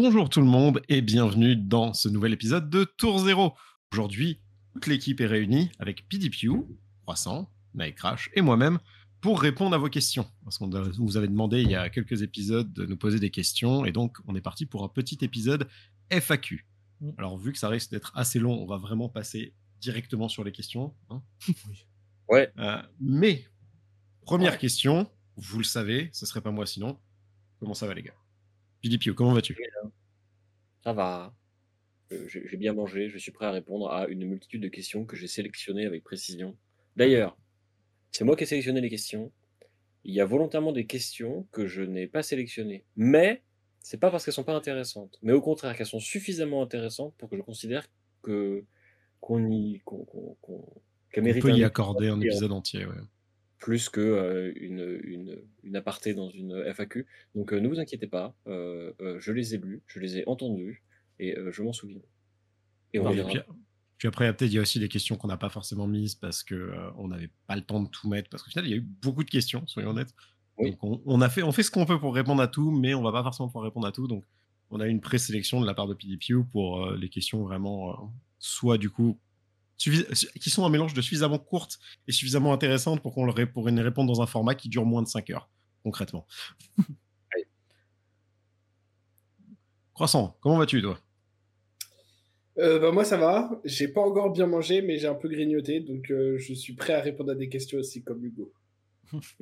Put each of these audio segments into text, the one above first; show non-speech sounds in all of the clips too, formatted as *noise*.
Bonjour tout le monde et bienvenue dans ce nouvel épisode de Tour Zéro. Aujourd'hui, toute l'équipe est réunie avec PDPU, Croissant, Night Crash et moi-même pour répondre à vos questions. Parce qu'on vous avait demandé il y a quelques épisodes de nous poser des questions et donc on est parti pour un petit épisode FAQ. Mm. Alors vu que ça risque d'être assez long, on va vraiment passer directement sur les questions. Hein. ouais. Euh, mais première question, vous le savez, ce serait pas moi sinon. Comment ça va les gars? Pio, comment vas-tu? Ça va. J'ai bien mangé, je suis prêt à répondre à une multitude de questions que j'ai sélectionnées avec précision. D'ailleurs, c'est moi qui ai sélectionné les questions. Il y a volontairement des questions que je n'ai pas sélectionnées. Mais c'est pas parce qu'elles sont pas intéressantes, mais au contraire qu'elles sont suffisamment intéressantes pour que je considère que qu'on y qu'on peut y accorder un épisode entier. Ouais plus que euh, une, une, une, aparté dans une FAQ. Donc euh, ne vous inquiétez pas, euh, je les ai lus, je les ai entendus et je m'en souviens. Et on puis, puis, après, peut-être il y a aussi des questions qu'on n'a pas forcément mises parce que on n'avait pas le temps de tout mettre. Parce qu'au final, il y a eu beaucoup de questions, soyons honnêtes. Donc on, a fait, on fait ce qu'on peut pour répondre à tout, mais on va pas forcément pouvoir répondre à tout. Donc on a eu une présélection de la part de PDPU pour les questions vraiment, soit du coup qui sont un mélange de suffisamment courtes et suffisamment intéressantes pour qu'on leur pour une réponse dans un format qui dure moins de 5 heures, concrètement. *laughs* Croissant, comment vas-tu toi? Euh, bah, moi ça va, j'ai pas encore bien mangé mais j'ai un peu grignoté donc euh, je suis prêt à répondre à des questions aussi comme Hugo. *laughs*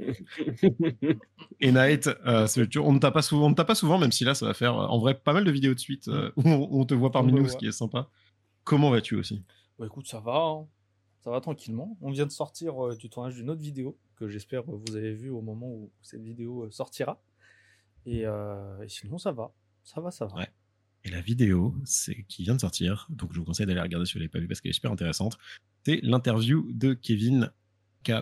et Night, euh, on ne t'a pas souvent, pas souvent, même si là ça va faire en vrai pas mal de vidéos de suite où on, te voit parmi nous, ce qui est sympa. Comment vas-tu aussi? Bah écoute, ça va, hein. ça va tranquillement. On vient de sortir euh, du tournage d'une autre vidéo que j'espère vous avez vu au moment où cette vidéo euh, sortira. Euh, et, sinon, ça va, ça va, ça va. Ouais. Et la vidéo, c'est qui vient de sortir, donc je vous conseille d'aller regarder si vous l'avez pas vu parce qu'elle est super intéressante. C'est l'interview de Kevin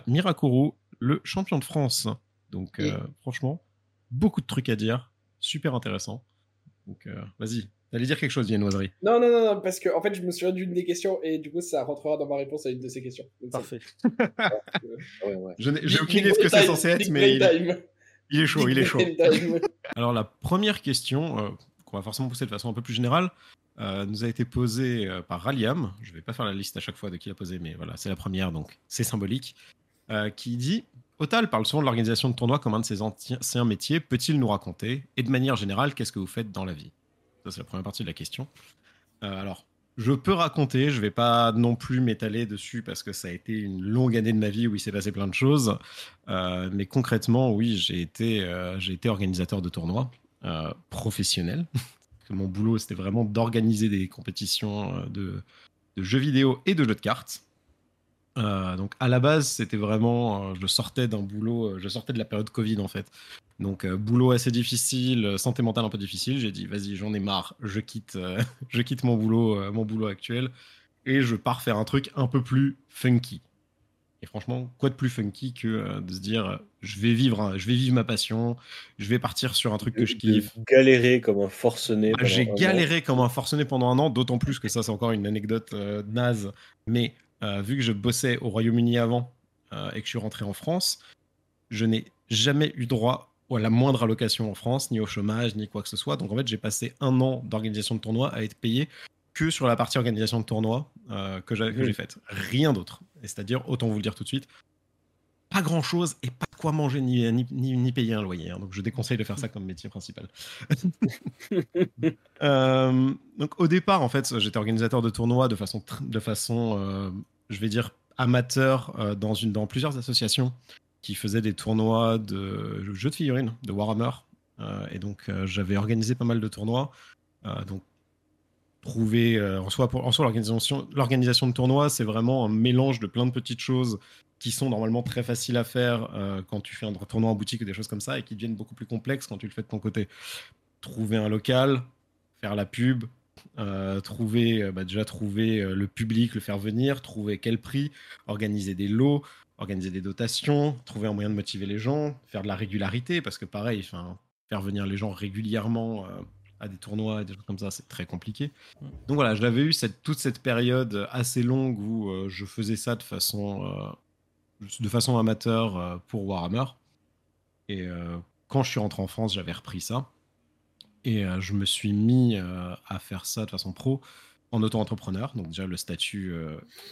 Mirakuru, le champion de France. Donc franchement, beaucoup de trucs à dire, super intéressant. Donc vas-y, T'allais dire quelque chose, Viennoiserie Non, non, non, parce que en fait, je me souviens d'une des questions et du coup, ça rentrera dans ma réponse à une de ces questions. Parfait. *laughs* J'ai aucune idée de ce que c'est censé être, mais il, est chaud, il est chaud. *laughs* Alors, la première question, euh, qu'on va forcément pousser de façon un peu plus générale, euh, nous a été posée euh, par Raliam. Je ne vais pas faire la liste à chaque fois de qui l'a posée, mais voilà, c'est la première, donc c'est symbolique. qui dit Otal parle souvent de l'organisation de tournois comme un de ses anciens métiers. Peut-il nous raconter? Et de manière générale, qu'est-ce que vous faites dans la vie? Ça, c'est la première partie de la question. Euh, alors, je peux raconter, je vais pas non plus m'étaler dessus parce que ça a été une longue année de ma vie où il s'est passé plein de choses. Euh, mais concrètement, oui, j'ai été, euh, organisateur de tournois professionnel. Mon boulot, c'était vraiment d'organiser des compétitions de, jeux vidéo et de jeux de cartes. Donc à la base, c'était vraiment, je sortais d'un boulot, je sortais de la période Covid en fait. Donc euh, boulot assez difficile, euh, santé mentale un peu difficile. J'ai dit vas-y, j'en ai marre, je quitte, euh, *laughs* je quitte mon boulot, mon boulot actuel et je pars faire un truc un peu plus funky. Et franchement, quoi de plus funky que de se dire je vais vivre, je vais vivre ma passion, je vais partir sur un truc que je kiffe. Galérer comme un forcené. Ah, j'ai galéré comme un forcené pendant un an, d'autant plus que ça c'est encore une anecdote naze. Mais vu que je bossais au Royaume-Uni avant et que je suis rentré en France, je n'ai jamais eu droit à la moindre allocation en France, ni au chômage, ni quoi que ce soit. Donc en fait, j'ai passé un an d'organisation de tournoi à être payé que sur la partie organisation de tournoi euh, que j'ai faite. Rien d'autre. c'est-à-dire, autant vous le dire tout de suite, pas grand-chose et pas de quoi manger ni, ni, payer un loyer. Hein. Donc je déconseille de faire ça comme métier principal. *laughs* Euh, donc au départ, en fait, j'étais organisateur de tournois de façon, de façon euh, je vais dire, amateur dans, une, dans plusieurs associations qui faisait des tournois de jeux de figurines, de Warhammer. Euh, et donc, euh, j'avais organisé pas mal de tournois. Euh, donc, trouver, en soi, pour, en soi l'organisation, l'organisation de tournois, c'est vraiment un mélange de plein de petites choses qui sont normalement très faciles à faire quand tu fais un tournoi en boutique ou des choses comme ça, et qui deviennent beaucoup plus complexes quand tu le fais de ton côté. Trouver un local, faire la pub, trouver bah, déjà trouver le public, le faire venir, trouver quel prix, organiser des lots, organiser des dotations, trouver un moyen de motiver les gens, faire de la régularité, parce que pareil, faire venir les gens régulièrement euh, à des tournois et des choses comme ça, c'est très compliqué. Mm. Donc voilà, j'avais eu cette, toute cette période assez longue où euh, je faisais ça de façon, euh, de façon amateur pour Warhammer. Et quand je suis rentré en France, j'avais repris ça. Et je me suis mis à faire ça de façon pro en auto-entrepreneur. Donc déjà le statut,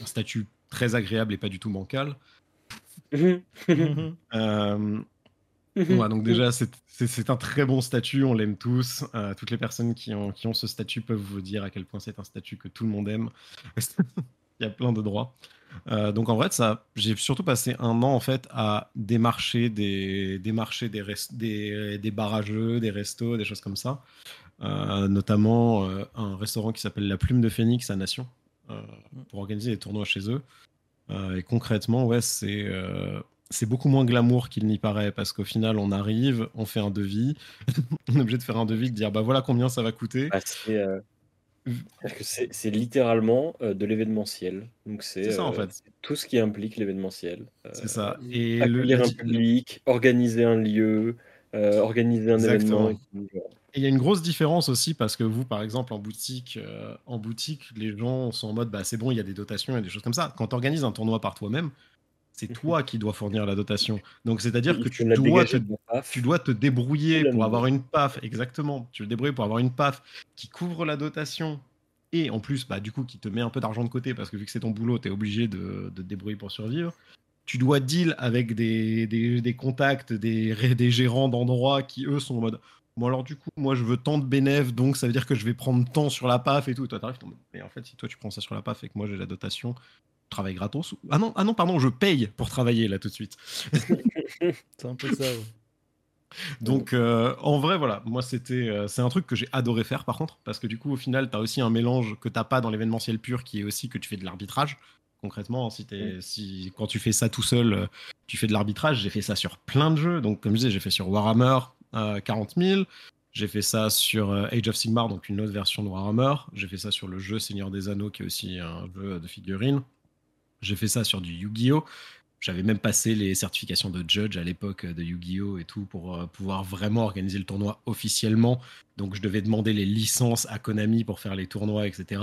un statut très agréable et pas du tout bancal. donc déjà, c'est un très bon statut, on l'aime tous. toutes les personnes qui ont, qui ont ce statut peuvent vous dire à quel point c'est un statut que tout le monde aime. *laughs* Il y a plein de droits. Euh, donc en vrai, ça, j'ai surtout passé un an en fait à démarcher des, démarcher des, des, des barrageux, des restos, des choses comme ça. Euh, notamment euh, un restaurant qui s'appelle La Plume de Phoenix à Nation pour organiser des tournois chez eux. et concrètement, ouais, c'est c'est beaucoup moins glamour qu'il n'y paraît parce qu'au final, on arrive, on fait un devis, *laughs* on est obligé de faire un devis, de dire bah voilà combien ça va coûter. Bah, c'est littéralement euh, de l'événementiel. Donc c'est ça en euh, fait. Tout ce qui implique l'événementiel. c'est ça. Euh, et accueillir un public, organiser un lieu, organiser un événement. Et il y a une grosse différence aussi parce que vous, par exemple, en boutique, en boutique, les gens sont en mode bah c'est bon, il y a des dotations et des choses comme ça. Quand tu organises un tournoi par toi-même, c'est mhm. toi qui dois fournir la dotation. Donc, c'est-à-dire que tu dois, te, tu dois te débrouiller pour avoir une PAF, exactement. Tu te débrouiller pour avoir une PAF qui couvre la dotation et en plus, bah, du coup, qui te met un peu d'argent de côté parce que vu que c'est ton boulot, tu es obligé de, de, te débrouiller pour survivre. Tu dois deal avec des, des, des contacts, des, des gérants d'endroits qui, eux, sont en mode Bon, alors, du coup, moi, je veux tant de bénéfices, donc ça veut dire que je vais prendre tant sur la PAF et tout. toi, t'arrives, mais en fait, si toi, tu prends ça sur la PAF et que moi, j'ai la dotation, travaille gratos. Ah non, ah non, pardon, je paye pour travailler là tout de suite. *laughs* c'est un peu ça. Donc euh, en vrai voilà, moi c'était euh, c'est un truc que j'ai adoré faire par contre parce que du coup au final tu as aussi un mélange que t'as pas dans l'événementiel pur qui est aussi que tu fais de l'arbitrage. Concrètement, si, es, si quand tu fais ça tout seul, euh, tu fais de l'arbitrage. J'ai fait ça sur plein de jeux. Donc comme je disais, j'ai fait sur Warhammer 40 000. J'ai fait ça sur Age of Sigmar, donc une autre version de Warhammer. J'ai fait ça sur le jeu Seigneur des Anneaux, qui est aussi un jeu de figurines. J'ai fait ça sur du Yu-Gi-Oh! J'avais même passé les certifications de judge à l'époque de Yu-Gi-Oh! et tout pour euh, pouvoir vraiment organiser le tournoi officiellement. Donc je devais demander les licences à Konami pour faire les tournois, etc.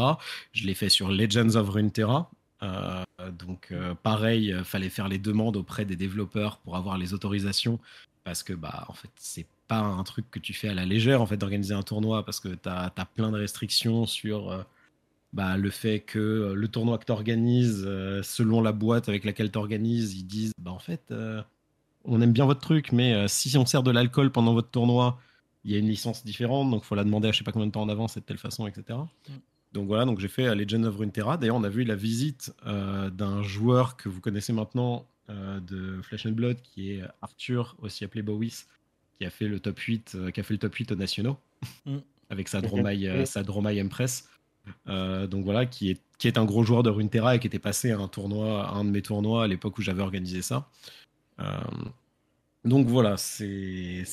Je l'ai fait sur Legends of Runeterra. Euh, donc euh, pareil, fallait faire les demandes auprès des développeurs pour avoir les autorisations parce que bah en fait c'est pas un truc que tu fais à la légère en fait d'organiser un tournoi parce que tu as, plein de restrictions sur bah, le fait que euh, le tournoi que tu organises, euh, selon la boîte avec laquelle tu organises, ils disent bah, en fait, euh, on aime bien votre truc, mais si on sert de l'alcool pendant votre tournoi, il y a une licence différente, donc il faut la demander à je sais pas combien de temps en avance et de telle façon, etc. Mm. Donc voilà, donc j'ai fait Legend of Runeterra. D'ailleurs, on a vu la visite d'un joueur que vous connaissez maintenant de Flesh and Blood, qui est Arthur, aussi appelé Bowis, qui a fait le top 8, qui a fait le top 8 aux nationaux, mm. *laughs* avec sa Dromai, *laughs* sa Dromai Empress. Euh, donc voilà, qui est, qui est un gros joueur de Runeterra et qui était passé à un tournoi, un de mes tournois à l'époque où j'avais organisé ça. Euh, donc voilà, c'est,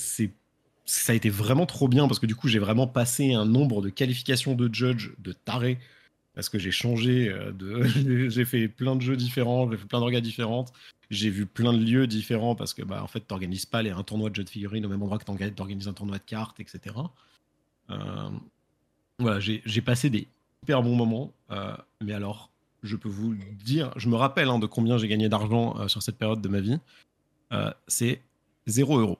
ça a été vraiment trop bien parce que du coup j'ai vraiment passé un nombre de qualifications de judge de taré parce que j'ai changé euh, *laughs* j'ai fait plein de jeux différents, j'ai fait plein d'orgas différentes. J'ai vu plein de lieux différents parce que bah en fait t'organises pas les, un tournoi de jeux de figurines au même endroit que t'organises un tournoi de cartes, etc. voilà, j'ai passé des super bon moment. Euh, mais alors, je peux vous dire, je me rappelle hein, de combien j'ai gagné d'argent euh, sur cette période de ma vie. Euh, c'est 0 euros.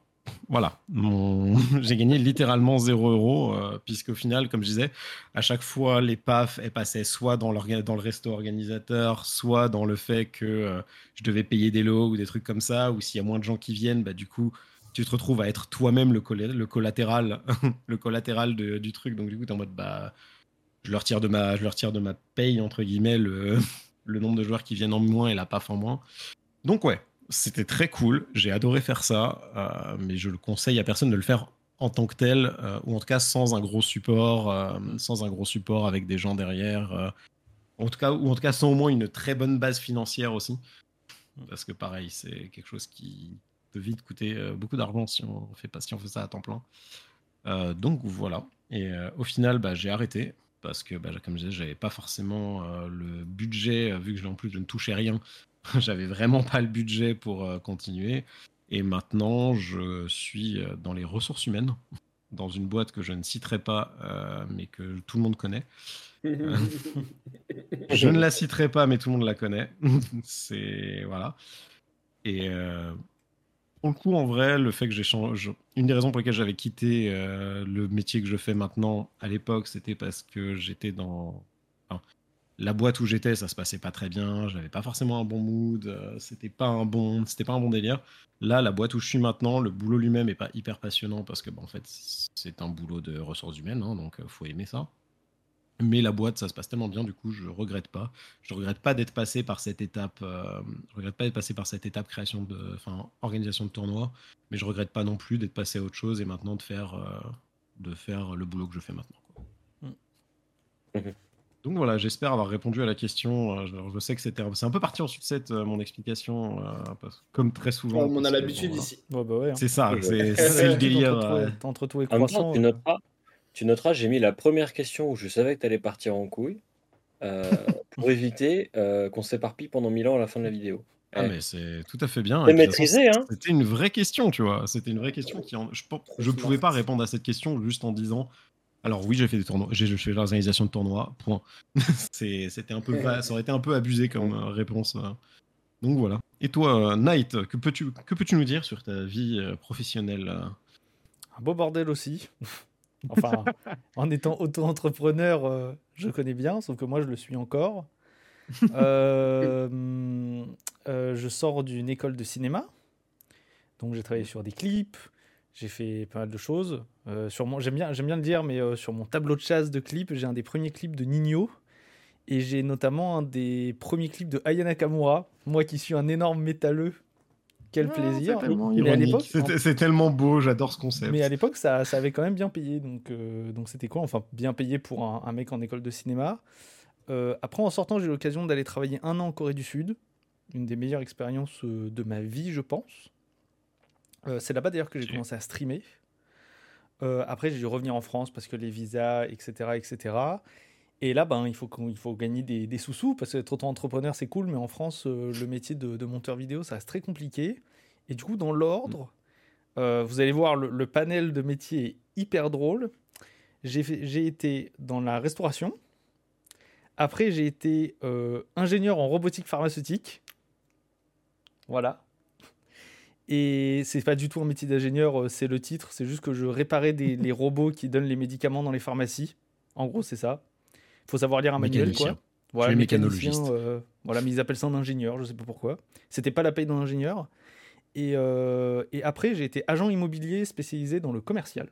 Voilà, *laughs* j'ai gagné littéralement 0 euros, puisqu'au final, comme je disais, à chaque fois, les PAF, elles passaient soit dans, dans le resto organisateur, soit dans le fait que je devais payer des lots ou des trucs comme ça, ou s'il y a moins de gens qui viennent, bah, du coup, tu te retrouves à être toi-même le, le, collatéral, *laughs* le collatéral du truc. Donc, du coup, tu es en mode, bah, je leur tire de ma, je leur tire de ma paye, entre guillemets, *laughs* le, nombre de joueurs qui viennent en moins et la PAF en moins. Donc ouais, c'était très cool. J'ai adoré faire ça, euh, mais je le conseille à personne de le faire en tant que tel, euh, ou en tout cas sans un gros support, euh, sans un gros support avec des gens derrière. en tout cas, ou en tout cas sans au moins une très bonne base financière aussi. Parce que pareil, c'est quelque chose qui peut vite coûter beaucoup d'argent si on fait pas si on fait ça à temps plein. donc voilà. Et au final, bah, j'ai arrêté parce que, bah, comme je disais, j'avais pas forcément euh, le budget, euh, vu que en plus je ne touchais rien, *laughs* j'avais vraiment pas le budget pour euh, continuer. Et maintenant, je suis dans les ressources humaines, *laughs* dans une boîte que je ne citerai pas, mais que tout le monde connaît. *laughs* je ne la citerai pas, mais tout le monde la connaît. C'est voilà. Et pour le coup, en vrai, le fait que j'ai changé. Une des raisons pour lesquelles j'avais quitté euh, le métier que je fais maintenant à l'époque, c'était parce que j'étais dans. la boîte où j'étais, ça se passait pas très bien. J'avais pas forcément un bon mood. Euh, c'était pas un bon, c'était pas un bon délire. Là, la boîte où je suis maintenant, le boulot lui-même est pas hyper passionnant parce que, bon, en fait, c'est un boulot de ressources humaines, hein, donc faut aimer ça. Mais la boîte, ça se passe tellement bien, du coup, je regrette pas. Je regrette pas d'être passé par cette étape. Euh, je regrette pas d'être passé par cette étape création de, enfin, organisation de tournoi. Mais je regrette pas non plus d'être passé à autre chose et maintenant de faire, euh, de faire le boulot que je fais maintenant. Mm. Donc voilà, j'espère avoir répondu à la question. Euh, je, sais que c'était, c'est un peu parti en sucette mon explication, comme très souvent. on a l'habitude ici. Bah ouais, hein. C'est ça, c'est, le *laughs* délire. Entre, tout et croissant. tu notes pas tu noteras, j'ai mis la première question où je savais que tu allais partir en couille euh, *laughs* pour éviter euh, qu'on s'éparpille pendant mille ans à la fin de la vidéo. Ah, mais c'est tout à fait bien. C'est maîtrisé, hein C'était une vraie question, tu vois. C'était une vraie question qui Je ne pouvais pas répondre à cette question juste en disant alors oui, j'ai fait des tournois, j'ai fait l'organisation de tournois, point. *laughs* C'était un peu ça aurait été un peu abusé comme euh, réponse. Donc voilà. Et toi, Knight, que peux-tu que peux-tu nous dire sur ta vie professionnelle Un beau bordel aussi. Enfin, *laughs* en étant auto-entrepreneur, euh, je connais bien, sauf que moi, je le suis encore. *laughs* Euh, euh, je sors d'une école de cinéma. Donc, j'ai travaillé sur des clips. J'ai fait pas mal de choses. j'aime bien, j'aime bien le dire, mais sur mon tableau de chasse de clips, j'ai un des premiers clips de Nino. Et j'ai notamment un des premiers clips de Ayana Kamura. Moi qui suis un énorme métalleux quel plaisir. C'est tellement beau, j'adore ce concept. Mais à l'époque, ça, ça, avait quand même bien payé. Donc euh, donc c'était quoi? Enfin, bien payé pour un, mec en école de cinéma. Euh, après, en sortant, j'ai eu l'occasion d'aller travailler un an en Corée du Sud. Une des meilleures expériences euh, de ma vie, je pense. C'est là-bas d'ailleurs que j'ai commencé à streamer. après, j'ai dû revenir en France parce que les visas, etc., etc. Et là, ben, il faut, gagner des, sous-sous parce que être auto-entrepreneur, c'est cool, mais en France, euh, le métier de, monteur vidéo, ça reste très compliqué. Et du coup, dans l'ordre, euh, vous allez voir, le, panel de métiers est hyper drôle. J'ai été dans la restauration. Après, j'ai été euh, ingénieur en robotique pharmaceutique. Voilà. Et c'est pas du tout un métier d'ingénieur, c'est le titre. C'est juste que je réparais des, les robots qui donnent les médicaments dans les pharmacies. En gros, c'est ça faut savoir lire un manuel, quoi. Voilà, mécanologiste. Euh, voilà, mais ils appellent ça un ingénieur, je sais pas pourquoi. C'était pas la paye d'un ingénieur. Et, euh, et après, j'ai été agent immobilier spécialisé dans le commercial.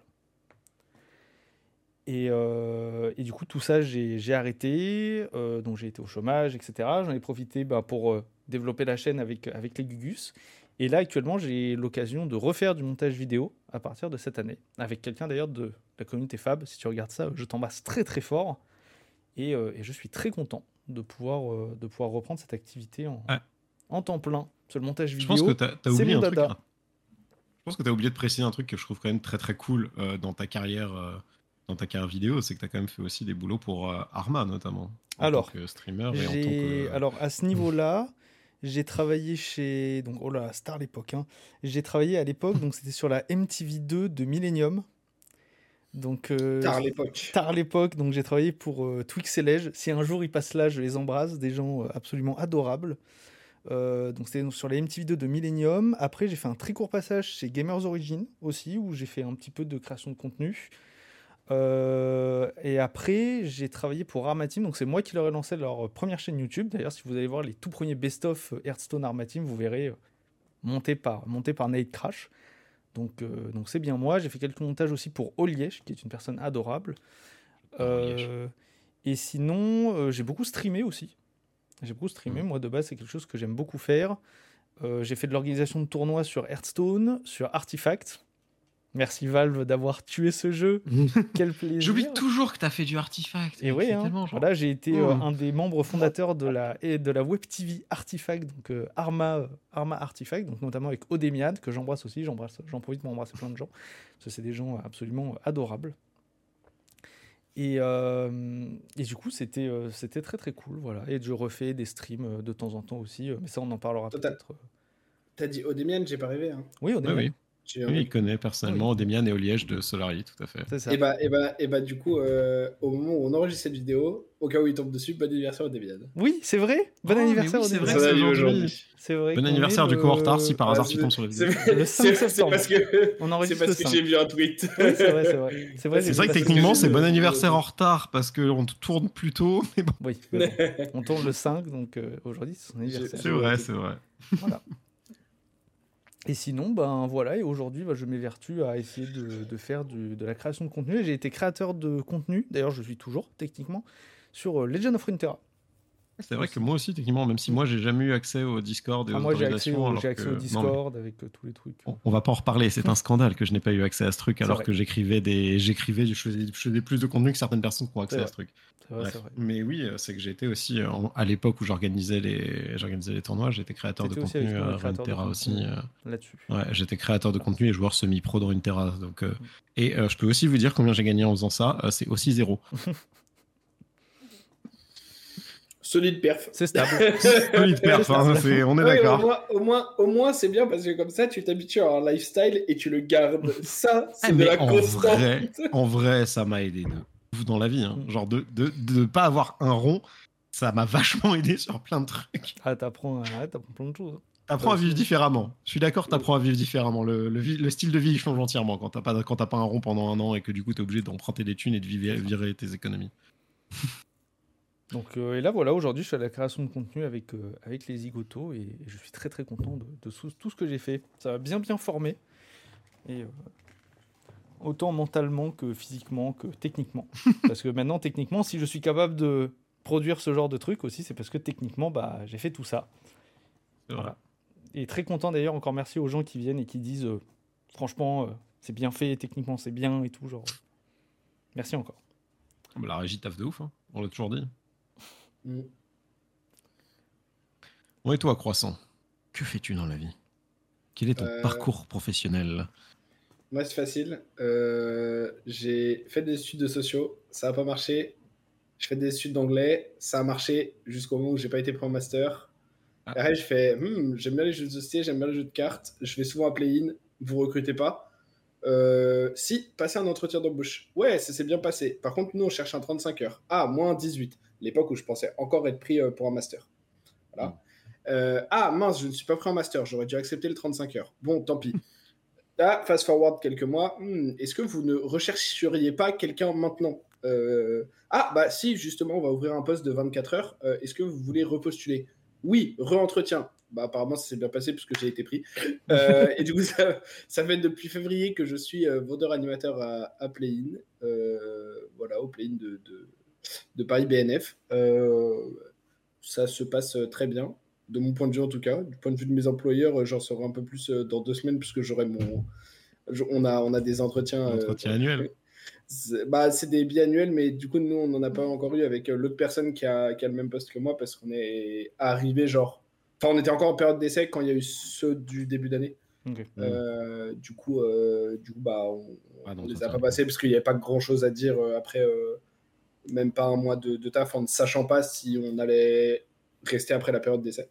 Et, euh, et, du coup, tout ça, j'ai arrêté. donc, j'ai été au chômage, etc. J'en ai profité bah, pour développer la chaîne avec, avec les Gugus. Et là, actuellement, j'ai l'occasion de refaire du montage vidéo à partir de cette année. Avec quelqu'un d'ailleurs de la communauté Fab. Si tu regardes ça, je t'embrasse très très fort. Euh, et, je suis très content de pouvoir, euh, de pouvoir reprendre cette activité en, en temps plein. C'est le montage vidéo. Je pense que tu as, oublié un truc. Hein. Je pense que tu as oublié de préciser un truc que je trouve quand même très très cool euh, dans ta carrière. dans ta carrière vidéo, c'est que tu as quand même fait aussi des boulots pour Arma notamment. En alors, tant que streamer et en tant que... alors à ce niveau-là, j'ai travaillé chez donc oh là Star l'époque. Hein. J'ai travaillé à l'époque donc c'était sur la MTV2 de Millennium. Donc, euh, tard l'époque. Tard l'époque, donc j'ai travaillé pour euh, Twix et Lège. Si un jour ils passent là, je les embrasse, des gens euh, absolument adorables. donc c'était sur la MTV2 de Millennium. Après, j'ai fait un très court passage chez Gamers Origin aussi, où j'ai fait un petit peu de création de contenu. et après, j'ai travaillé pour Armateam, donc c'est moi qui leur ai lancé leur première chaîne YouTube. D'ailleurs, si vous allez voir les tout premiers best-of Hearthstone Armateam, vous verrez monté par, monté par Nate Crash. Donc, euh, donc c'est bien moi. J'ai fait quelques montages aussi pour Oliesh, qui est une personne adorable. Euh, et sinon, euh, j'ai beaucoup streamé aussi. J'ai beaucoup streamé. Mmh. Moi, de base, c'est quelque chose que j'aime beaucoup faire. j'ai fait de l'organisation de tournois sur Hearthstone, sur Artifact. Merci Valve d'avoir tué ce jeu. *laughs* Quel plaisir. J'oublie toujours que tu as fait du Artifact. Et oui, hein. voilà, j'ai été euh, oh. un des membres fondateurs de la, de la Web TV Artifact, donc euh, Arma, euh, Arma Artifact, donc notamment avec Odemiad, que j'embrasse aussi. J'embrasse, j'en profite pour embrasser plein de gens, parce que c'est des gens absolument adorables. Et, et du coup, c'était, c'était très très cool. Voilà. Et je refais des streams de temps en temps aussi, mais ça, on en parlera peut-être. T'as dit Odemian, j'ai pas rêvé. Hein. Oui, Odemian. Oui, il connaît personnellement Demian et au Liège de Solari, tout à fait. Et bah, et bah, et bah, du coup, euh, au moment où on enregistre cette vidéo, au cas où il tombe dessus, bon anniversaire au Demian. Oui, c'est vrai. Bon oh, anniversaire oui, au Demian. C'est vrai, aujourd'hui. C'est vrai. Bon anniversaire du coup en retard si par hasard tu tombes sur la vidéo. *laughs* C'est parce que, on enregistre parce que j'ai vu un tweet. Oui, c'est vrai, c'est vrai. *laughs* C'est vrai, vrai que techniquement c'est bon anniversaire en retard parce qu'on tourne plus tôt. *laughs* Mais bon. Oui, on tourne le 5, donc euh, aujourd'hui c'est son anniversaire. C'est vrai, c'est vrai. Voilà. Et sinon, ben voilà, et aujourd'hui, ben, je m'évertue à essayer de, de faire du, de la création de contenu. J'ai été créateur de contenu, d'ailleurs je suis toujours techniquement, sur euh, Legend of Runeterra. C'est vrai que moi aussi, techniquement, même si moi j'ai jamais eu accès au Discord et ah, aux moi, j'ai accès, accès au Discord avec euh, tous les trucs. On, va pas en reparler, c'est un *laughs* scandale que je n'ai pas eu accès à ce truc alors que j'écrivais des, j'écrivais, je faisais, plus de contenu que certaines personnes qui ont accès à ce truc. Vrai, vrai. Mais oui, euh, c'est que j'étais aussi à l'époque où j'organisais les, j'organisais les tournois, j'étais créateur de contenu à Runeterra aussi. Euh, là-dessus. Ouais, j'étais créateur de contenu et joueur semi-pro de Runeterra. Donc, mm. et je peux aussi vous dire combien j'ai gagné en faisant ça. c'est aussi zéro. *laughs* Solide perf. C'est stable. *laughs* Solide perf, hein, on est d'accord. Au moins, au moins, c'est bien parce que comme ça, tu t'habitues à un lifestyle et tu le gardes. Ça, c'est ah, de la en Vrai, en vrai, ça m'a aidé de dans la vie. Hein. Genre de ne de, de pas avoir un rond, ça m'a vachement aidé *laughs* sur plein de trucs. Ah, t'apprends apprends plein de choses. Hein. T'apprends à vivre différemment. Je suis d'accord, t'apprends à vivre différemment. Le, le, le, style de vie il change entièrement quand t'as pas, quand pas un rond pendant un an et que du coup t'es obligé d'emprunter des thunes et de virer tes économies. *laughs* Donc, euh, et là, voilà, aujourd'hui, je suis à la création de contenu avec, euh, avec les zigotos et, je suis très très content de, tout ce que j'ai fait. Ça m'a bien bien formé. Et euh, autant mentalement que physiquement que techniquement. *laughs* parce que maintenant, techniquement, si je suis capable de produire ce genre de truc aussi, c'est parce que techniquement, bah, j'ai fait tout ça. Voilà. Et très content d'ailleurs, encore merci aux gens qui viennent et qui disent franchement, c'est bien fait, techniquement c'est bien et tout. Genre, merci encore. La régie taffe de ouf, hein. on l'a toujours dit. Mm. Bon, et toi, Croissant, que fais-tu dans la vie? Quel est ton euh, parcours professionnel? Moi, c'est facile. Euh, j'ai fait des études de sociaux, ça n'a pas marché. Je fais des études d'anglais, ça a marché jusqu'au moment où j'ai pas été pris en master. Ah. Après, je fais, hmm, j'aime bien les jeux de société, j'aime bien les jeux de cartes. Je vais souvent à Play-in, vous recrutez pas. Euh, si, passer un entretien d'embauche. Ouais, ça s'est bien passé. Par contre, nous, on cherche un 35 heures. Ah, moins 18 l'époque où je pensais encore être pris euh, pour un master. Voilà. Mm. Euh, ah mince, je ne suis pas pris en master, j'aurais dû accepter le 35 heures. Bon, tant pis. Là, fast forward quelques mois, hmm, est-ce que vous ne rechercheriez pas quelqu'un maintenant euh, Ah, bah si, justement, on va ouvrir un poste de 24 heures. est-ce que vous voulez repostuler? Oui, re-entretien. Bah, apparemment, ça s'est bien passé puisque j'ai été pris. et du coup, ça, fait depuis février que je suis vendeur animateur à, Play-In. voilà, au Play-In de, Paris BNF. Euh, ça se passe très bien, de mon point de vue en tout cas. Du point de vue de mes employeurs, j'en saurai un peu plus euh, dans deux semaines puisque j'aurai mon. On a, on a des entretiens. Euh, entretiens annuels bah, c'est des biannuels, mais du coup, nous, on n'en a pas encore eu avec l'autre personne qui a, qui a, le même poste que moi parce qu'on est arrivé, genre. Enfin, on était encore en période d'essai quand il y a eu ceux du début d'année. du coup, du coup bah, on, ah, les a pas passés parce qu'il n'y avait pas grand chose à dire après même pas un mois de, taf en ne sachant pas si on allait rester après la période d'essai.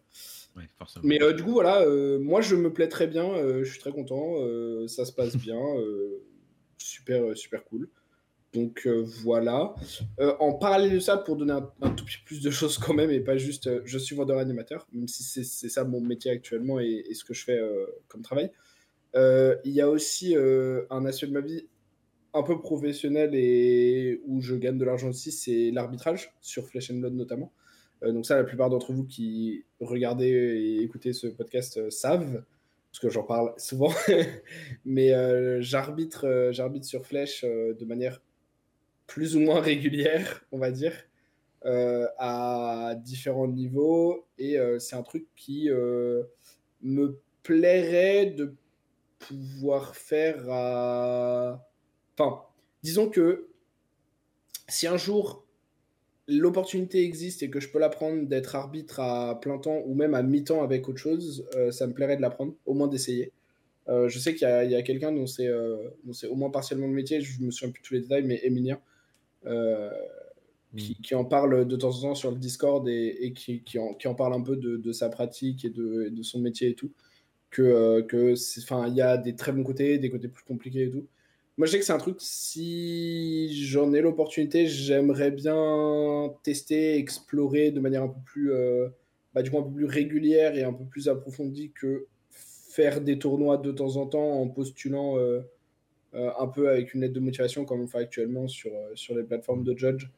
Mais euh, du coup, voilà, euh, moi je me plais très bien, euh, je suis très content, ça se passe *laughs* bien, super, super cool. Donc voilà. en parallèle de ça, pour donner un, tout petit peu plus de choses quand même, et pas juste je suis vendeur animateur, même si c'est ça mon métier actuellement et, et ce que je fais comme travail. Il y a aussi un aspect de ma vie un peu professionnel et où je gagne de l'argent aussi, c'est l'arbitrage, sur Flesh and Blood notamment. Euh, donc ça, la plupart d'entre vous qui regardez et écoutez ce podcast euh, savent, parce que j'en parle souvent. *laughs* Mais euh, j'arbitre, j'arbitre sur Flèche de manière plus ou moins régulière, on va dire, à différents niveaux. Et c'est un truc qui me plairait de pouvoir faire à Enfin, disons que si un jour l'opportunité existe et que je peux la prendre d'être arbitre à plein temps ou même à mi-temps avec autre chose, euh, ça me plairait de la prendre, au moins d'essayer. Euh, je sais qu'il y a, quelqu'un dont c'est euh, au moins partiellement le métier, je me souviens plus tous les détails, mais Emilien, mm. qui, en parle de temps en temps sur le Discord et, qui, en, parle un peu de, sa pratique et de, de, son métier et tout que, que il y a des très bons côtés, des côtés plus compliqués et tout. Moi, je sais que c'est un truc, si j'en ai l'opportunité, j'aimerais bien tester, explorer de manière un peu plus, bah, du coup, un peu plus régulière et un peu plus approfondie que faire des tournois de temps en temps en postulant euh, un peu avec une lettre de motivation comme on fait actuellement sur, euh, sur les plateformes de judge.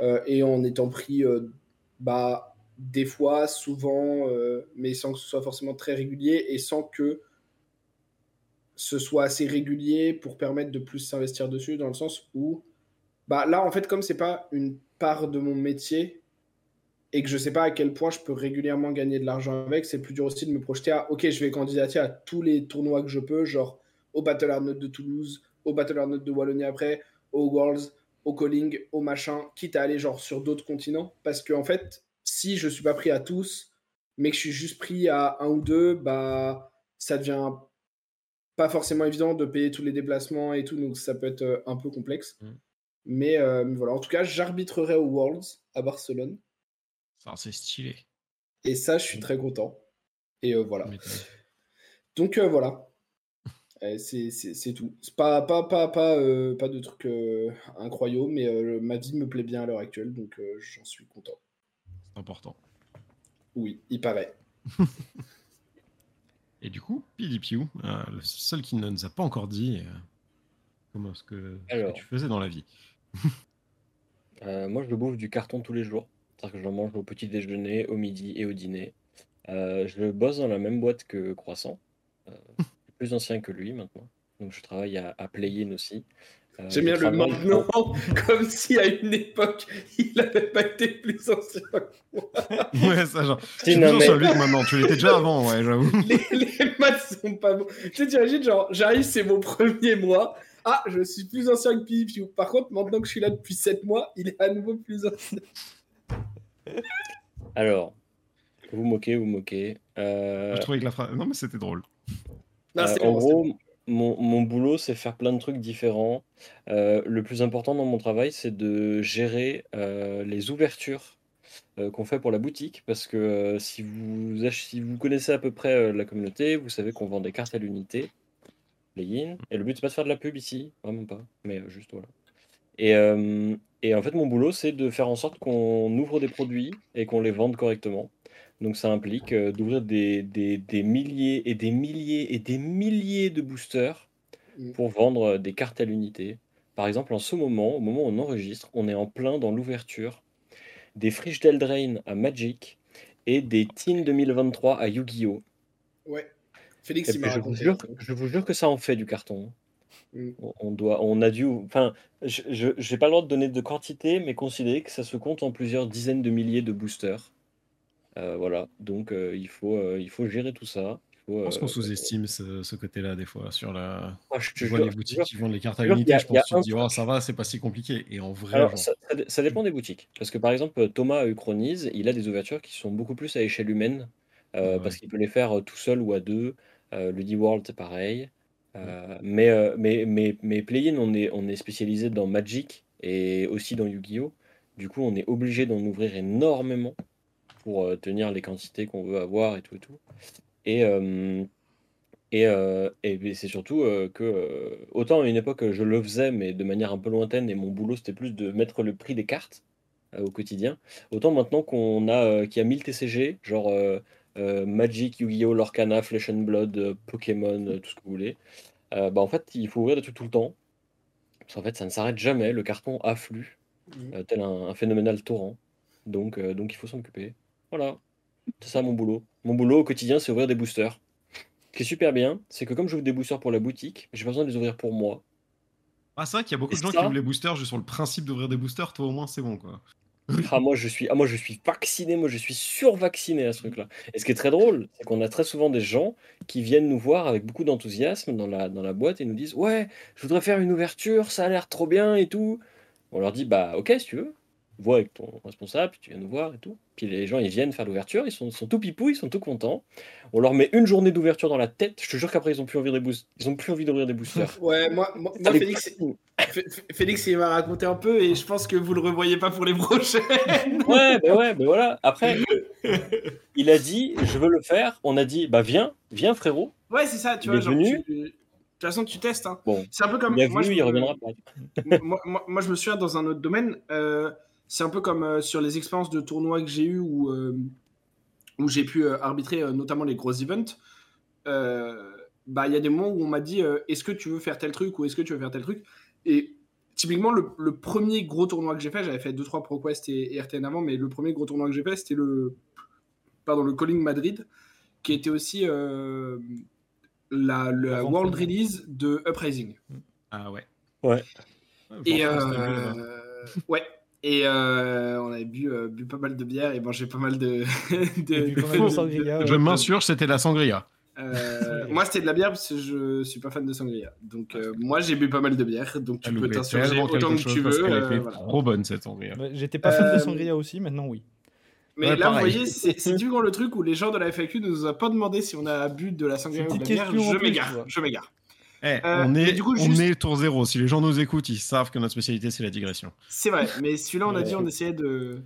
Euh, et en étant pris bah, des fois, souvent, mais sans que ce soit forcément très régulier et sans que ce soit assez régulier pour permettre de plus s'investir dessus, dans le sens où, bah, là, en fait, comme c'est pas une part de mon métier et que je sais pas à quel point je peux régulièrement gagner de l'argent avec, c'est plus dur aussi de me projeter à, ok, je vais candidater à tous les tournois que je peux, genre au Battle Arnold de Toulouse, au Battle Arnold de Wallonie après, au Worlds, au Calling, au machin, quitte à aller genre sur d'autres continents. Parce que en fait, si je suis pas pris à tous, mais que je suis juste pris à un ou deux, bah ça devient pas forcément évident de payer tous les déplacements et tout, donc ça peut être euh, un peu complexe. Mm. Mais, euh, mais, voilà, en tout cas, j'arbitrerai au Worlds à Barcelone. Ça, c'est stylé. Et ça, je suis mm. très content. Et euh, voilà. Donc voilà, *laughs* c'est tout. Pas, pas, pas, pas, pas de trucs incroyables, mais ma vie me plaît bien à l'heure actuelle, donc j'en suis content. C'est important. Oui, il paraît. *laughs* Et du coup, PDPU, le seul qui ne nous a pas encore dit comment ce que, tu faisais dans la vie. *laughs* moi, je bouffe du carton tous les jours. C'est-à-dire que je mange au petit déjeuner, au midi et au dîner. je bosse dans la même boîte que Croissant *laughs* plus ancien que lui maintenant. Donc je travaille à, à Play-in aussi. Euh, J'aime bien le maintenant, *laughs* comme si à une époque, il n'avait pas été plus ancien que moi. ouais, ça, genre. Tu es plus sur lui que maintenant. Tu l'étais déjà avant, ouais, j'avoue. *laughs* Les, les, maths sont pas bons. Tu sais, t'imagines, genre, j'arrive, c'est mon premier mois. Ah, je suis plus ancien que Pipiou. Par contre, maintenant que je suis là depuis 7 mois, il est à nouveau plus ancien. Alors, vous moquez, vous moquez. Euh... Je trouvais que la phrase. Non, mais c'était drôle. Euh, en gros, mon, mon boulot, c'est faire plein de trucs différents. Euh, le plus important dans mon travail, c'est de gérer euh, les ouvertures qu'on fait pour la boutique. Parce que si vous, si vous connaissez à peu près la communauté, vous savez qu'on vend des cartes à l'unité, les in. Et le but, c'est pas de faire de la pub ici, vraiment pas. Mais juste voilà. Et, et en fait, mon boulot, c'est de faire en sorte qu'on ouvre des produits et qu'on les vende correctement. Donc ça implique euh, d'ouvrir des, des, milliers et des milliers et des milliers de boosters mmh. pour vendre euh, des cartes à l'unité. Par exemple, en ce moment, au moment où on enregistre, on est en plein dans l'ouverture des Friches d'Eldraine à Magic et des Teen 2023 à Yu-Gi-Oh! Ouais. Félix, il m'a je, vous jure, je vous jure que ça en fait du carton. Mmh. On, doit, on a dû, enfin, je n'ai pas le droit de donner de quantité, mais considérez que ça se compte en plusieurs dizaines de milliers de boosters. Euh, voilà, donc euh, il, faut, euh, il faut gérer tout ça. je pense qu'on sous-estime ce, côté-là des fois sur la. Ah, je vois les boutiques qui vendent les cartes à l'unité, je pense que tu te dis oh, ça va, c'est pas si compliqué. Et en vrai, ça, dépend des boutiques. Parce que par exemple, Thomas Uchronise, il a des ouvertures qui sont beaucoup plus à échelle humaine parce qu'il peut les faire tout seul ou à deux. Ludi World, c'est pareil. mais, mais, mais, mais Play-in, on est, on est spécialisé dans Magic et aussi dans Yu-Gi-Oh! Du coup, on est obligé d'en ouvrir énormément pour euh, tenir les quantités qu'on veut avoir et tout et tout. Et, euh, et, euh, et c'est surtout que, autant à une époque, je le faisais, mais de manière un peu lointaine, et mon boulot, c'était plus de mettre le prix des cartes au quotidien. Autant maintenant qu'on a, qu'il y a 1000 TCG, genre Magic, Yu-Gi-Oh!, Lorcana, Flesh and Blood, Pokémon, tout ce que vous voulez, bah en fait, il faut ouvrir des trucs tout le temps. Parce qu'en fait, ça ne s'arrête jamais, le carton afflue, mmh. tel un, phénoménal torrent. Donc, donc il faut s'en occuper. Voilà, c'est ça mon boulot. Mon boulot au quotidien, c'est ouvrir des boosters. Ce qui est super bien, c'est que comme j'ouvre des boosters pour la boutique, j'ai pas besoin de les ouvrir pour moi. Ah, c'est vrai qu'il y a beaucoup de gens qui ouvrent les boosters juste sur le principe d'ouvrir des boosters. Toi, au moins, c'est bon, quoi. ah, moi, je suis, ah, moi, je suis vacciné, moi, je suis survacciné à ce truc-là. Et ce qui est très drôle, c'est qu'on a très souvent des gens qui viennent nous voir avec beaucoup d'enthousiasme dans la, dans la boîte et nous disent Ouais, je voudrais faire une ouverture, ça a l'air trop bien et tout. On leur dit Bah, ok, si tu veux. Vois avec ton responsable, puis tu viens nous voir et tout. Puis les gens, ils viennent faire l'ouverture, ils sont, sont tout pipou, ils sont tout contents. On leur met une journée d'ouverture dans la tête. Je te jure qu'après, ils ont plus envie de ils ont plus envie d'ouvrir des boosters. *laughs* Ouais, moi, moi, Félix, Félix, il m'a raconté un peu et je pense que vous le revoyez pas pour les *laughs* prochaines. ouais, mais ouais, mais voilà. Après, il a dit, je veux le faire. On a dit, bah viens, viens frérot. Ouais, c'est ça, tu vois. Genre, de toute façon, tu testes. Hein. Bon, c'est un peu comme. Il moi, je... il reviendra pas. *laughs* moi, moi, je me souviens dans un autre domaine. Euh, c'est un peu comme euh, sur les expériences de tournois que j'ai eu où, euh, où j'ai pu euh, arbitrer notamment les gros events. Bah, il y a des moments où on m'a dit est-ce que tu veux faire tel truc ou est-ce que tu veux faire tel truc? Et typiquement, le, premier gros tournoi que j'ai fait, j'avais fait 2-3 ProQuest et, et, RTN avant, mais le premier gros tournoi que j'ai fait, c'était le, pardon, le Calling Madrid, qui était aussi la, World Release de Uprising. Ah ouais. Ouais. Et ouais, et euh, on avait bu, euh, bu, pas mal de bière et mangé pas mal de. *laughs* de, je m'assure, c'était la sangria. Euh, *laughs* moi, c'était de la bière parce que je suis pas fan de sangria. Donc, moi, j'ai bu pas mal de bière. Donc, tu peux t'insurger autant que tu veux. Elle était trop bonne cette sangria. J'étais pas fan de sangria aussi, maintenant oui. Mais là, vous voyez, c'est du le truc où les gens de la FAQ ne nous ont pas demandé si on a bu de la sangria ou de la bière. Je m'égare. Je m'égare. Eh, euh, on est, on est tour zéro. Si les gens nous écoutent, ils savent que notre spécialité, c'est la digression. C'est vrai, mais celui-là, on a dit, on essayait de.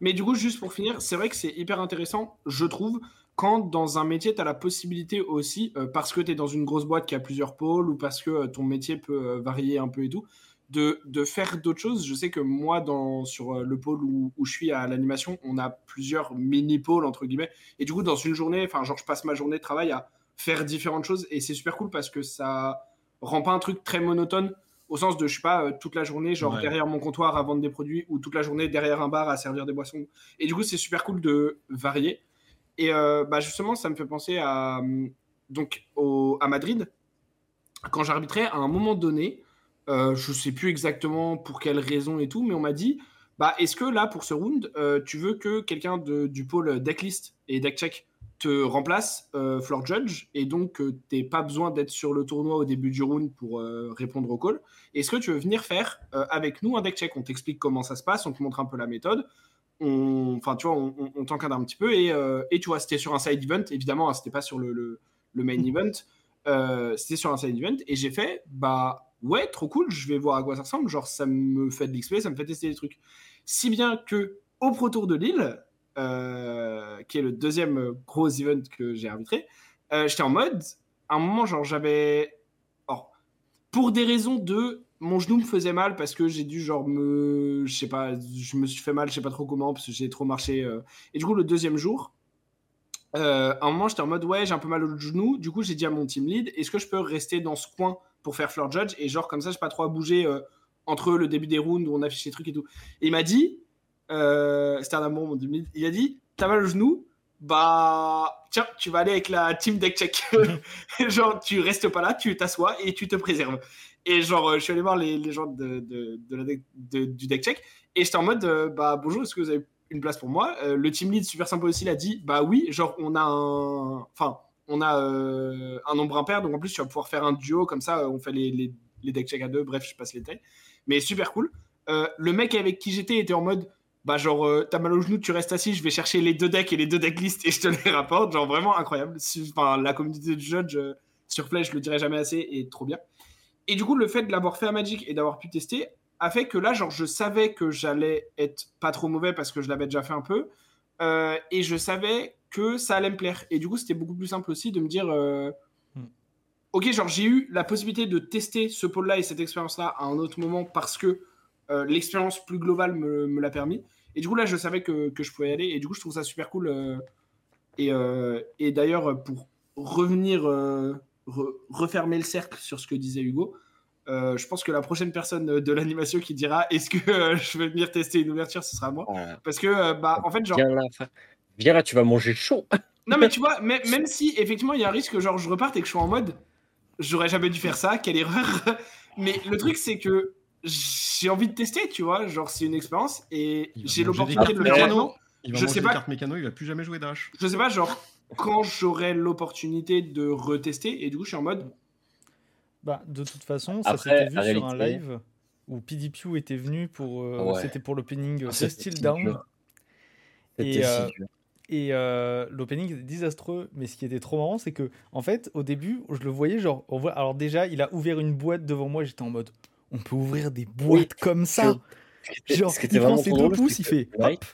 Mais du coup, juste pour finir, c'est vrai que c'est hyper intéressant, je trouve, quand dans un métier, tu as la possibilité aussi, euh, parce que tu es dans une grosse boîte qui a plusieurs pôles ou parce que euh, ton métier peut varier un peu et tout, de, de faire d'autres choses. Je sais que moi, dans, sur le pôle où, où je suis à l'animation, on a plusieurs mini-pôles, entre guillemets. Et du coup, dans une journée, enfin, genre, je passe ma journée de travail à faire différentes choses. Et c'est super cool parce que ça rend pas un truc très monotone au sens de je suis pas euh, toute la journée genre derrière mon comptoir à vendre des produits ou toute la journée derrière un bar à servir des boissons. Et du coup c'est super cool de varier. Et euh, bah justement ça me fait penser à donc au, à Madrid. Quand j'arbitrais à un moment donné euh, je sais plus exactement pour quelle raison et tout mais on m'a dit bah est-ce que là pour ce round tu veux que quelqu'un du pôle decklist et deckcheck te remplace euh, Floor Judge et donc euh, tu n'as pas besoin d'être sur le tournoi au début du round pour euh, répondre au call. Est-ce que tu veux venir faire avec nous un deck check? On t'explique comment ça se passe, on te montre un peu la méthode, on, enfin tu vois, on, t'encadre un petit peu et, et tu vois, c'était sur un side event, évidemment, hein, c'était pas sur le, le, main mm. event, c'était sur un side event et j'ai fait bah ouais, trop cool, je vais voir à quoi ça ressemble, genre ça me fait de l'XP, ça me fait tester des trucs. Si bien que au Pro Tour de Lille, euh, qui est le deuxième gros event que j'ai arbitré, euh, j'étais en mode, à un moment, genre, j'avais. Pour des raisons de. Mon genou me faisait mal parce que j'ai dû, genre, me. Je sais pas, je me suis fait mal, je sais pas trop comment, parce que j'ai trop marché. Euh. Et du coup, le deuxième jour, à un moment, j'étais en mode, ouais, j'ai un peu mal au genou. Du coup, j'ai dit à mon team lead, est-ce que je peux rester dans ce coin pour faire floor judge? Et genre, comme ça, je pas trop à bouger entre le début des rounds où on affiche les trucs et tout. Et il m'a dit, euh, c'était un amour, mon Il a dit T'as mal au genou Bah, tiens, tu vas aller avec la team deck check. *laughs* *laughs* genre, tu restes pas là, tu t'assois et tu te préserves. Et genre, euh, je suis allé voir les, les gens de, de, de la du deck check et j'étais en mode euh, Bah, bonjour, est-ce que vous avez une place pour moi? Le team lead, super sympa aussi, l'a dit Bah, oui, genre, on a un. Enfin, on a un nombre impair, donc en plus, tu vas pouvoir faire un duo comme ça, on fait les, les, les deck check à deux, bref, je passe les tailles. Mais super cool. le mec avec qui j'étais était en mode bah genre euh, t'as mal au genou, tu restes assis, je vais chercher les deux decks et les deux decklists et je te les rapporte, genre vraiment incroyable. Enfin, la communauté de judge euh, sur Play, je le dirai jamais assez, et trop bien. Et du coup, le fait de l'avoir fait à Magic et d'avoir pu tester a fait que là, genre, je savais que j'allais être pas trop mauvais parce que je l'avais déjà fait un peu, euh, et je savais que ça allait me plaire. Et du coup, c'était beaucoup plus simple aussi de me dire, hmm. ok, genre j'ai eu la possibilité de tester ce pôle-là et cette expérience-là à un autre moment parce que l'expérience plus globale me, me l'a permis. Et du coup, là, je savais que, que, je pouvais y aller. Et du coup, je trouve ça super cool. Euh, et, euh, et d'ailleurs, pour revenir, euh, refermer le cercle sur ce que disait Hugo, je pense que la prochaine personne de l'animation qui dira est-ce que je vais venir tester une ouverture, ce sera moi. Parce que, bah, en fait, genre. Viens là, tu vas manger chaud. *laughs* non, mais tu vois, même si effectivement, il y a un risque que genre, je reparte et que je sois en mode j'aurais jamais dû faire ça, quelle erreur. *laughs* mais le truc, c'est que j'ai envie de tester, tu vois. Genre, c'est une expérience et j'ai l'opportunité de le faire maintenant. Il va je sais pas. Cartes mécano, il va plus jamais jouer Dash. Je sais pas, genre, quand j'aurai l'opportunité de retester, et du coup, je suis en mode. Bah, de toute façon, ça s'était vu sur un live. où PDPU était venu pour. Euh, c'était pour l'opening ah, de Still Down. Et, euh, et euh, l'opening était désastreux, mais ce qui était trop marrant, c'est que, en fait, au début, je le voyais, genre, on voit, alors déjà, il a ouvert une boîte devant moi, j'étais en mode, on peut ouvrir des boîtes comme ça. Genre, il prend ses deux pouces, il fait, hop,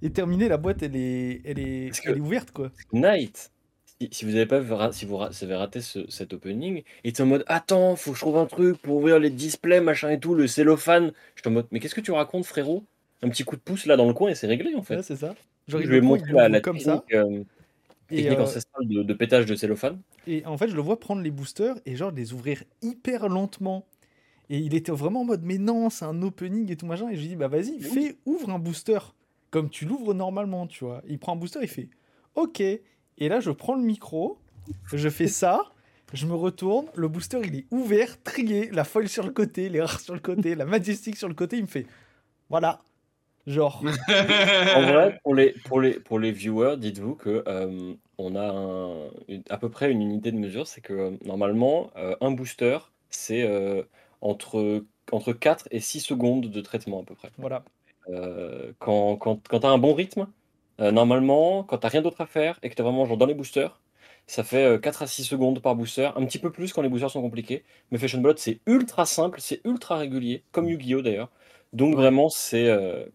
et terminé, la boîte, elle est, elle est, elle est ouverte, quoi. Night, si, vous avez pas si vous avez raté cet opening, il était en mode attends, faut que je trouve un truc pour ouvrir les displays, machin et tout, le cellophane. Je suis en mode mais qu'est-ce que tu racontes, frérot? Un petit coup de pouce là dans le coin et c'est réglé en fait. c'est ça. je vais montrer la, comme ça. Euh, technique euh, de, de, pétage de cellophane. Et en fait, je le vois prendre les boosters et genre les ouvrir hyper lentement. Et il était vraiment en mode mais non, c'est un opening et tout machin. Et je lui dis bah vas-y, fais, ouvre un booster comme tu l'ouvres normalement, tu vois. Il prend un booster, il fait ok. Et là, je prends le micro, je fais ça, je me retourne, le booster il est ouvert, trié, la folle sur le côté, les rares sur le côté, la majestic sur le côté, il me fait voilà. Genre. *laughs* en vrai, pour les, pour les, pour les viewers, dites-vous que euh, on a à peu près une unité de mesure, c'est que euh, normalement, euh, un booster, c'est entre, entre 4 et 6 secondes de traitement à peu près. Voilà. quand quand, quand tu as un bon rythme, euh, normalement, quand t'as rien d'autre à faire et que t'es vraiment genre dans les boosters, ça fait 4 euh, à 6 secondes par booster, un petit peu plus quand les boosters sont compliqués. Mais Fashion Blood, c'est ultra simple, c'est ultra régulier, comme Yu-Gi-Oh d'ailleurs. Donc vraiment, c'est. Euh,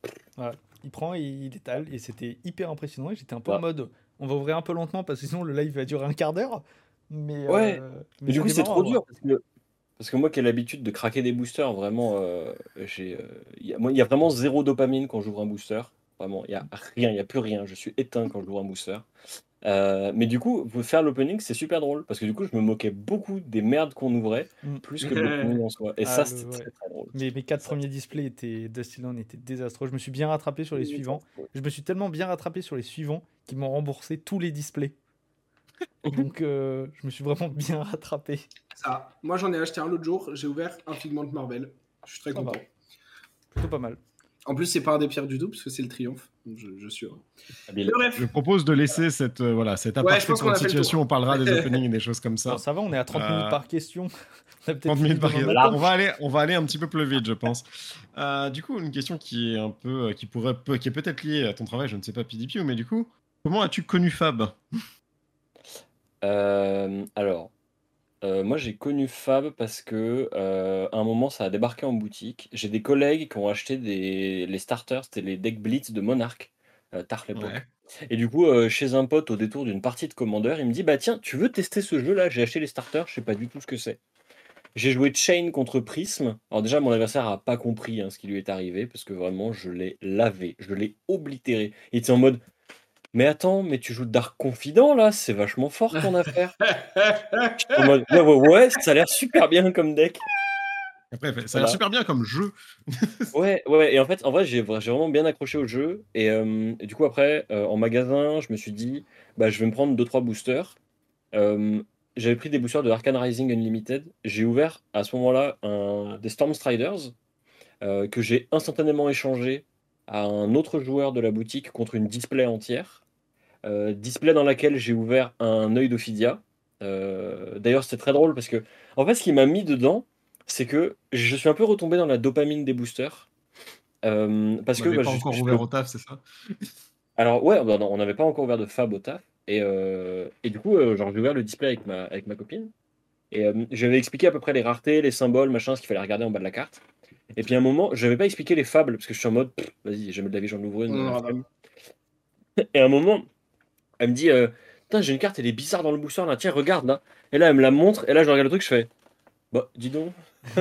il prend et il détale, et c'était hyper impressionnant. Et j'étais un peu en mode, on va ouvrir un peu lentement parce que sinon le live va durer un quart d'heure. Mais, ouais, mais, du coup, c'est trop dur. Parce que, moi qui ai l'habitude de craquer des boosters, vraiment, j'ai, il y a vraiment zéro dopamine quand j'ouvre un booster. Vraiment, il n'y a rien, il n'y a plus rien. Je suis éteint quand je joue un booster. Euh, mais du coup, faire l'opening, c'est super drôle parce que du coup, je me moquais beaucoup des merdes qu'on ouvrait mm. plus que l'opening *laughs* en soi. Et ah, ça, c'était très, très drôle. Mais mes quatre premiers displays étaient Dustin étaient désastreux. Je me suis bien rattrapé sur les suivants. Je me suis tellement bien rattrapé sur les suivants qu'ils m'ont remboursé tous les displays. *laughs* Donc, euh, je me suis vraiment bien rattrapé. Ça. Moi, j'en ai acheté un l'autre jour. J'ai ouvert un Figment Marvel. Je suis très content. Plutôt pas mal. En plus, c'est pas un des pierres du tout, parce que c'est le triomphe. Je, je suis heureux. Je propose de laisser cette, euh, voilà, cette aparté sur la situation. On parlera des *laughs* openings et des choses comme ça. ça va, on est à 30 minutes euh, par question. *laughs* 30 minutes par question. On va, aller, on va aller un petit peu plus vite, je pense. Euh, du coup, une question qui est un peu, qui pourrait, qui est peut-être liée à ton travail, je ne sais pas PDP, mais du coup, comment as-tu connu Fab? Alors, euh, moi, j'ai connu Fab parce que euh, à un moment, ça a débarqué en boutique. J'ai des collègues qui ont acheté des, les starters, c'était les deck Blitz de Monarch, euh, tard l'époque. Et du coup, euh, chez un pote, au détour d'une partie de Commander, il me dit Bah tiens, tu veux tester ce jeu-là? J'ai acheté les starters, je sais pas du tout ce que c'est. J'ai joué Chain contre Prism. Alors, déjà, mon adversaire a pas compris hein, ce qui lui est arrivé parce que vraiment, je l'ai lavé, je l'ai oblitéré. Il était en mode mais attends, mais tu joues Dark Confident là, c'est vachement fort ton affaire. *laughs* ouais, ouais, ça a l'air super bien comme deck. Après, ça a l'air super bien comme jeu. *laughs* ouais, ouais, et en fait, en vrai, j'ai vraiment bien accroché au jeu. Et, euh, du coup, après, euh, en magasin, je me suis dit, bah, je vais me prendre 2-3 boosters. Euh, j'avais pris des boosters de Arcane Rising Unlimited. J'ai ouvert à ce moment-là des Storm Striders que j'ai instantanément échangé à un autre joueur de la boutique contre une display entière. Euh, display dans laquelle j'ai ouvert un œil d'Ophidia. Euh, d'ailleurs, c'était très drôle parce que, en fait, ce qui m'a mis dedans, c'est que je suis un peu retombé dans la dopamine des boosters. Euh, parce que bah, pas encore ouvert au taf, c'est ça? Alors ouais, bah, on n'avait pas encore ouvert de fab au taf. Et, et du coup, genre, j'ai ouvert le display avec ma, avec ma copine. Et j'avais expliqué à peu près les raretés, les symboles, machin, ce qu'il fallait regarder en bas de la carte. Et puis à un moment, je n'avais pas expliqué les fables, parce que je suis en mode, vas-y, jamais de la vie, j'en ouvre une. Et à un moment, elle me dit euh, Putain, j'ai une carte, elle est bizarre dans le booster là, tiens, regarde là. Et là, elle me la montre, et là, je regarde le truc, je fais Bah, dis donc. *laughs*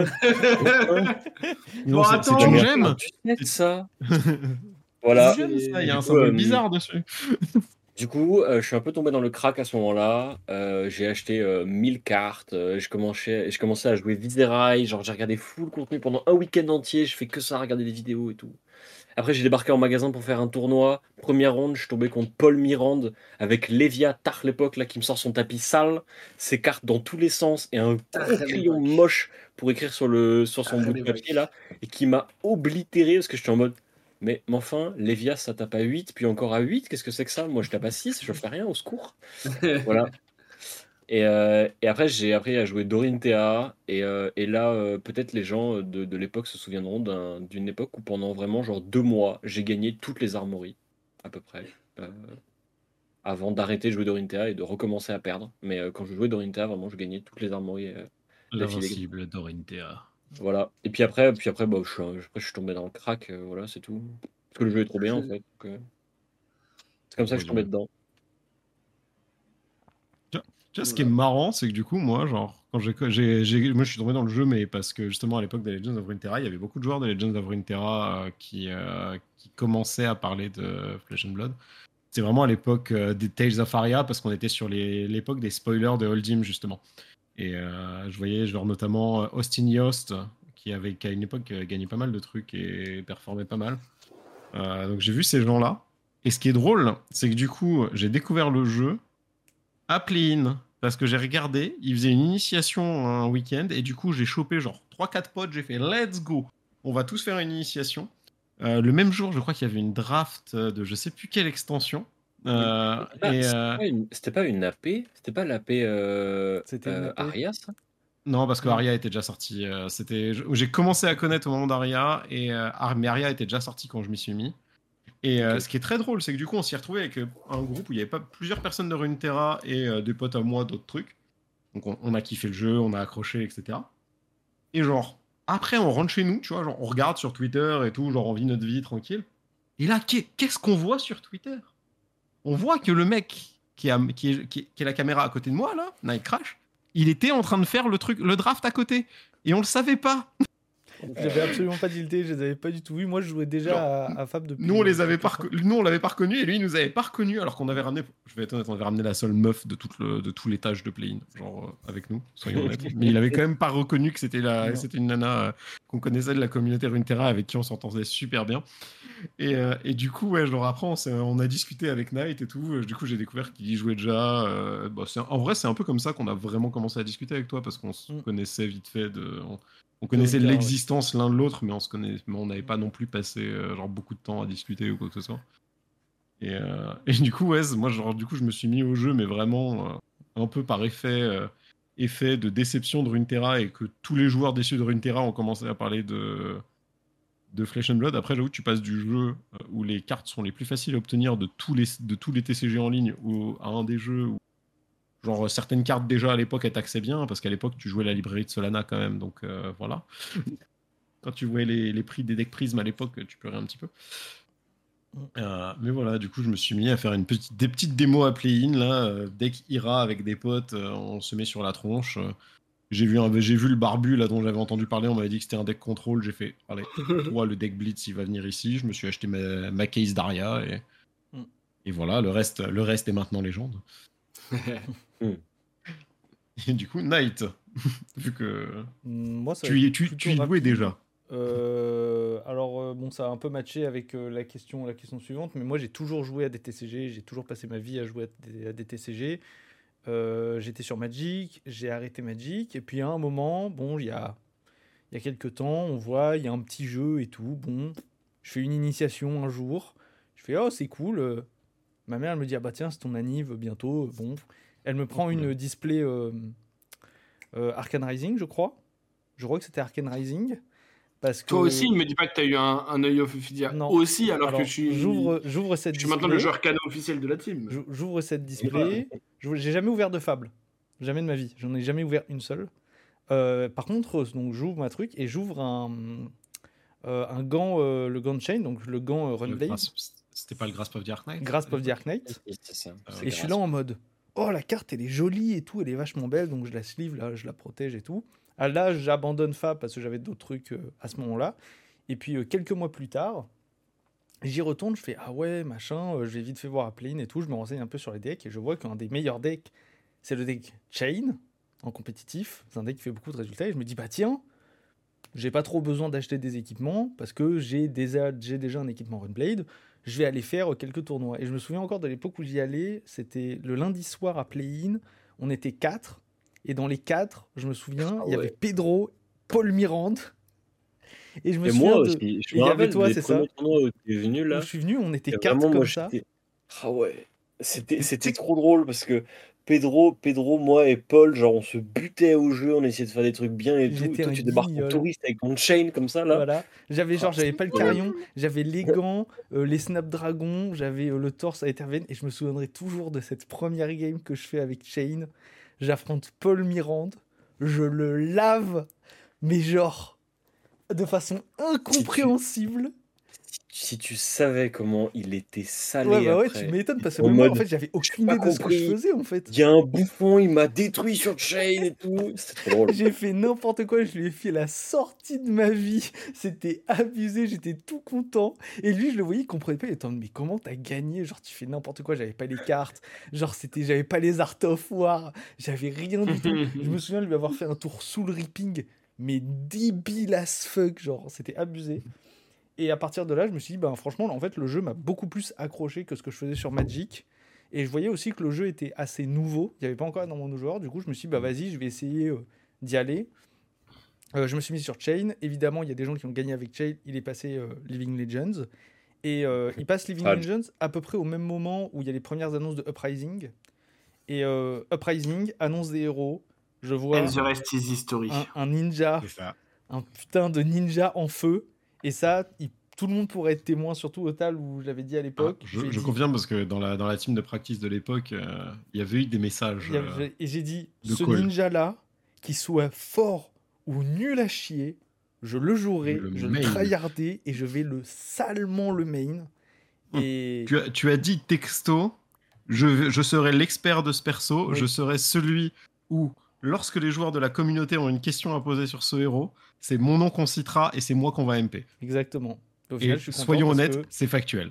non, c'est une gemme Tu sais ça *laughs* Voilà. Il y a un symbole euh, bizarre dessus. *laughs* Du coup, euh, je suis un peu tombé dans le crack à ce moment-là. j'ai acheté 1000 cartes. je, commençais, je commençais à jouer Viscerai. Genre, j'ai regardé full contenu pendant un week-end entier. Je fais que ça, regarder des vidéos et tout. Après, j'ai débarqué en magasin pour faire un tournoi. Première ronde, je suis tombé contre Paul Mirande avec Lévia Tar l'époque là qui me sort son tapis sale, ses cartes dans tous les sens et un crayon moche pour écrire sur le sur son bout de papier là et qui m'a oblitéré parce que je suis en mode mais, enfin, Lévia ça tape à 8 puis encore à 8, qu'est-ce que c'est que ça? Moi je tape à 6, je fais rien au secours. *laughs* voilà. Et, euh, et après, j'ai appris à jouer Dorinthea. Et, euh, et là, euh, peut-être les gens de, de l'époque se souviendront d'une époque où pendant vraiment genre deux mois, j'ai gagné toutes les armories, à peu près. avant d'arrêter de jouer Dorinthea et de recommencer à perdre. Mais quand je jouais Dorinthea, vraiment, je gagnais toutes les armories. L'invincible Dorinthea. Voilà. Et puis après, puis après, bah, je, suis, après, je suis tombé dans le crack. voilà, c'est tout. Parce que le jeu est trop bien, en fait. c'est comme ça que je suis tombé dedans. Tu vois, ce qui est marrant, c'est que du coup, moi, genre, quand j'ai, moi, je suis tombé dans le jeu, mais parce que justement, à l'époque de Legends of Runeterra, il y avait beaucoup de joueurs de Legends of Runeterra euh, qui, euh, qui commençaient à parler de Flesh and Blood. C'est vraiment à l'époque euh, des Tales of Aria, parce qu'on était sur l'époque des spoilers de Holdim, justement. Et je voyais, genre, notamment Austin Yost, qui avait, qui à une époque gagné pas mal de trucs et performait pas mal. donc j'ai vu ces gens-là. Et ce qui est drôle, c'est que du coup, j'ai découvert le jeu à Play-in parce que j'ai regardé, il faisait une initiation un week-end et du coup j'ai chopé genre 3-4 potes, j'ai fait let's go, on va tous faire une initiation. Euh, le même jour, je crois qu'il y avait une draft de je sais plus quelle extension. Euh, c'était pas, une AP C'était pas l'AP euh, Aria ça? Non, parce que Aria était déjà sorti. c'était j'ai commencé à connaître au moment d'Aria et mais Aria était déjà sorti quand je m'y suis mis. Et euh, ce qui est très drôle, c'est que du coup, on s'y est retrouvé avec euh, un groupe où il y avait pas plusieurs personnes de Runeterra et euh, des potes à moi, d'autres trucs. Donc on, a kiffé le jeu, on a accroché, etc. Et genre, après, on rentre chez nous, tu vois, genre, on regarde sur Twitter et tout, genre, on vit notre vie tranquille. Et là, qu'est-ce qu'on voit sur Twitter? On voit que le mec qui a, qui, qui, qui la caméra à côté de moi, là, Night Crash, il était en train de faire le truc, le draft à côté. Et on le savait pas. *laughs* J'avais absolument pas tilté, je les avais pas du tout vu. Moi, je jouais déjà à, Fab depuis. Nous, on les avait pas, nous, on l'avait pas reconnu et lui, il nous avait pas reconnu alors qu'on avait ramené. Je vais être honnête, on avait ramené la seule meuf de, toute le... de tous les tâches de play-in, genre euh, avec nous, soyons honnêtes. *laughs* Mais il avait quand même pas reconnu que c'était la... c'était une nana euh, qu'on connaissait de la communauté Runeterra avec qui on s'entendait super bien. Et, euh, et, du coup, ouais, genre après, on, a discuté avec Knight et tout. Du coup, j'ai découvert qu'il y jouait déjà. Bah, en vrai, c'est un peu comme ça qu'on a vraiment commencé à discuter avec toi parce qu'on se mm. connaissait vite fait de. On connaissait l'existence l'un de l'autre, mais on se connaît, mais on n'avait pas non plus passé euh, genre beaucoup de temps à discuter ou quoi que ce soit. Et, euh, *laughs* et du coup, ouais, moi, genre, du coup, je me suis mis au jeu, mais vraiment euh, un peu par effet, effet de déception de Runeterra et que tous les joueurs déçus de Runeterra ont commencé à parler de de Flesh and Blood. Après, j'avoue tu passes du jeu où les cartes sont les plus faciles à obtenir de tous les, de tous les TCG en ligne ou à un des jeux où Genre, certaines cartes déjà à l'époque, elles taxaient bien, parce qu'à l'époque, tu jouais la librairie de Solana quand même, donc euh, voilà. *laughs* Quand tu voyais les, prix des decks Prism à l'époque, tu pleurais un petit peu. Euh, mais voilà, du coup, je me suis mis à faire une petite, des petites démos à play-in, là, euh, deck Ira avec des potes, on se met sur la tronche. J'ai vu, j'ai vu le barbu là dont j'avais entendu parler, on m'avait dit que c'était un deck contrôle. J'ai fait, allez, *laughs* toi le deck Blitz il va venir ici. Je me suis acheté ma, ma case Daria et, mm. et voilà, le reste, le reste est maintenant légende. *laughs* Hmm. *laughs* Et du coup, Night, *laughs* vu que Moi, ça tu, y, tu, tu y jouais déjà. Euh, alors, euh, bon, ça a un peu matché avec euh, la, question, la question suivante, mais moi j'ai toujours joué à des TCG, j'ai toujours passé ma vie à jouer à des, TCG. J'étais sur Magic, j'ai arrêté Magic, et puis à un moment, bon, il y a, y a quelques temps, on voit, il y a un petit jeu et tout. Bon, je fais une initiation un jour, je fais, oh, c'est cool. Ma mère, elle me dit, ah bah tiens, c'est ton anniv bientôt. Bon, elle me prend une display euh, euh, Arcane Rising, je crois. Je crois que c'était Arcane Rising. Parce que... Toi aussi, ne me dis pas que tu as eu un, un œil off Ophidia. Non. Aussi, alors, que je suis. J'ouvre cette Je suis maintenant le joueur canon officiel de la team. J'ouvre cette display. J'ai jamais ouvert de Fable. Jamais de ma vie. J'en ai jamais ouvert une seule. Euh, par contre, donc j'ouvre ma truc et j'ouvre un, un gant, le gant de chain, donc le gant Runblade. C'était pas le Grasp of the Ark Knight Grasp of the Ark Knight. Et je suis là en mode oh la carte elle est jolie et tout, elle est vachement belle, donc je la sleeve, là, je la protège et tout. Là, j'abandonne Fab parce que j'avais d'autres trucs euh, à ce moment-là. Et puis euh, quelques mois plus tard, j'y retourne, je fais ah ouais, machin, euh, je vais vite fait voir à Plane et tout, je me renseigne un peu sur les decks et je vois qu'un des meilleurs decks, c'est le deck Chain en compétitif. C'est un deck qui fait beaucoup de résultats et je me dis bah tiens, j'ai pas trop besoin d'acheter des équipements parce que j'ai déjà un équipement Runblade je vais aller faire quelques tournois. Et je me souviens encore de l'époque où j'y allais, c'était le lundi soir à Play-In, on était quatre, et dans les quatre, je me souviens, ah il y avait Pedro, Paul Mirande, et je me souviens moi de... aussi. Je me rappelle toi, c'est ça. Venu, là. je suis venu, on était quatre comme ça. Ah ouais, c'était trop drôle parce que Pedro, Pedro, moi et Paul, genre on se butait au jeu, on essayait de faire des trucs bien et tout. Toi, tu débarques en touriste avec ton chain comme ça là. Voilà. J'avais genre, j'avais pas le carillon, j'avais les gants, euh, les Snapdragon, j'avais euh, le torse à Etherven et je me souviendrai toujours de cette première game que je fais avec Chain. J'affronte Paul Mirande, je le lave, mais genre de façon incompréhensible si tu savais comment il était salé. Ouais, bah ouais, tu m'étonnes parce que moi, en fait, j'avais aucune idée de ce que je faisais en fait. Il y a un bouffon, il m'a détruit sur Chain et tout. C'était drôle. *laughs* J'ai fait n'importe quoi, je lui ai fait la sortie de ma vie. *laughs* C'était abusé, j'étais tout content. Et lui, je le voyais, il comprenait pas. Il était mais comment t'as gagné? Genre, tu fais n'importe quoi, j'avais pas les cartes. Genre, c'était, j'avais pas les Art of War. J'avais rien du tout. je me *laughs* souviens de lui avoir fait un tour sous le ripping, mais débile as fuck. Genre, c'était abusé. Et à partir de là, je me suis dit, ben, franchement, en fait, le jeu m'a beaucoup plus accroché que ce que je faisais sur Magic. Et je voyais aussi que le jeu était assez nouveau. Il n'y avait pas encore énormément de joueurs. Du coup, je me suis dit, bah, vas-y, je vais essayer euh, d'y aller. Euh, je me suis mis sur Chain. Évidemment, il y a des gens qui ont gagné avec Chain. Il est passé euh, Living Legends. Et il passe Living Legends à peu près au même moment où il y a les premières annonces de Uprising. Et Uprising annonce des héros. Je vois un, un, ninja, un putain de ninja en feu et ça, tout le monde pourrait être témoin, surtout au TAL où j'avais dit à l'époque. Ah, je, confirme parce que dans la, dans la team de practice de l'époque, euh, il y avait eu des messages. Euh, et j'ai dit, ce ninja-là, qu'il soit fort ou nul à chier, je le jouerai, je le tryhardai et je vais le salement le main. Et... Tu, as, tu as dit texto, je, je serai l'expert de ce perso, je serai celui où lorsque les joueurs de la communauté ont une question à poser sur ce héros, c'est mon nom qu'on citera et c'est moi qu'on va MP. Exactement. et soyons honnêtes, c'est factuel.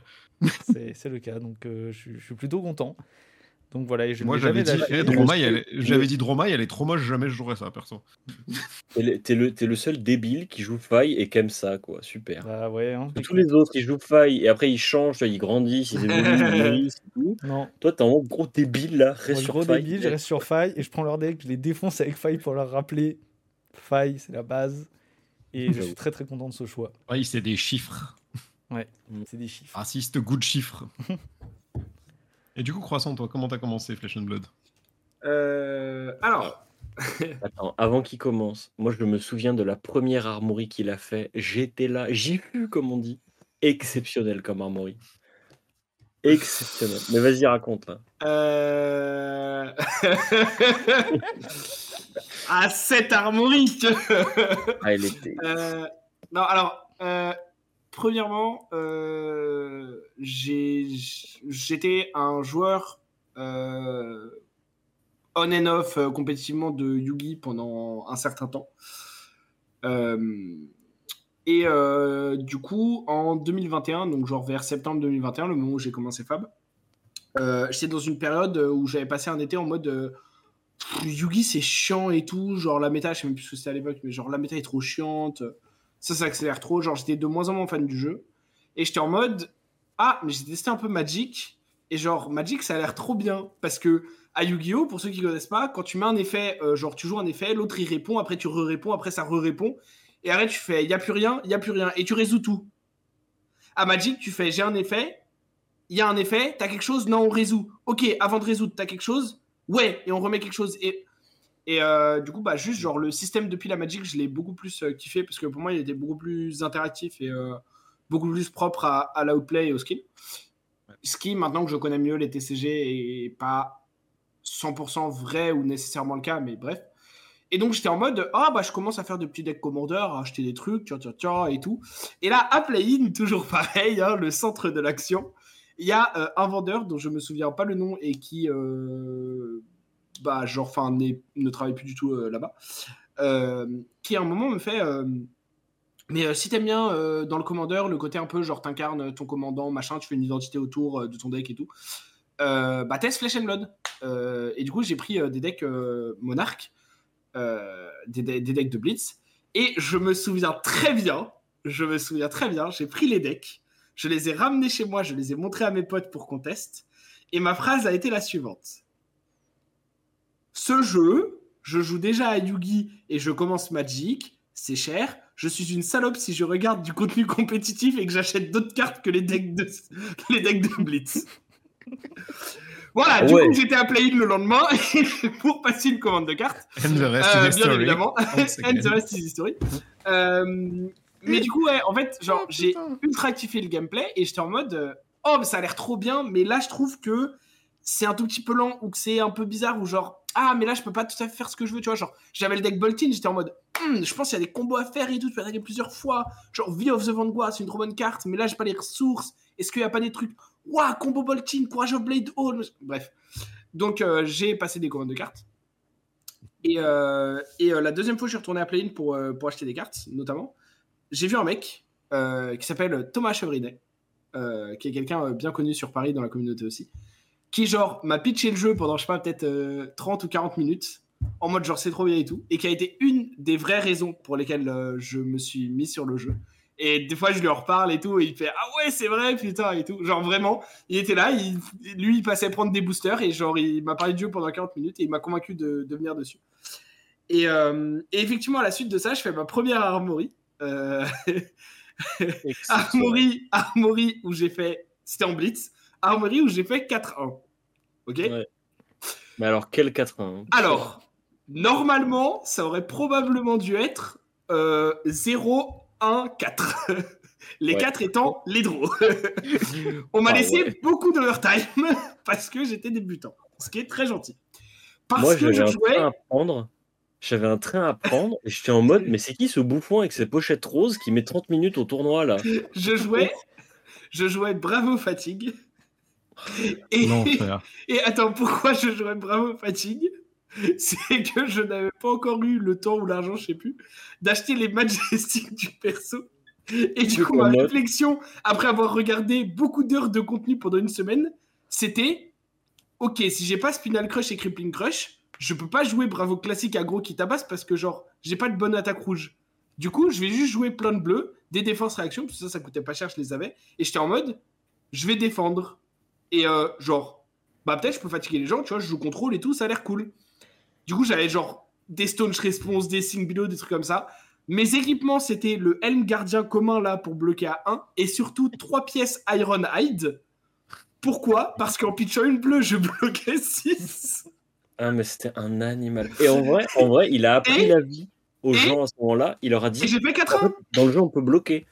c'est le cas, donc euh, je, suis plutôt content. Donc voilà, et je Moi j'avais dit, eh, j'avais dit Dromaille, elle est trop moche, jamais je jouerai ça, perso. *laughs* T'es le, es le seul débile qui joue Faille et qui aime ça, quoi. Super. Bah ouais. Hein, tous les autres, ils jouent Faille et après ils changent, ils grandissent, ils évoluent, ils *laughs* tout. Non. Toi, t'es un gros débile là, reste sur gros Faille. débile, je reste sur Faille et je prends leur deck, je les défonce avec Faille pour leur rappeler Faille, c'est la base. Et je suis très très content de ce choix. Oui, c'est des chiffres. Ouais, c'est des chiffres. Raciste, goût de chiffres. *laughs* Et du coup, Croissant, toi, comment t'as commencé Flesh and Blood? Euh, Alors. *laughs* Attends, avant qu'il commence, moi je me souviens de la première armory qu'il a fait. J'étais là, j'y fus, comme on dit. Exceptionnel comme armory. Exceptionnel. Mais vas-y, raconte. Euh... à *laughs* cette armory Ah, elle était. Euh... Non, alors, euh, premièrement, euh, j'étais un joueur euh, on and off euh, compétitivement de Yugi pendant un certain temps. et du coup, en 2021, donc genre vers septembre 2021, le moment où j'ai commencé Fab, j'étais dans une période où j'avais passé un été en mode Yugi c'est chiant et tout, genre la méta, je sais même plus ce que c'était à l'époque, mais genre la méta est trop chiante ça s'accélère trop. Genre, j'étais de moins en moins fan du jeu. Et j'étais en mode, ah, mais j'ai testé un peu Magic. Et genre, Magic, ça a l'air trop bien. Parce que à Yu-Gi-Oh!, pour ceux qui connaissent pas, quand tu mets un effet, euh, genre, tu joues un effet, l'autre il répond, après tu re-réponds, après ça re-répond. Et après, tu fais, il n'y a plus rien, il n'y a plus rien. Et tu résous tout. À Magic, tu fais, j'ai un effet, il y a un effet, t'as quelque chose, non, on résout. Ok, avant de résoudre, t'as quelque chose, ouais, et on remet quelque chose. Et et euh, du coup, bah, juste genre le système depuis la Magic, je l'ai beaucoup plus euh, kiffé parce que pour moi, il était beaucoup plus interactif et euh, beaucoup plus propre à, à l'outplay et au skill. Ce qui, maintenant que je connais mieux les TCG, est pas 100% vrai ou nécessairement le cas, mais bref. Et donc j'étais en mode ah bah je commence à faire de petits decks commandeurs, à acheter des trucs, tiens tiens tiens et tout. Et là à Play-in *laughs* toujours pareil, hein, le centre de l'action, il y a un vendeur dont je me souviens pas le nom et qui bah, genre, enfin, ne travaille plus du tout euh, là-bas, euh, qui à un moment me fait euh, mais si t'aimes bien dans le commandeur le côté un peu genre t'incarnes ton commandant, machin, tu fais une identité autour de ton deck et tout, bah test Flesh and Blood. et du coup j'ai pris des decks Monarch, des, des, decks de Blitz, et je me souviens très bien, je me souviens très bien, j'ai pris les decks, je les ai ramenés chez moi, je les ai montrés à mes potes pour qu'on teste, et ma phrase a été la suivante ce jeu, je joue déjà à Yugi et je commence Magic, c'est cher. Je suis une salope si je regarde du contenu compétitif et que j'achète d'autres cartes que les decks de, *laughs* les decks de Blitz. Voilà, ah du coup, j'étais à play-in le lendemain *laughs* pour passer une commande de cartes. And the rest is Bien évidemment. *laughs* And the rest is history. mais du coup, ouais, en fait, genre, oh, j'ai ultra kiffé le gameplay et j'étais en mode, oh, mais ça a l'air trop bien, mais là, je trouve que c'est un tout petit peu lent ou que c'est un peu bizarre ou genre, ah, mais là, je peux pas tout à fait faire ce que je veux, tu vois. Genre, j'avais le deck Boltin, j'étais en mode, hmm, je pense qu'il y a des combos à faire et tout, tu peux attaquer plusieurs fois. Genre, V of the Vanguard, c'est une trop bonne carte, mais là, j'ai pas les ressources. Est-ce qu'il y a pas des trucs, waouh, combo Boltin, Courage of Blade Hall. Bref. Donc, euh, j'ai passé des commandes de cartes. Et, euh, et euh, la deuxième fois, je suis retourné à Play-in pour, pour acheter des cartes, notamment. J'ai vu un mec qui s'appelle Thomas Chevrinet, qui est quelqu'un bien connu sur Paris dans la communauté aussi qui genre m'a pitché le jeu pendant je sais pas peut-être 30 euh, ou 40 minutes en mode genre c'est trop bien et tout et qui a été une des vraies raisons pour lesquelles euh, je me suis mis sur le jeu. Et des fois je lui en reparle et tout et il fait ah ouais c'est vrai putain et tout. Genre vraiment il était là il, lui il passait prendre des boosters et genre il m'a parlé du jeu pendant 40 minutes et il m'a convaincu de, de, venir dessus. Et, euh, et, effectivement à la suite de ça je fais ma première armory *laughs* armory armory où j'ai fait c'était en blitz Armory où j'ai fait 4-1. Ok? Mais alors, quel 4-1 hein? Alors, normalement, ça aurait probablement dû être 0-1-4. Euh, *laughs* les 4 étant les draws. *laughs* On m'a ah laissé beaucoup d'overtime *laughs* parce que j'étais débutant. Ce qui est très gentil. Parce Moi, que je jouais. Prendre. J'avais un train à prendre et j'étais en mode, mais c'est qui ce bouffon avec ses pochettes roses qui met 30 minutes au tournoi là? Je jouais, je jouais Bravo Fatigue *laughs* et, et attends, pourquoi je jouais Bravo Fatigue? C'est que je n'avais pas encore eu le temps ou l'argent, je sais plus, d'acheter les Majestics *laughs* du perso. Et du coup, ma réflexion, après avoir regardé beaucoup d'heures de contenu pendant une semaine, c'était Ok, si j'ai pas Spinal Crush et Crippling Crush, je peux pas jouer Bravo classique aggro qui tabasse parce que, genre, j'ai pas de bonne attaque rouge. Du coup, je vais juste jouer plein de bleus, des défenses réactions, parce que ça, ça coûtait pas cher, je les avais. Et j'étais en mode Je vais défendre. Et euh, genre, bah peut-être je peux fatiguer les gens, tu vois, je joue contrôle et tout, ça a l'air cool. Du coup, j'avais genre des Stone Response, des Sing Below, des trucs comme ça. Mes équipements, c'était le Helm Gardien commun là pour bloquer à 1 et surtout 3 pièces Iron Hide. Pourquoi? Parce qu'en pitch une bleu, je *laughs* bloquais 6. Ah, mais c'était un animal. Et en vrai, en vrai il a appris la vie aux gens à ce moment-là. Il leur a dit. J'ai fait 4 ans. Dans le jeu, on peut bloquer.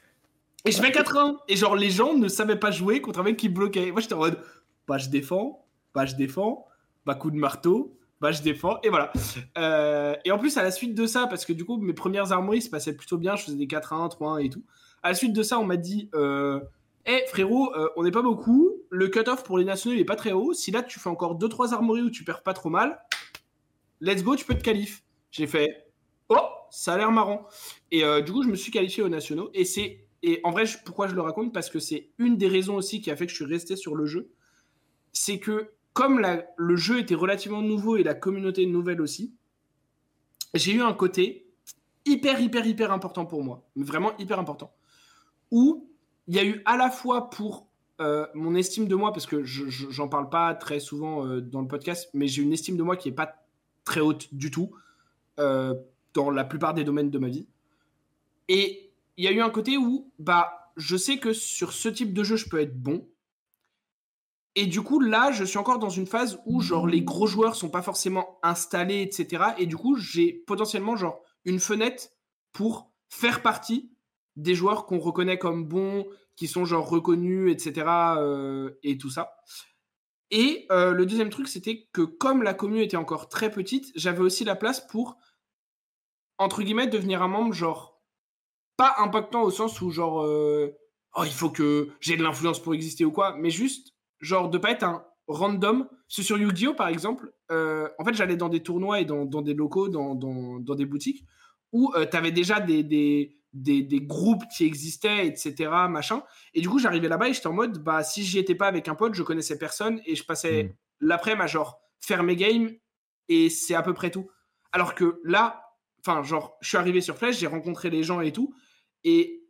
Et je fais 4-1. Et genre, les gens ne savaient pas jouer contre un mec qui bloquait. Moi, j'étais en mode, bah, je défends, bah, je défends, bah, coup de marteau, bah, je défends. Et voilà. Euh, et en plus, à la suite de ça, parce que du coup, mes premières armories se passaient plutôt bien. Je faisais des 4-1, 3-1 et tout. À la suite de ça, on m'a dit, euh, hey, frérot, euh, on n'est pas beaucoup. Le cut-off pour les nationaux, il est pas très haut. Si là, tu fais encore 2-3 armories où tu perds pas trop mal, let's go, tu peux te qualifier. J'ai fait, oh, ça a l'air marrant. Et du coup, je me suis qualifié aux nationaux. Et c'est et en vrai, pourquoi je le raconte? Parce que c'est une des raisons aussi qui a fait que je suis resté sur le jeu. C'est que comme le jeu était relativement nouveau et la communauté nouvelle aussi, j'ai eu un côté hyper, hyper, hyper important pour moi. Vraiment hyper important. Où il y a eu à la fois pour euh, mon estime de moi, parce que je j'en parle pas très souvent euh, dans le podcast, mais j'ai une estime de moi qui est pas très haute du tout euh, dans la plupart des domaines de ma vie. Et il y a eu un côté où bah, je sais que sur ce type de jeu, je peux être bon. Et du coup, là, je suis encore dans une phase où genre les gros joueurs sont pas forcément installés, etc. Et du coup, j'ai potentiellement genre une fenêtre pour faire partie des joueurs qu'on reconnaît comme bons, qui sont genre reconnus, etc. Euh, et tout ça. Et euh, le deuxième truc, c'était que comme la commune était encore très petite, j'avais aussi la place pour, entre guillemets, devenir un membre genre pas impactant au sens où genre euh, oh il faut que j'ai de l'influence pour exister ou quoi, mais juste genre de pas être un random. C'est sur Yu-Gi-Oh par exemple, euh, en fait j'allais dans des tournois et dans, des locaux, dans, dans, des boutiques où euh, tu avais déjà des, des, des, groupes qui existaient, etc. Machin. Et du coup j'arrivais là-bas et j'étais en mode bah si j'y étais pas avec un pote, je connaissais personne et je passais mm. l'après-midi à genre faire mes games et c'est à peu près tout. Alors que là, enfin genre je suis arrivé sur Flash, j'ai rencontré les gens et tout et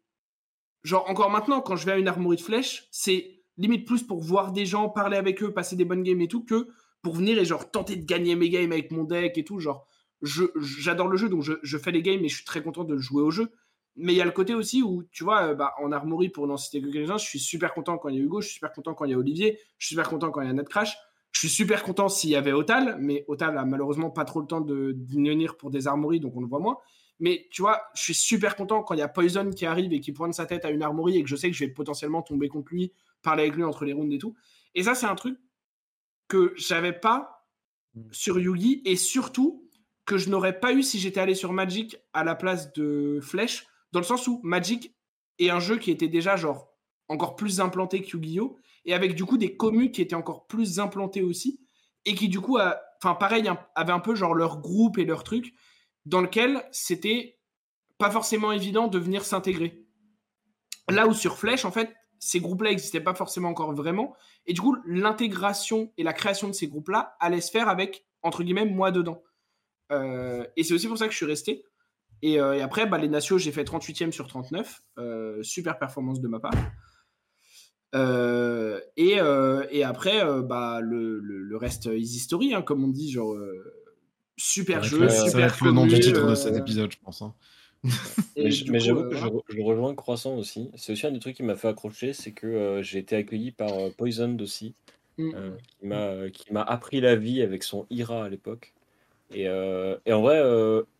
genre, encore maintenant, quand je vais à une armoire de flèches, c'est limite plus pour voir des gens, parler avec eux, passer des bonnes games et tout, que pour venir et genre tenter de gagner mes games avec mon deck et tout. Genre, j'adore le jeu, donc je, fais les games et je suis très content de jouer au jeu. Mais il y a le côté aussi où, tu vois, euh, bah, en armory, pour n'en citer que quelques-uns, je suis super content quand il y a Hugo, je suis super content quand il y a Olivier, je suis super content quand il y a Netcrash. Je Je suis super content s'il y avait Otal, mais Otal a malheureusement pas trop le temps de venir pour des armories, donc on le voit moins. Mais tu vois, je suis super content quand il y a Poison qui arrive et qui pointe sa tête à une armorie et que je sais que je vais potentiellement tomber contre lui, parler avec lui entre les rounds et tout. Et ça, c'est un truc que j'avais pas mm. sur Yugi et surtout que je n'aurais pas eu si j'étais allé sur Magic à la place de Flèche, dans le sens où Magic est un jeu qui était déjà genre encore plus implanté que Yu-Gi-Oh! et avec du coup des communes qui étaient encore plus implantées aussi et qui du coup, enfin pareil, avaient un peu genre leur groupe et leur truc dans lequel c'était pas forcément évident de venir s'intégrer. Là où sur Flèche, en fait, ces groupes-là n'existaient pas forcément encore vraiment. Et du coup, l'intégration et la création de ces groupes-là allait se faire avec, entre guillemets, moi dedans. Euh, et c'est aussi pour ça que je suis resté. Et, euh, après, bah, les nations, j'ai fait 38e sur 39. Euh, super performance de ma part. Et, après, bah, le, reste is history, hein, comme on dit, genre super jeu, super le nom du titre de cet épisode, je pense. Hein. *laughs* mais j'avoue que je, rejoins Croissant aussi. C'est aussi un des trucs qui m'a fait accrocher, c'est que j'ai été accueilli par Poison aussi, mmh. qui m'a appris la vie avec son Ira à l'époque. Et, et, en vrai,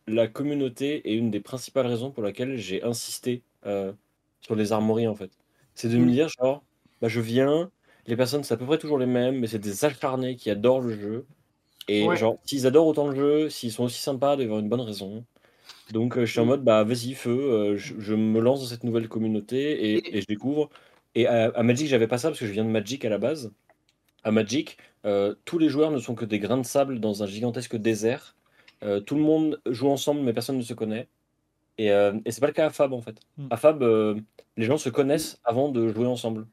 la communauté est une des principales raisons pour laquelle j'ai insisté sur les armories en fait. C'est de me mmh. dire genre, bah, je viens, les personnes c'est à peu près toujours les mêmes, mais c'est des acharnés qui adorent le jeu. Et genre, s'ils adorent autant le jeu, s'ils sont aussi sympas, il y avoir une bonne raison. Donc je suis en mmh. mode, bah vas-y, feu, je, me lance dans cette nouvelle communauté et, je découvre. Et à, Magic, j'avais pas ça parce que je viens de Magic à la base. À Magic, tous les joueurs ne sont que des grains de sable dans un gigantesque désert. tout le monde joue ensemble, mais personne ne se connaît. Et, et c'est pas le cas à Fab en fait. Mmh. À Fab, les gens se connaissent avant de jouer ensemble.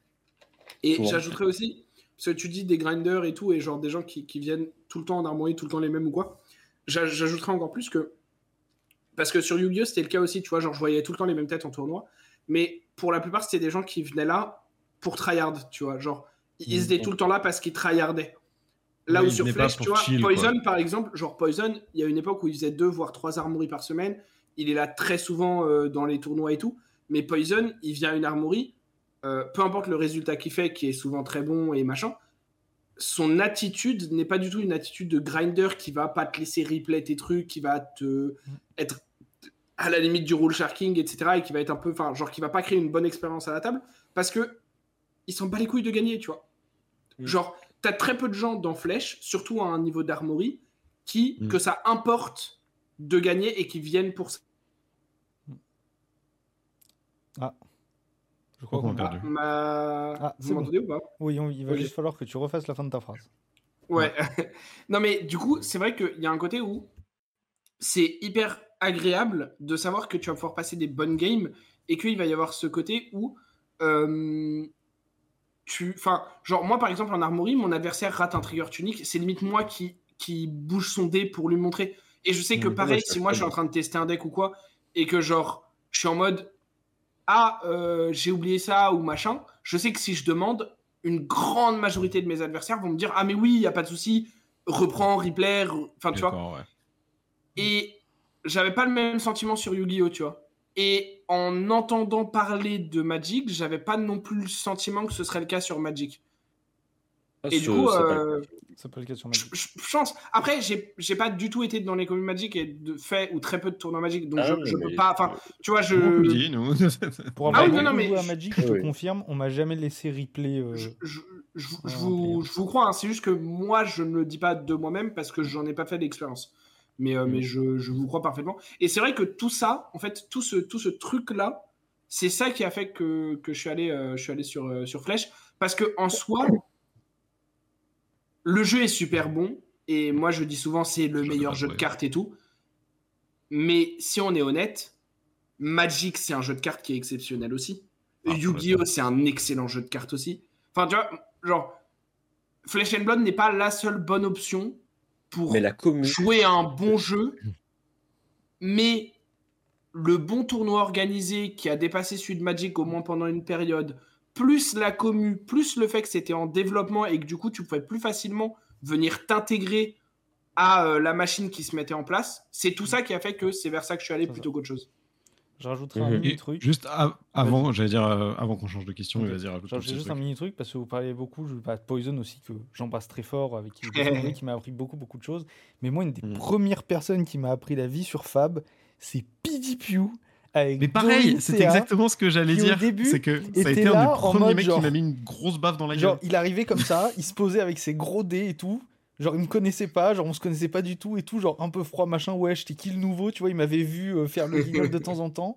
Et j'ajouterais aussi, parce que tu dis des grinders et tout, et genre des gens qui, qui viennent tout le temps en harmonie, tout le temps les mêmes ou quoi. J'ajouterais encore plus que. Parce que sur Yu-Gi-Oh! c'était le cas aussi, tu vois, genre je voyais tout le temps les mêmes têtes en tournoi. Mais pour la plupart, c'était des gens qui venaient là pour tryhard, tu vois. Genre, ils étaient tout le temps là parce qu'ils tryhardaient. Là où sur Flash, tu vois, Poison par exemple, genre Poison, il y a une époque où il faisait deux voire trois armories par semaine. Il est là très souvent euh, dans les tournois et tout. Mais Poison, il vient à une armorie, euh, peu importe le résultat qu'il fait, qui est souvent très bon et machin, son attitude n'est pas du tout une attitude de grinder qui va pas te laisser replay tes trucs, qui va te être à la limite du rule sharking, etc. et qui va être un peu, enfin, genre qui va pas créer une bonne expérience à la table parce que il s'en bat les couilles de gagner, tu vois. Mm. Genre, t'as très peu de gens dans Flèche, surtout à un niveau d'armorie, qui, mm. que ça importe de gagner et qui viennent pour ça. Ah. Je crois qu'on a perdu. Ah, Vous m'entendez ou pas? Oui, il va juste falloir que tu refasses la fin de ta phrase. Ouais. *laughs* non, mais du coup, c'est vrai qu'il y a un côté où c'est hyper agréable de savoir que tu vas pouvoir passer des bonnes games et qu'il va y avoir ce côté où euh, tu. Enfin, genre, moi par exemple en armory, mon adversaire rate un trigger tunique, c'est limite moi qui, qui bouge son dé pour lui montrer. Et je sais que mmh, pareil, si moi je suis en train de tester un deck ou quoi, et que genre, je suis en mode ah, euh, j'ai oublié ça ou machin, je sais que si je demande, une grande majorité de mes adversaires vont me dire Ah, mais oui, il n'y a pas de souci, reprends, replay, enfin, tu vois. Et j'avais pas le même sentiment sur Yu-Gi-Oh, tu vois. Et en entendant parler de Magic, j'avais pas non plus le sentiment que ce serait le cas sur Magic. Ah, et du coup, euh, ça sur Magic. Je, pense. Après, j'ai pas du tout été dans les communes Magic et de fait ou très peu de tournois Magic, donc ah je, peux pas. Enfin, tu vois, je. Dit, nous. *laughs* Pour ah, oui, non, non, mais à Magic, je te confirme, on m'a jamais laissé replay. Euh, je, vous, je, vous, crois. Hein, c'est juste que moi, je ne le dis pas de moi-même parce que j'en ai pas fait l'expérience. Mais, euh, mais mm. je, je, vous crois parfaitement. Et c'est vrai que tout ça, en fait, tout ce, tout ce truc-là, c'est ça qui a fait que, que je suis allé, je suis allé sur, sur Flèche. Parce que en soi, le jeu est super bon. Et moi, je dis souvent, c'est le meilleur jeu de cartes et tout. Mais si on est honnête, Magic, c'est un jeu de cartes qui est exceptionnel aussi. Ah, Yu-Gi-Oh! c'est un excellent jeu de cartes aussi. Enfin, tu vois, genre, Flesh and Blood n'est pas la seule bonne option pour jouer un bon jeu. Mais le bon tournoi organisé qui a dépassé celui de Magic au moins pendant une période, plus la commu, plus le fait que c'était en développement et que du coup tu pouvais plus facilement venir t'intégrer à euh, la machine qui se mettait en place, c'est tout ça qui a fait que c'est vers ça que je suis allé plutôt qu'autre chose. Je rajouterai un mhm. mini truc. Juste avant, j'allais dire, euh, avant qu'on change de question, okay. vas-y, rajoute. juste un mini truc parce que vous parlez beaucoup, je de Poison aussi, que j'embrasse très fort, avec qui, *laughs* qui m'a appris beaucoup, beaucoup de choses. Mais moi, une des mhm. premières personnes qui m'a appris la vie sur Fab, c'est PDPU. Avec mais pareil, c'est exactement ce que j'allais dire. C'est que ça a été un des premiers mecs qui m'a mis une grosse baffe dans la gueule. Genre, il arrivait comme ça, *laughs* il se posait avec ses gros dés et tout. Genre, il me connaissait pas, genre, on se connaissait pas du tout et tout, genre, un peu froid, machin, ouais, j'étais qui le nouveau, tu vois, il m'avait vu euh, faire le guignol de temps en temps.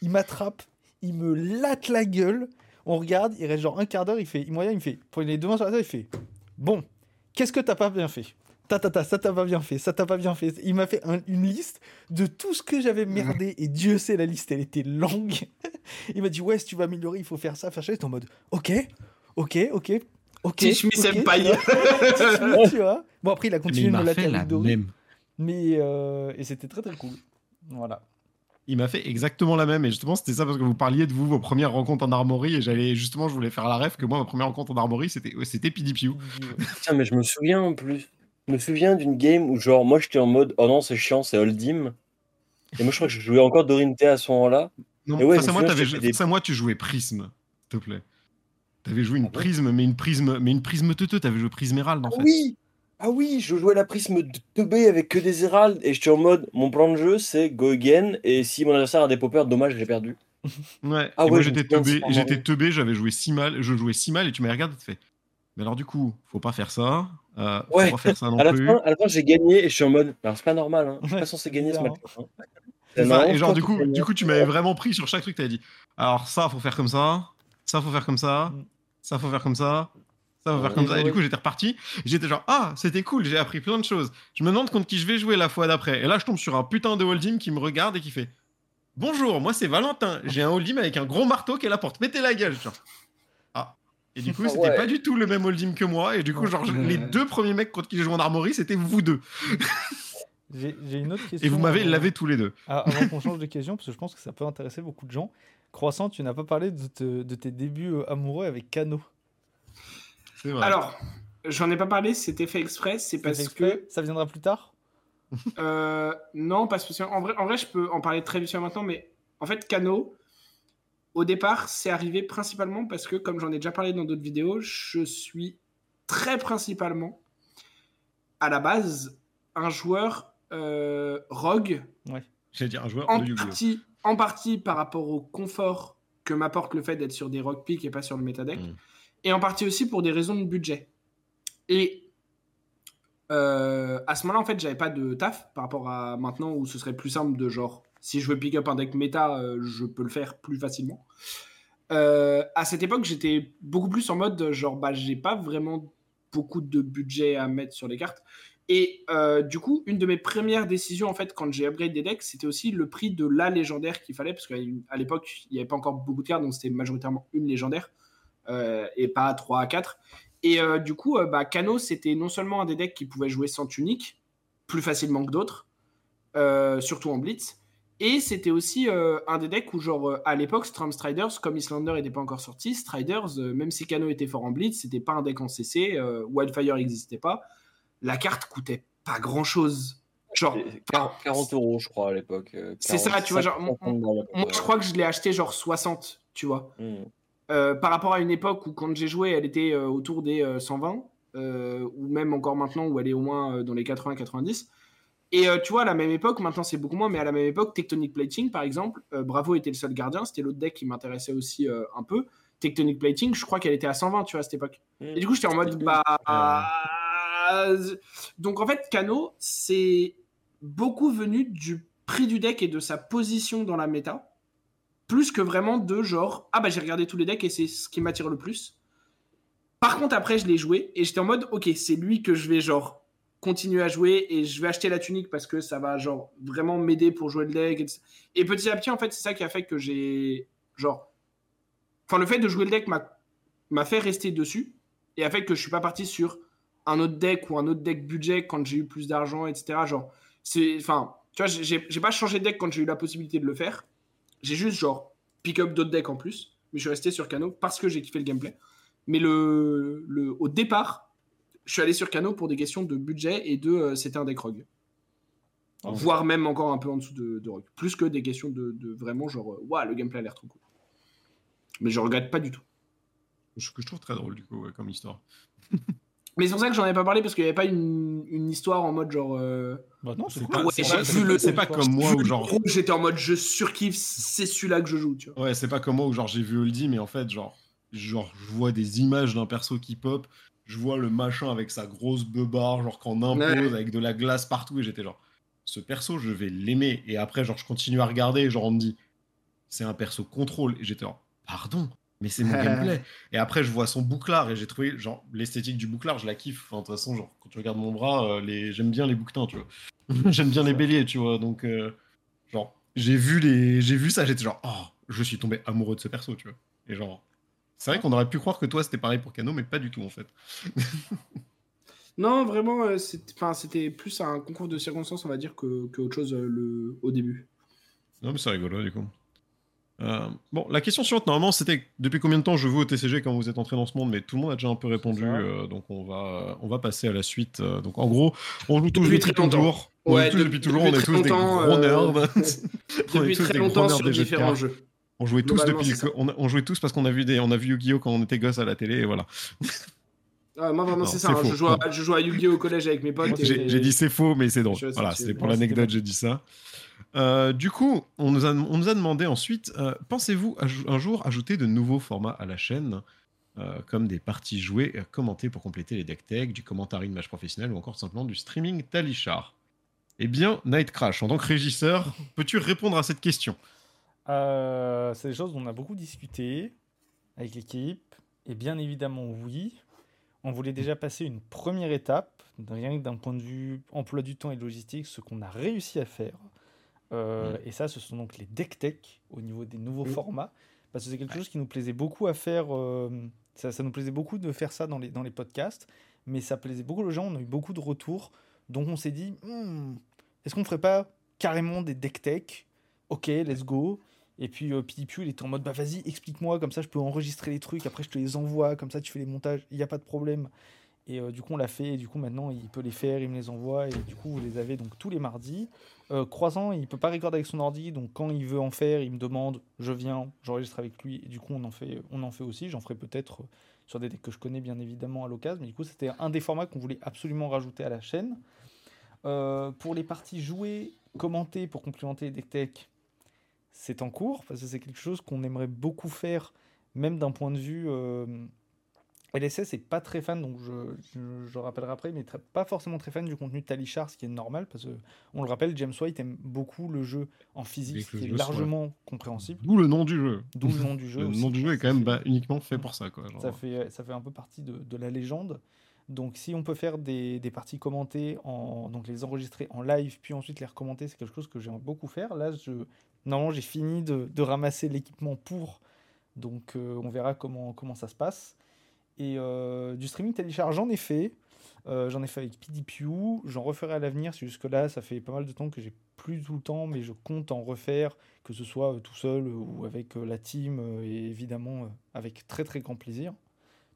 Il m'attrape, il me latte la gueule, on regarde, il reste genre un quart d'heure, il fait, il moyen, il me fait, pour les deux mains sur la table, il fait, bon, qu'est-ce que t'as pas bien fait? Ta, ta, ta, ça t'a pas bien fait, ça t'a pas bien fait. Il m'a fait une liste de tout ce que j'avais merdé *laughs* et Dieu sait la liste, elle était longue. *laughs* il m'a dit ouais, si tu vas améliorer, il faut faire ça, faire ça. J'étais en mode ok, ok, ok, Ok. Teach me senpai. tu vois. Bon, après, il a continué de me la même. Mais euh, et c'était très très cool. Voilà. Il m'a fait exactement la même. Et justement, c'était ça parce que vous parliez de vous, vos premières rencontres en armory. Et j'allais justement, je voulais faire la rêve que moi, ma première rencontre en armory, c'était c'était PDPU. Tiens, mais je me souviens en plus. Je me souviens d'une game où, genre, moi, j'étais en mode Oh non, c'est chiant, c'est Oldim. Et moi, je crois que je jouais encore Dorinté à ce moment-là. Non, ouais, face, à moi, face à moi, tu jouais Prism, s'il te plaît. T'avais joué une ah prisme, mais une prisme, mais une prisme teuteux. T'avais joué prisme Hérald en ah fait. Oui. Ah oui, je jouais la prisme 2B avec que des Héralds et j'étais en mode mon plan de jeu c'est go again et si mon adversaire a des poppers, dommage j'ai perdu. *laughs* ouais. Ah moi j'étais teubé, j'étais teubé, j'avais joué si mal, je jouais si mal et tu m'as regardé et tu fais. Mais alors du coup, faut pas faire ça. Euh, ouais. Faut faire ça non à la plus. Fin, à la fin j'ai gagné et je suis en mode. Alors c'est pas normal, hein. je suis pas censé gagner ce match. Hein. Et genre du coup, du coup tu m'avais vraiment pris sur chaque truc. T'avais dit. Alors ça faut faire comme ça, ça faut faire comme ça. Mm ça faut faire comme ça, ça faut faire comme ça. Et du coup, j'étais reparti. J'étais genre, ah, c'était cool, j'ai appris plein de choses. Je me demande contre qui je vais jouer la fois d'après. Et là, je tombe sur un putain de holding qui me regarde et qui fait Bonjour, moi c'est Valentin. J'ai un holding avec un gros marteau qui est la porte. Mettez la gueule. Genre. Et du coup, *laughs* c'était pas du tout le même holding que moi. Et du coup, genre, les deux premiers mecs contre qui j'ai joué en armory, c'était vous deux. J'ai une autre question. Et vous m'avez lavé tous les deux. Ah, avant qu'on change de question, parce que je pense que ça peut intéresser beaucoup de gens. Croissant, tu n'as pas parlé de, de, tes débuts euh, amoureux avec Cano. Vrai. Alors, j'en ai pas parlé, c'était fait exprès, c'est parce que. Ça viendra plus tard? Euh, Non, parce que en vrai, en vrai, je peux en parler très vite maintenant, mais en fait, Cano, au départ, c'est arrivé principalement parce que, comme j'en ai déjà parlé dans d'autres vidéos, je suis très principalement, à la base, un joueur euh, rogue. Ouais. J'allais dire un joueur en de partie, en partie par rapport au confort que m'apporte le fait d'être sur des rock pick et pas sur le métadec, mm. et en partie aussi pour des raisons de budget. Et euh, à ce moment-là, en fait, j'avais pas de taf par rapport à maintenant où ce serait plus simple de genre, si je veux pick up un deck méta, euh, je peux le faire plus facilement. Euh, à cette époque, j'étais beaucoup plus en mode genre, bah, j'ai pas vraiment beaucoup de budget à mettre sur les cartes. Et euh, du coup, une de mes premières décisions, en fait, quand j'ai upgrade des decks, c'était aussi le prix de la légendaire qu'il fallait, parce qu'à l'époque, il n'y avait pas encore beaucoup de cartes, donc c'était majoritairement une légendaire, et pas 3 à 4. Et du coup, bah, Kano, c'était non seulement un des decks qui pouvait jouer sans tunique, plus facilement que d'autres, surtout en Blitz, et c'était aussi un des decks où, genre, à l'époque, Storm Striders, comme Islander n'était pas encore sorti, Striders, même si Kano était fort en Blitz, c'était pas un deck en CC, Wildfire n'existait pas la carte coûtait pas grand chose. Genre 40 euros, je crois, à l'époque. Euh, c'est ça, tu vois. Genre, moi, je crois que je l'ai acheté genre 60, tu vois. Hmm. Euh, par rapport à une époque où, quand j'ai joué, elle était euh, autour des 120, ou même encore maintenant, où elle est au moins dans les 80-90. Et tu vois, à la même époque, maintenant c'est beaucoup moins, mais à la même époque, Tectonic Plating, par exemple, Bravo était le seul gardien, c'était l'autre deck qui m'intéressait aussi un peu. Tectonic Plating, je crois qu'elle était à 120, tu vois, à cette époque. Hmm. Et du coup, j'étais en mode, bah. Euh, donc en fait, Kano, c'est beaucoup venu du prix du deck et de sa position dans la méta, plus que vraiment de genre ah bah j'ai regardé tous les decks et c'est ce qui m'attire le plus. Par contre après je l'ai joué et j'étais en mode ok c'est lui que je vais genre continuer à jouer et je vais acheter la tunique parce que ça va genre vraiment m'aider pour jouer le deck et, petit à petit en fait c'est ça qui a fait que j'ai genre enfin le fait de jouer le deck m'a fait rester dessus et a fait que je suis pas parti sur un autre deck ou un autre deck budget quand j'ai eu plus d'argent, etc. Genre, c'est, enfin, tu vois, j'ai pas changé de deck quand j'ai eu la possibilité de le faire. J'ai juste, genre, pick up d'autres decks en plus. Mais je suis resté sur Kano parce que j'ai kiffé le gameplay. Mais le, le, au départ, je suis allé sur Kano pour des questions de budget et de euh, c'était un deck rogue. voire même encore un peu en dessous de, de Rock. Plus que des questions de, vraiment genre, waouh, le gameplay a l'air trop cool. Mais je regrette pas du tout. Ce que je trouve très drôle, du coup, comme histoire. *laughs* Mais c'est pour ça que j'en ai pas parlé parce qu'il n'y avait pas une, une, histoire en mode genre. Euh... Bah non, c'est pas, c'est pas, comme moi où genre. J'étais en mode je surkiffe, c'est celui-là que je joue, tu vois. Ouais, c'est pas comme moi où genre j'ai vu Oldie, mais en fait, genre, genre je vois des images d'un perso qui pop, je vois le machin avec sa grosse beubare, genre qu'on impose avec de la glace partout, et j'étais genre, ce perso, je vais l'aimer. Et après, genre, je continue à regarder, et genre, on me dit, c'est un perso contrôle, et j'étais genre, pardon mais c'est mon *laughs* gameplay. Et après, je vois son bouclard et j'ai trouvé, genre, l'esthétique du bouclard, je la kiffe. Enfin, de toute façon, genre, quand tu regardes mon bras, euh, les... j'aime bien les bouquetins, tu vois. *laughs* j'aime bien les béliers, tu vois. Donc, euh, genre, j'ai vu, les... j'ai vu ça, j'étais genre, oh, je suis tombé amoureux de ce perso, tu vois. Et genre, c'est vrai qu'on aurait pu croire que toi, c'était pareil pour Kano, mais pas du tout, en fait. *laughs* non, vraiment, euh, c'était plus un concours de circonstances, on va dire, que, que autre chose le... au début. Non, mais c'est rigolo, du coup. Euh, bon, la question suivante, normalement, c'était depuis combien de temps je veux au TCG quand vous êtes entré dans ce monde, mais tout le monde a déjà un peu répondu, euh, donc on va, on va passer à la suite. Euh, donc en gros, on joue tous depuis, très toujours. Ouais, depuis, toujours, *laughs* *laughs* on est tous des gros nerds. depuis très longtemps sur différents jeux. On jouait tous depuis, on, jouait tous parce qu'on a vu des, on a vu Yu-Gi-Oh quand on était gosse à la télé, et voilà. *laughs* Ah, moi vraiment c'est ça, hein. je, joue à, je joue à Yu-Gi-Oh au collège avec mes potes. J'ai dit c'est faux, mais c'est drôle. Voilà, c'est pour l'anecdote, j'ai dit ça. Euh, du coup, on nous, a, on nous a demandé ensuite, euh, pensez-vous un jour ajouter de nouveaux formats à la chaîne, euh, comme des parties jouées et commentées pour compléter les deck tech, du commentaire de match professionnel ou encore simplement du streaming Talichar? Eh bien, Night Crash, en tant que régisseur, peux-tu répondre à cette question? C'est des choses dont on a beaucoup discuté avec l'équipe, et bien évidemment oui. On voulait déjà passer une première étape, rien que d'un point de vue emploi du temps et logistique, ce qu'on a réussi à faire. Euh, et ça, ce sont donc les deck tech au niveau des nouveaux formats. Parce que c'est quelque chose qui nous plaisait beaucoup à faire. Euh, ça, nous plaisait beaucoup de faire ça dans les, dans les podcasts. Mais ça plaisait beaucoup aux gens. On a eu beaucoup de retours. Donc on s'est dit hmm, est-ce qu'on ferait pas carrément des deck tech? Ok, let's go. Et puis euh, il était en mode bah vas-y, explique-moi, comme ça je peux enregistrer les trucs, après je te les envoie, comme ça tu fais les montages, il n'y a pas de problème. Et euh, du coup, on l'a fait. Et du coup, maintenant, il peut les faire, il me les envoie. Et du coup, vous les avez donc tous les mardis. Euh, croisant, il peut pas recorder avec son ordi. Donc, quand il veut en faire, il me demande, je viens, j'enregistre avec lui. Et du coup, on en fait, on en fait aussi. J'en ferai peut-être euh, sur des decks que je connais bien évidemment à l'occasion. Mais du coup, c'était un des formats qu'on voulait absolument rajouter à la chaîne. pour les parties jouées, commentées pour complémenter les deck tech, c'est en cours. Parce que c'est quelque chose qu'on aimerait beaucoup faire, même d'un point de vue LSS n'est pas très fan, donc je, je, rappellerai après, mais pas forcément très fan du contenu de Talichar, ce qui est normal, parce qu'on le rappelle, James White aime beaucoup le jeu en physique, ce qui est largement compréhensible. D'où le nom du jeu. D'où le nom du jeu. le nom du jeu est quand même bah, uniquement fait pour ça. Quoi, Ça, fait, ça fait un peu partie de, de, la légende. Donc si on peut faire des, des, parties commentées, en, donc les enregistrer en live, puis ensuite les recommenter, c'est quelque chose que j'aime beaucoup faire. Là, je, normalement, j'ai fini de, ramasser l'équipement pour, donc euh, on verra comment, ça se passe. Et euh, du streaming télécharge, j'en ai fait. Euh, j'en ai fait avec PDPU, j'en referai à l'avenir. C'est jusque là, ça fait pas mal de temps que j'ai plus tout le temps, mais je compte en refaire, que ce soit tout seul ou avec la team, et évidemment avec très très grand plaisir.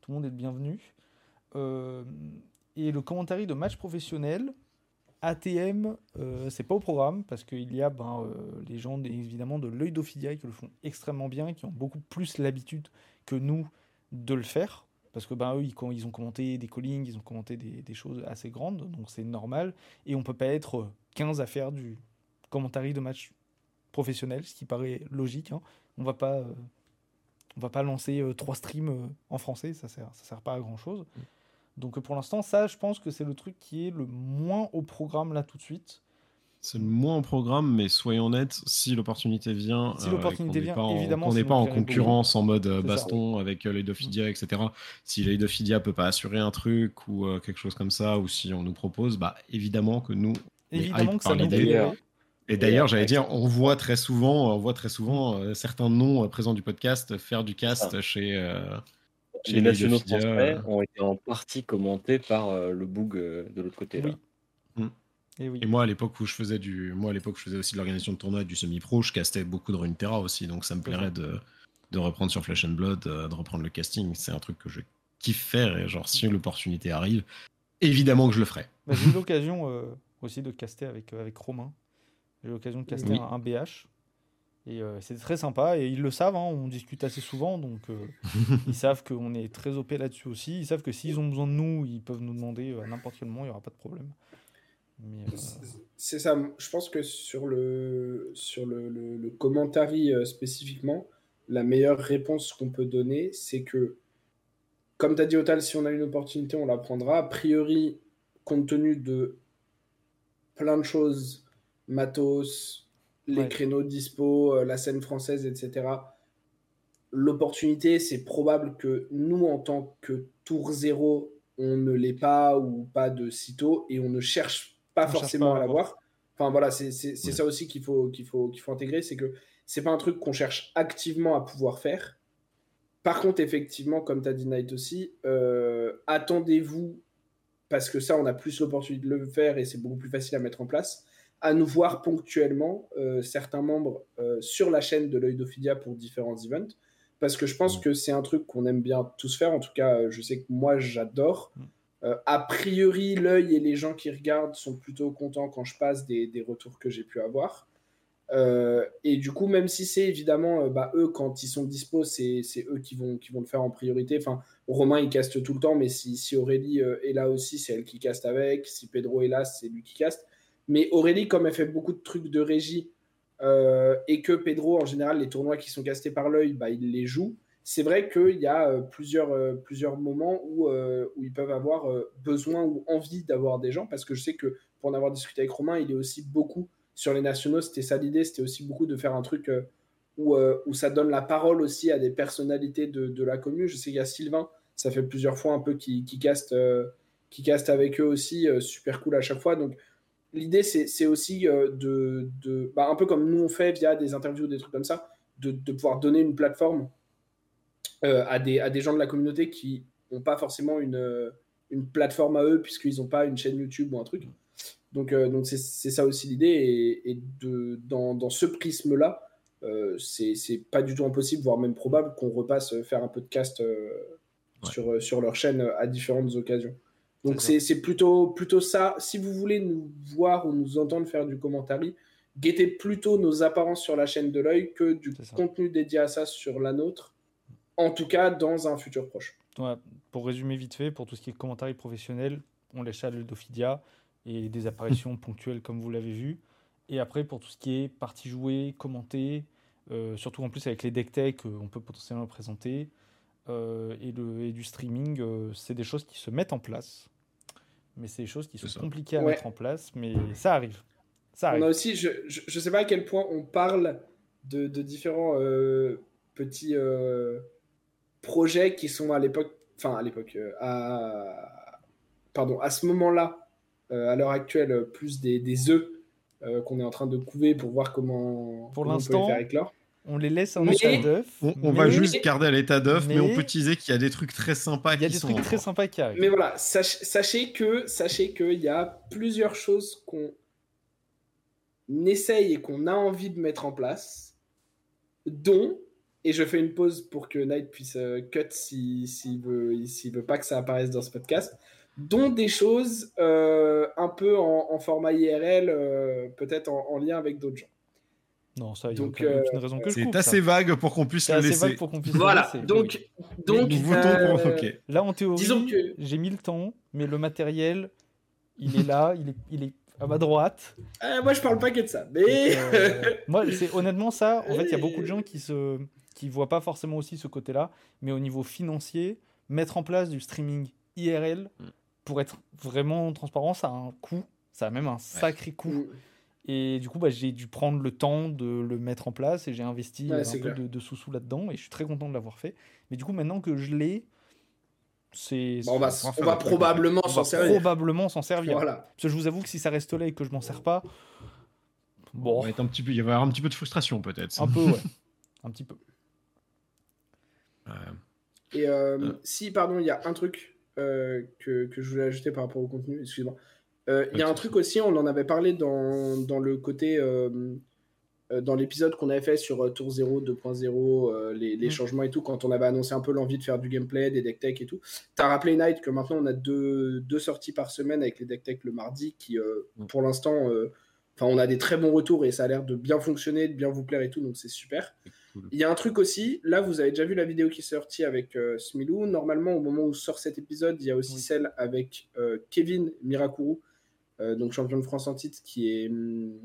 Tout le monde est le bienvenu. et le commentaire de match professionnel, ATM, c'est pas au programme parce qu'il y a ben, les gens évidemment de l'œil d'Ophidia qui le font extrêmement bien, qui ont beaucoup plus l'habitude que nous de le faire. Parce que ben, eux, ils, ont commenté des callings, ils ont commenté des, choses assez grandes, donc c'est normal. Et on peut pas être 15 à faire du commentaire de match professionnel, ce qui paraît logique. Hein. On va pas, euh, on va pas lancer euh, trois streams euh, en français, ça sert, ça sert pas à grand chose. Donc pour l'instant, ça, je pense que c'est le truc qui est le moins au programme là tout de suite. C'est moins en programme, mais soyons honnêtes, si l'opportunité vient, si l'opportunité vient, on évidemment, n'est pas en concurrence en mode euh, baston avec euh, les Dophidia, etc. Si les Dophidia peut pas assurer un truc ou euh, quelque chose comme ça, ou si on nous propose, bah évidemment que nous, évidemment que ça nous Et d'ailleurs, j'allais dire, on voit très souvent, on voit très souvent certains noms présents du podcast faire du cast chez. chez les, nationaux français ont été en partie commentés par le boug de l'autre côté. Là. Et, moi, à l'époque où je faisais du, moi à l'époque, je faisais aussi de l'organisation de tournois du semi-pro, je castais beaucoup de Runeterra aussi, donc ça me plairait de, de reprendre sur Flash and Blood, euh, de reprendre le casting. C'est un truc que je kiffe faire et genre si l'opportunité arrive, évidemment que je le ferai. Bah, j'ai eu *laughs* l'occasion euh, aussi de caster avec, avec Romain. J'ai eu l'occasion de caster un, BH. Et c'est très sympa. Et ils le savent, hein, on discute assez souvent. Donc *laughs* ils savent qu'on est très OP là-dessus aussi. Ils savent que s'ils ont besoin de nous, ils peuvent nous demander à n'importe quel moment, il n'y aura pas de problème. C'est ça. Je pense que sur le, sur le, le, commentary spécifiquement, la meilleure réponse qu'on peut donner, c'est que, comme tu as dit, Otal, si on a une opportunité, on la prendra. A priori, compte tenu de plein de choses, matos, les créneaux dispo, euh, la scène française, etc., l'opportunité, c'est probable que nous, en tant que tour zéro, on ne l'ait pas ou pas de sitôt et on ne cherche pas forcément à l'avoir. Enfin voilà, c'est ça aussi qu'il faut, qu'il faut, qu'il faut intégrer, c'est que c'est pas un truc qu'on cherche activement à pouvoir faire. Par contre, effectivement, comme tu as dit Night aussi, euh, attendez-vous, parce que ça, on a plus l'opportunité de le faire et c'est beaucoup plus facile à mettre en place, à nous voir ponctuellement euh, certains membres euh, sur la chaîne de l'œil d'Ophidia pour différents events. Parce que je pense que c'est un truc qu'on aime bien tous faire. En tout cas, je sais que moi, j'adore. a priori, l'œil et les gens qui regardent sont plutôt contents quand je passe des, des retours que j'ai pu avoir. Euh, et du coup, même si c'est évidemment euh, bah, eux, quand ils sont dispo, c'est eux qui vont, qui vont le faire en priorité. Enfin, Romain, il caste tout le temps, mais si, si Aurélie euh, est là aussi, c'est elle qui caste avec. Si Pedro est là, c'est lui qui caste. Mais Aurélie, comme elle fait beaucoup de trucs de régie, et que Pedro, en général, les tournois qui sont castés par l'œil, bah, il les joue. C'est vrai qu'il y a plusieurs, plusieurs moments où, où ils peuvent avoir besoin ou envie d'avoir des gens, parce que je sais que pour en avoir discuté avec Romain, il est aussi beaucoup sur les nationaux, c'était ça l'idée, c'était aussi beaucoup de faire un truc euh, où, euh, où, ça donne la parole aussi à des personnalités de, de la commune. Je sais qu'il y a Sylvain, ça fait plusieurs fois un peu qui, qui caste, euh, qui caste avec eux aussi, super cool à chaque fois. Donc l'idée, c'est aussi de, de bah, un peu comme nous on fait via des interviews, des trucs comme ça, de, de pouvoir donner une plateforme à, des, à des gens de la communauté qui n'ont pas forcément une, une plateforme à eux puisqu'ils n'ont pas une chaîne YouTube ou un truc. Donc, euh, donc c'est, ça aussi l'idée. Et, de, dans, dans, ce prisme-là, euh, c'est, pas du tout impossible, voire même probable, qu'on repasse faire un peu de cast euh, sur, sur leur chaîne à différentes occasions. Donc c'est, plutôt, plutôt ça. Si vous voulez nous voir ou nous entendre faire du commentary, guettez plutôt nos apparences sur la chaîne de l'œil que du contenu dédié à ça sur la nôtre, en tout cas dans un futur proche. pour résumer vite fait, pour tout ce qui est commentary professionnel, on les à d'Ophidia et des *laughs* apparitions ponctuelles comme vous l'avez vu. Et après, pour tout ce qui est partie jouée, commenter, euh, surtout en plus avec les deck tech, euh, on peut potentiellement présenter, euh, et, le, et du streaming, c'est des choses qui se mettent en place. Mais c'est des choses qui sont compliquées à mettre en place, mais ça arrive. Ça arrive. On a aussi, je ne sais pas à quel point on parle de, de différents petits projets qui sont à l'époque, enfin à l'époque, à, pardon, à ce moment-là, euh, à l'heure actuelle plus des, des œufs euh, qu'on est en train de couver pour voir comment, pour l'instant, on peut les faire éclore. On les laisse en état d'œuf. On, va juste garder à l'état d'œuf, mais... on peut teaser qu'il y a des trucs très sympas Il y a des trucs très sympas qui arrivent. Mais voilà, sachez que sachez qu'il y a plusieurs choses qu'on essaye et qu'on a envie de mettre en place, dont, et je fais une pause pour que Knight puisse euh, cut s'il si, veut, veut pas que ça apparaisse dans ce podcast, dont des choses euh, un peu en, format IRL, euh, peut-être en, lien avec d'autres gens. Non, ça, il n'y a aucune, euh, raison que je C'est assez vague pour qu'on puisse le laisser. Vague pour qu'on puisse voilà, le laisser. donc, donc là en théorie, que... j'ai mis le temps, mais le matériel, il est là, il est, il est à ma droite. moi, je parle pas que de ça, mais *laughs* moi, c'est honnêtement ça. En fait, il y a beaucoup de gens qui se, qui voient pas forcément aussi ce côté-là, mais au niveau financier, mettre en place du streaming IRL. Mm pour être vraiment transparent, ça a un coût, ça a même un sacré coût. Mm. Et du coup, bah, j'ai dû prendre le temps de le mettre en place et j'ai investi un peu de, sous-sous là-dedans et je suis très content de l'avoir fait. Mais du coup, maintenant que je l'ai, c'est. on va, on va probablement s'en servir. Probablement s'en servir. Voilà. Parce que je vous avoue que si ça reste là et que je m'en sers pas, bon. va être un petit peu, il va y avoir un petit peu de frustration peut-être. Un peu, ouais. *laughs* un petit peu. Et euh, euh. si, pardon, il y a un truc euh, que, que, je voulais ajouter par rapport au contenu. Excuse-moi. Euh, il y a un truc aussi, on en avait parlé dans, dans le côté euh, euh, dans l'épisode qu'on avait fait sur Tour 0, 2.0, euh, les, les mm. changements et tout, quand on avait annoncé un peu l'envie de faire du gameplay, des deck tech et tout. Tu as rappelé, Night, que maintenant on a deux, deux, sorties par semaine avec les deck tech le mardi qui, mm. pour l'instant, enfin on a des très bons retours et ça a l'air de bien fonctionner, de bien vous plaire et tout, donc c'est super. Il y a un truc aussi, là vous avez déjà vu la vidéo qui est sortie avec Smilou. Normalement, au moment où sort cet épisode, il y a aussi celle avec Kevin Mirakuru, donc champion de France en titre, qui est hum,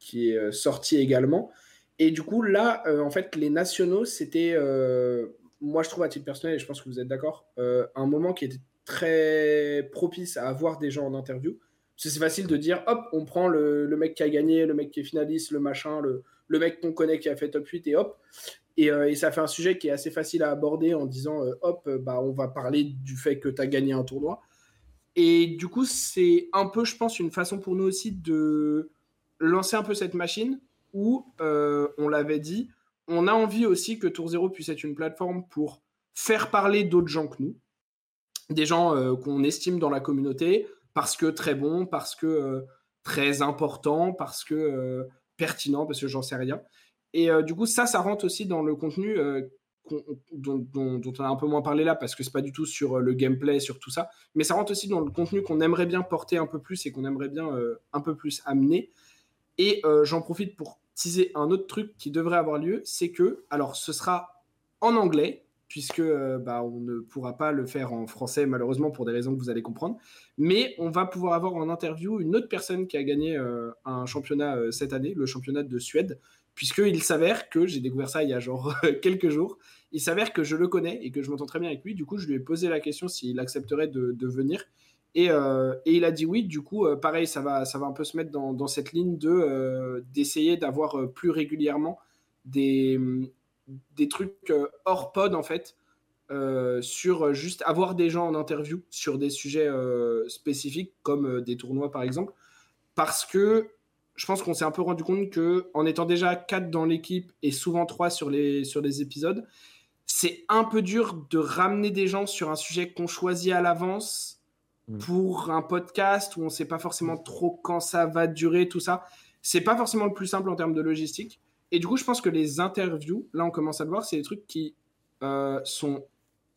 qui est euh, sorti également. Et du coup, là, euh, en fait, les nationaux, c'était, euh, moi je trouve à titre personnel, et je pense que vous êtes d'accord, un moment qui était très propice à avoir des gens en interview. Parce que c'est facile de dire, hop, on prend le, le, mec qui a gagné, le mec qui est finaliste, le machin, le, le mec qu'on connaît qui a fait top 8 et hop. Et, et, ça fait un sujet qui est assez facile à aborder en disant, hop, bah, on va parler du fait que tu as gagné un tournoi. Et du coup, c'est un peu, je pense, une façon pour nous aussi de lancer un peu cette machine où, euh, on l'avait dit, on a envie aussi que Tour Zero puisse être une plateforme pour faire parler d'autres gens que nous, des gens euh, qu'on estime dans la communauté, parce que très bon, parce que euh, très important, parce que pertinent, parce que j'en sais rien. Et du coup, ça, ça rentre aussi dans le contenu dont, on a un peu moins parlé là, parce que c'est pas du tout sur le gameplay, sur tout ça, mais ça rentre aussi dans le contenu qu'on aimerait bien porter un peu plus et qu'on aimerait bien un peu plus amener. Et euh, j'en profite pour teaser un autre truc qui devrait avoir lieu, c'est que, alors ce sera en anglais, puisque euh, bah, on ne pourra pas le faire en français malheureusement pour des raisons que vous allez comprendre, mais on va pouvoir avoir en interview une autre personne qui a gagné euh, un championnat cette année, le championnat de Suède, puisqu'il s'avère que, j'ai découvert ça il y a genre *laughs* quelques jours, il s'avère que je le connais et que je m'entends très bien avec lui, du coup je lui ai posé la question s'il accepterait de, venir, euh, et, il a dit oui, du coup, euh, pareil, ça va, ça va un peu se mettre dans, cette ligne de euh, d'essayer d'avoir plus régulièrement des, des trucs hors pod, en fait, sur juste avoir des gens en interview sur des sujets spécifiques, comme des tournois, par exemple. Parce que je pense qu'on s'est un peu rendu compte que en étant déjà 4 dans l'équipe et souvent 3 sur les, sur les épisodes, c'est un peu dur de ramener des gens sur un sujet qu'on choisit à l'avance Mm. pour un podcast où on ne sait pas forcément trop quand ça va durer, tout ça. C'est pas forcément le plus simple en termes de logistique. Et du coup, je pense que les interviews, là, on commence à le voir, c'est des trucs qui euh, sont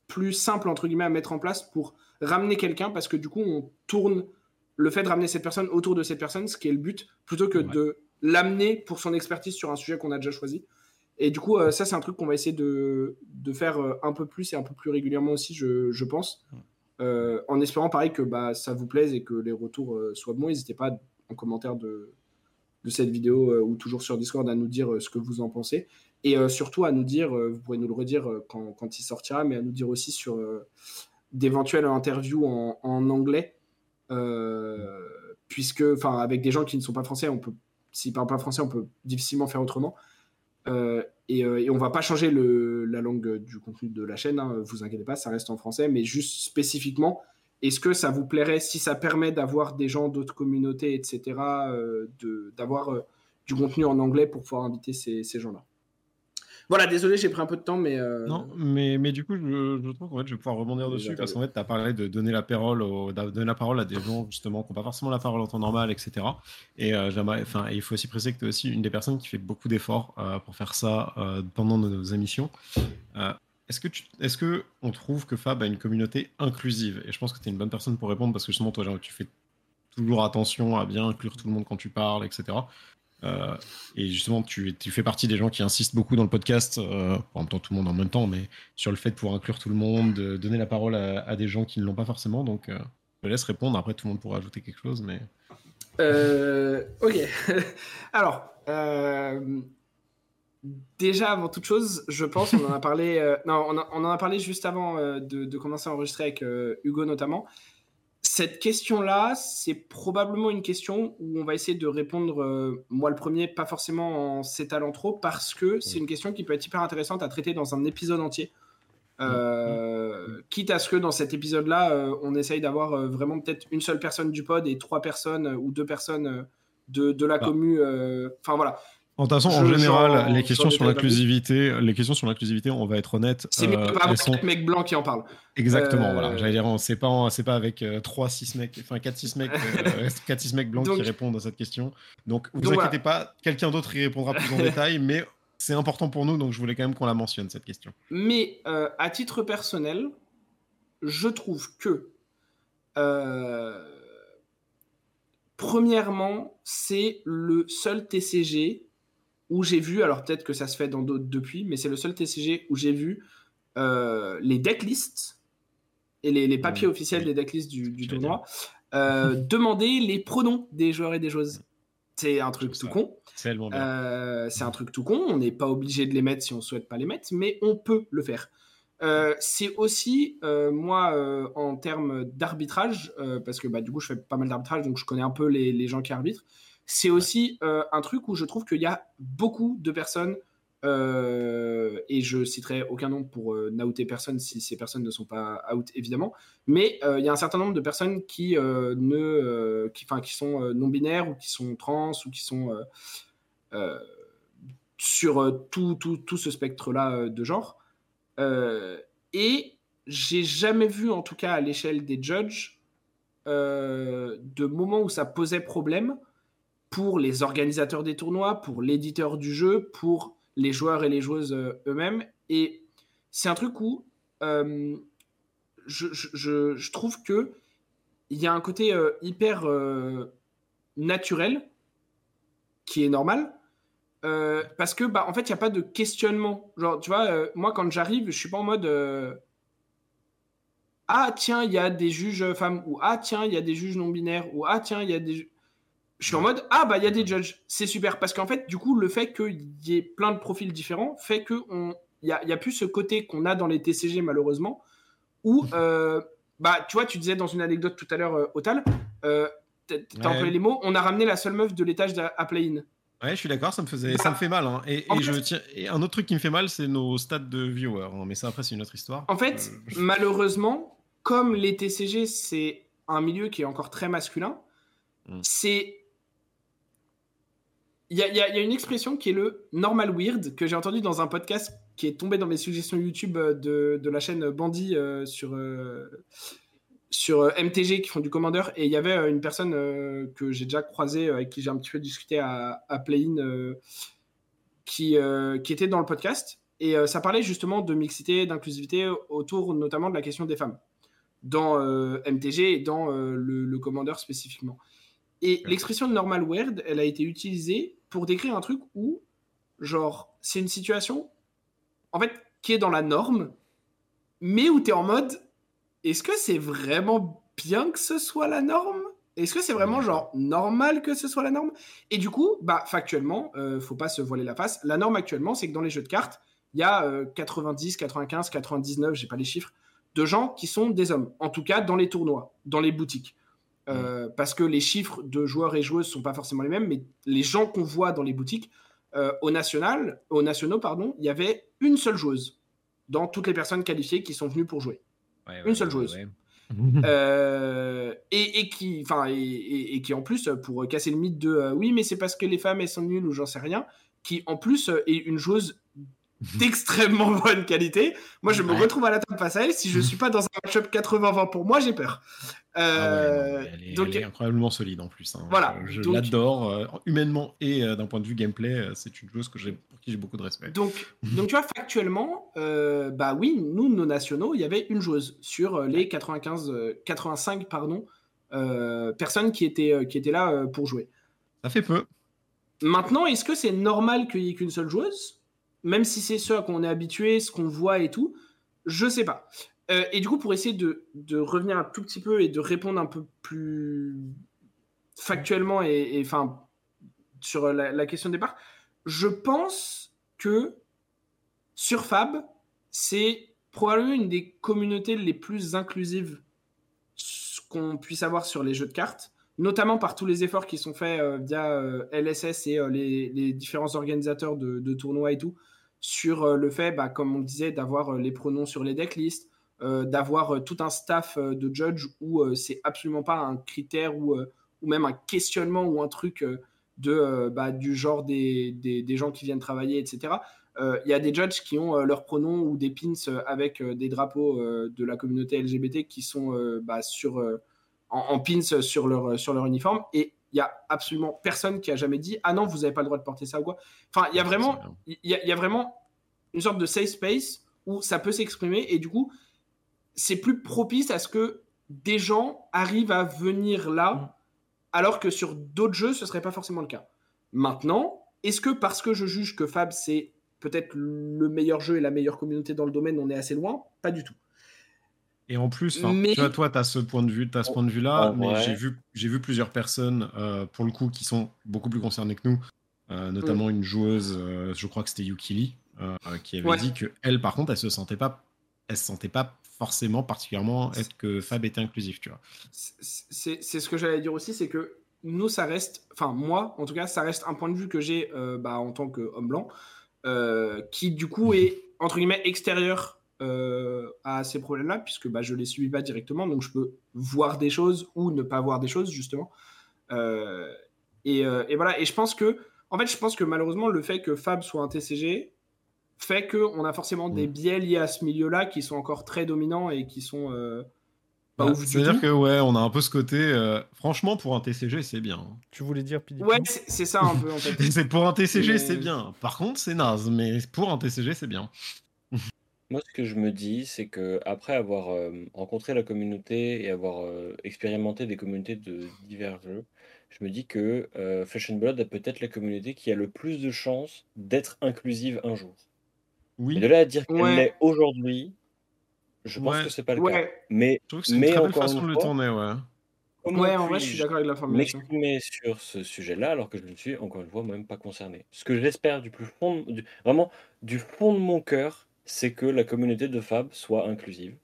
plus simples, entre guillemets, à mettre en place pour ramener quelqu'un, parce que du coup, on tourne le fait de ramener cette personne autour de cette personne, ce qui est le but, plutôt que de l'amener pour son expertise sur un sujet qu'on a déjà choisi. Et du coup, euh, ça, c'est un truc qu'on va essayer de, de, faire euh, un peu plus et un peu plus régulièrement aussi, je, je pense. Euh, en espérant pareil que bah, ça vous plaise et que les retours soient bons. N'hésitez pas en commentaire de, de cette vidéo ou toujours sur Discord à nous dire ce que vous en pensez. Et surtout à nous dire, vous pourrez nous le redire quand, quand, il sortira, mais à nous dire aussi sur d'éventuelles interviews en, en anglais, puisque, enfin, avec des gens qui ne sont pas français, on peut, s'ils parlent pas français, on peut difficilement faire autrement. Euh, euh, et, on va pas changer la langue du contenu de la chaîne, hein, vous inquiétez pas, ça reste en français, mais juste spécifiquement, est-ce que ça vous plairait si ça permet d'avoir des gens d'autres communautés, etc., euh, d'avoir du contenu en anglais pour pouvoir inviter ces gens-là? Voilà, désolé, j'ai pris un peu de temps, mais. Euh, non, mais, mais du coup, je, je trouve qu'en fait, je vais pouvoir rebondir dessus parce qu'en fait, tu as parlé de donner la, parole donner la parole à des gens justement qui n'ont pas forcément la parole en temps normal, etc. Et euh, enfin, il faut aussi préciser que tu es aussi une des personnes qui fait beaucoup d'efforts euh, pour faire ça pendant nos, émissions. est-ce que, tu, est-ce que on trouve que Fab a une communauté inclusive? Et je pense que tu es une bonne personne pour répondre parce que justement, toi, tu fais toujours attention à bien inclure tout le monde quand tu parles, etc. Euh, et justement, tu, fais partie des gens qui insistent beaucoup dans le podcast, euh, en même temps tout le monde en même temps, mais sur le fait de pouvoir inclure tout le monde, de donner la parole à, des gens qui ne l'ont pas forcément. Donc, euh, je laisse répondre. Après, tout le monde pourra ajouter quelque chose, mais. ok. *laughs* Alors, déjà avant toute chose, je pense, on en a parlé. non, on, en a parlé juste avant de, commencer à enregistrer avec Hugo notamment cette question-là, c'est probablement une question où on va essayer de répondre, euh, moi le premier, pas forcément en s'étalant trop, parce que c'est une question qui peut être hyper intéressante à traiter dans un épisode entier. Euh, quitte à ce que dans cet épisode-là, euh, on essaye d'avoir vraiment peut-être une seule personne du pod et trois personnes ou deux personnes de, de la ah. commu. Enfin voilà, En façon, en général, les questions sur l'inclusivité, les questions sur l'inclusivité, on va être honnête. C'est euh, pas sont... mecs blancs qui en parlent. Exactement, voilà. Euh, j'allais dire, c'est pas, c'est pas avec 3, 6 mecs, enfin 4, 6 mecs, *laughs* 4, 6 mecs blancs qui répondent à cette question. Donc, vous inquiétez pas, quelqu'un d'autre y répondra plus en *laughs* détail, mais c'est important pour nous, donc je voulais quand même qu'on la mentionne, cette question. Mais à titre personnel, je trouve que euh, premièrement, c'est le seul TCG où j'ai vu, alors peut-être que ça se fait dans d'autres depuis, mais c'est le seul TCG où j'ai vu euh, les decklists et les, papiers officiels des decklists du, du tournoi euh, *laughs* demander les pronoms des joueurs et des joueuses. C'est un truc tout con. C'est un truc tout con. On n'est pas obligé de les mettre si on souhaite pas les mettre, mais on peut le faire. Euh, c'est aussi, euh, moi, euh, en termes d'arbitrage, parce que bah, du coup, je fais pas mal d'arbitrage, donc je connais un peu les, gens qui arbitrent. C'est aussi un truc où je trouve qu'il y a beaucoup de personnes, et je citerai aucun nom pour n'outer personne si ces personnes ne sont pas out, évidemment, mais il y a un certain nombre de personnes qui, ne, qui, qui sont non-binaires ou qui sont trans ou qui sont sur tout, tout, tout, ce spectre-là de genre. Euh, et j'ai jamais vu, en tout cas à l'échelle des judges, euh, de moments où ça posait problème pour les organisateurs des tournois, pour l'éditeur du jeu, pour les joueurs et les joueuses euh, eux-mêmes. Et c'est un truc où je, je, trouve que il y a un côté hyper naturel qui est normal, euh, parce que, bah, en fait, il n'y a pas de questionnement. Genre, tu vois, euh, moi, quand j'arrive, je suis pas en mode euh, Ah, tiens, il y a des juges femmes, ou Ah, tiens, il y a des juges non-binaires, ou Ah, tiens, il y a des. Je suis en mode Ah, bah, il y a des judges. C'est super. Parce qu'en fait, du coup, le fait qu'il y ait plein de profils différents fait qu'il n'y a, y a plus ce côté qu'on a dans les TCG, malheureusement, où, *laughs* bah, tu vois, tu disais dans une anecdote tout à l'heure, Otal, t'as employé les mots, on a ramené la seule meuf de l'étage à Play-In. Ouais, je suis d'accord, ça me faisait, ça me fait mal. Hein. Et, je tiens, et un autre truc qui me fait mal, c'est nos stats de viewers. Hein. Mais ça, après, c'est une autre histoire. En fait, euh, malheureusement, comme les TCG, c'est un milieu qui est encore très masculin, hmm. c'est. Il y, y a, une expression qui est le normal weird que j'ai entendu dans un podcast qui est tombé dans mes suggestions YouTube de, de la chaîne Bandit euh, sur, euh, sur euh, MTG qui font du commandeur. Et il y avait euh, une personne euh, que j'ai déjà croisée avec qui j'ai un petit peu discuté à, à Play-in qui, qui était dans le podcast. Et ça parlait justement de mixité, d'inclusivité autour notamment de la question des femmes dans MTG et dans le, commandeur spécifiquement. Et l'expression de normal weird, elle a été utilisée pour décrire un truc où, genre, c'est une situation, en fait, qui est dans la norme, mais où tu es en mode, est-ce que c'est vraiment bien que ce soit la norme? Est-ce que c'est vraiment genre normal que ce soit la norme? Et du coup, bah factuellement, euh, faut pas se voiler la face. La norme actuellement, c'est que dans les jeux de cartes, il y a 90, 95, 99, j'ai pas les chiffres, de gens qui sont des hommes. En tout cas, dans les tournois, dans les boutiques. Euh, parce que les chiffres de joueurs et joueuses sont pas forcément les mêmes, mais les gens qu'on voit dans les boutiques, euh, au national, au nationaux, pardon, il y avait une seule joueuse dans toutes les personnes qualifiées qui sont venues pour jouer. Une seule joueuse. *laughs* Euh, et, qui, enfin, et, qui en plus, pour casser le mythe de euh, oui, mais c'est parce que les femmes elles sont nulles ou j'en sais rien, qui en plus est une joueuse d'extrêmement *laughs* bonne qualité. Moi, je me retrouve à la table face à elle. Si je suis pas dans un match-up 80-20 pour moi, j'ai peur. Ah euh, elle, est, donc, incroyablement solide en plus. Hein. Voilà. Je, l'adore euh, humainement et euh, d'un point de vue gameplay. c'est une joueuse que j'ai, pour qui j'ai beaucoup de respect. Donc, *laughs* donc tu vois, factuellement, bah oui, nous, nos nationaux, il y avait une joueuse sur les 95, 85 pardon, personnes qui étaient, qui étaient là pour jouer. Ça fait peu. Maintenant, est-ce que c'est normal qu'il n'y ait qu'une seule joueuse? Même si c'est ce à quoi on est habitué, ce qu'on voit et tout, je sais pas. Euh, et du coup, pour essayer de, revenir un tout petit peu et de répondre un peu plus factuellement et, enfin sur la, question de départ, je pense que sur Fab, c'est probablement une des communautés les plus inclusives qu'on puisse avoir sur les jeux de cartes, notamment par tous les efforts qui sont faits euh, via euh, LSS et les, différents organisateurs de, tournois et tout, sur euh, le fait, bah, comme on le disait, d'avoir euh, les pronoms sur les decklists, euh, d'avoir tout un staff de judge où c'est absolument pas un critère ou, ou même un questionnement ou un truc de, bah, du genre des, des, gens qui viennent travailler, etc. Il y a des judges qui ont leurs pronoms ou des pins avec des drapeaux de la communauté LGBT qui sont bah, sur, en, en, pins sur leur, sur leur uniforme. Et il y a absolument personne qui a jamais dit ah non vous n'avez pas le droit de porter ça ou quoi. Enfin il y a vraiment il y, y, a vraiment une sorte de safe space où ça peut s'exprimer et du coup c'est plus propice à ce que des gens arrivent à venir là mm. alors que sur d'autres jeux ce serait pas forcément le cas. Maintenant est-ce que parce que je juge que Fab c'est peut-être le meilleur jeu et la meilleure communauté dans le domaine on est assez loin? Pas du tout. Et en plus, tu vois, toi, tu as ce point de vue, as ce point de vue-là, mais j'ai vu, j'ai vu plusieurs personnes, euh, pour le coup, qui sont beaucoup plus concernées que nous, euh, notamment une joueuse, euh, je crois que c'était Yukili, qui avait dit que elle, par contre, elle se sentait pas, elle se sentait pas forcément particulièrement être que Fab était inclusif, tu vois. C'est ce que j'allais dire aussi, c'est que nous, ça reste, enfin moi, en tout cas, ça reste un point de vue que j'ai bah, en tant qu'homme blanc, qui du coup mmh. est entre guillemets extérieur euh, à ces problèmes-là, puisque bah, je ne les subis pas directement, donc je peux voir des choses ou ne pas voir des choses, justement. Euh, euh, et, voilà, et je pense que, en fait, je pense que malheureusement, le fait que Fab soit un TCG fait qu'on a forcément des mm. biais liés à ce milieu-là qui sont encore très dominants et qui sont bah, C'est-à-dire que, ouais, on a un peu ce côté, franchement, pour un TCG, c'est bien. Tu voulais dire Ouais, c'est ça un peu, en *laughs* fait. c'est pour un TCG, c'est bien. Par contre, c'est naze, mais pour un TCG, c'est bien. Moi, ce que je me dis, c'est que après avoir rencontré la communauté et avoir expérimenté des communautés de divers jeux, je me dis que Flesh and Blood a peut-être la communauté qui a le plus de chances d'être inclusive un jour. Oui. de là à dire qu'elle l'est aujourd'hui, je pense que c'est pas le cas. Mais, mais une encore façon de le tourner, ouais. Ouais, en vrai, je suis d'accord avec la formulation. M'exprimer sur ce sujet-là, alors que je ne suis encore une fois même pas concerné? Ce que j'espère du plus fond, vraiment du fond de mon cœur, c'est que la communauté de Fab soit inclusive.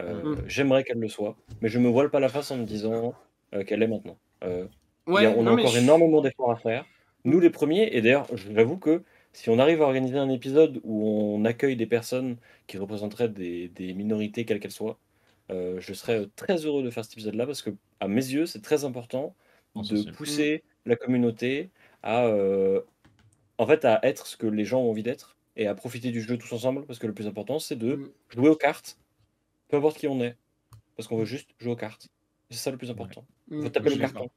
Euh, mm. J'aimerais qu'elle le soit, mais je me voile pas la face en me disant euh, qu'elle est maintenant. Euh, on a encore énormément d'efforts à faire. Nous les premiers, et d'ailleurs, j'avoue que si on arrive à organiser un épisode où on accueille des personnes qui représenteraient des, minorités, quelles qu'elles soient, je serais très heureux de faire cet épisode-là parce que, à mes yeux, c'est très important de pousser la communauté à, en fait, à être ce que les gens ont envie d'être et à profiter du jeu tous ensemble, parce que le plus important, c'est de mm. jouer aux cartes, peu importe qui on est, parce qu'on veut juste jouer aux cartes. C'est ça le plus important. Taper le carton.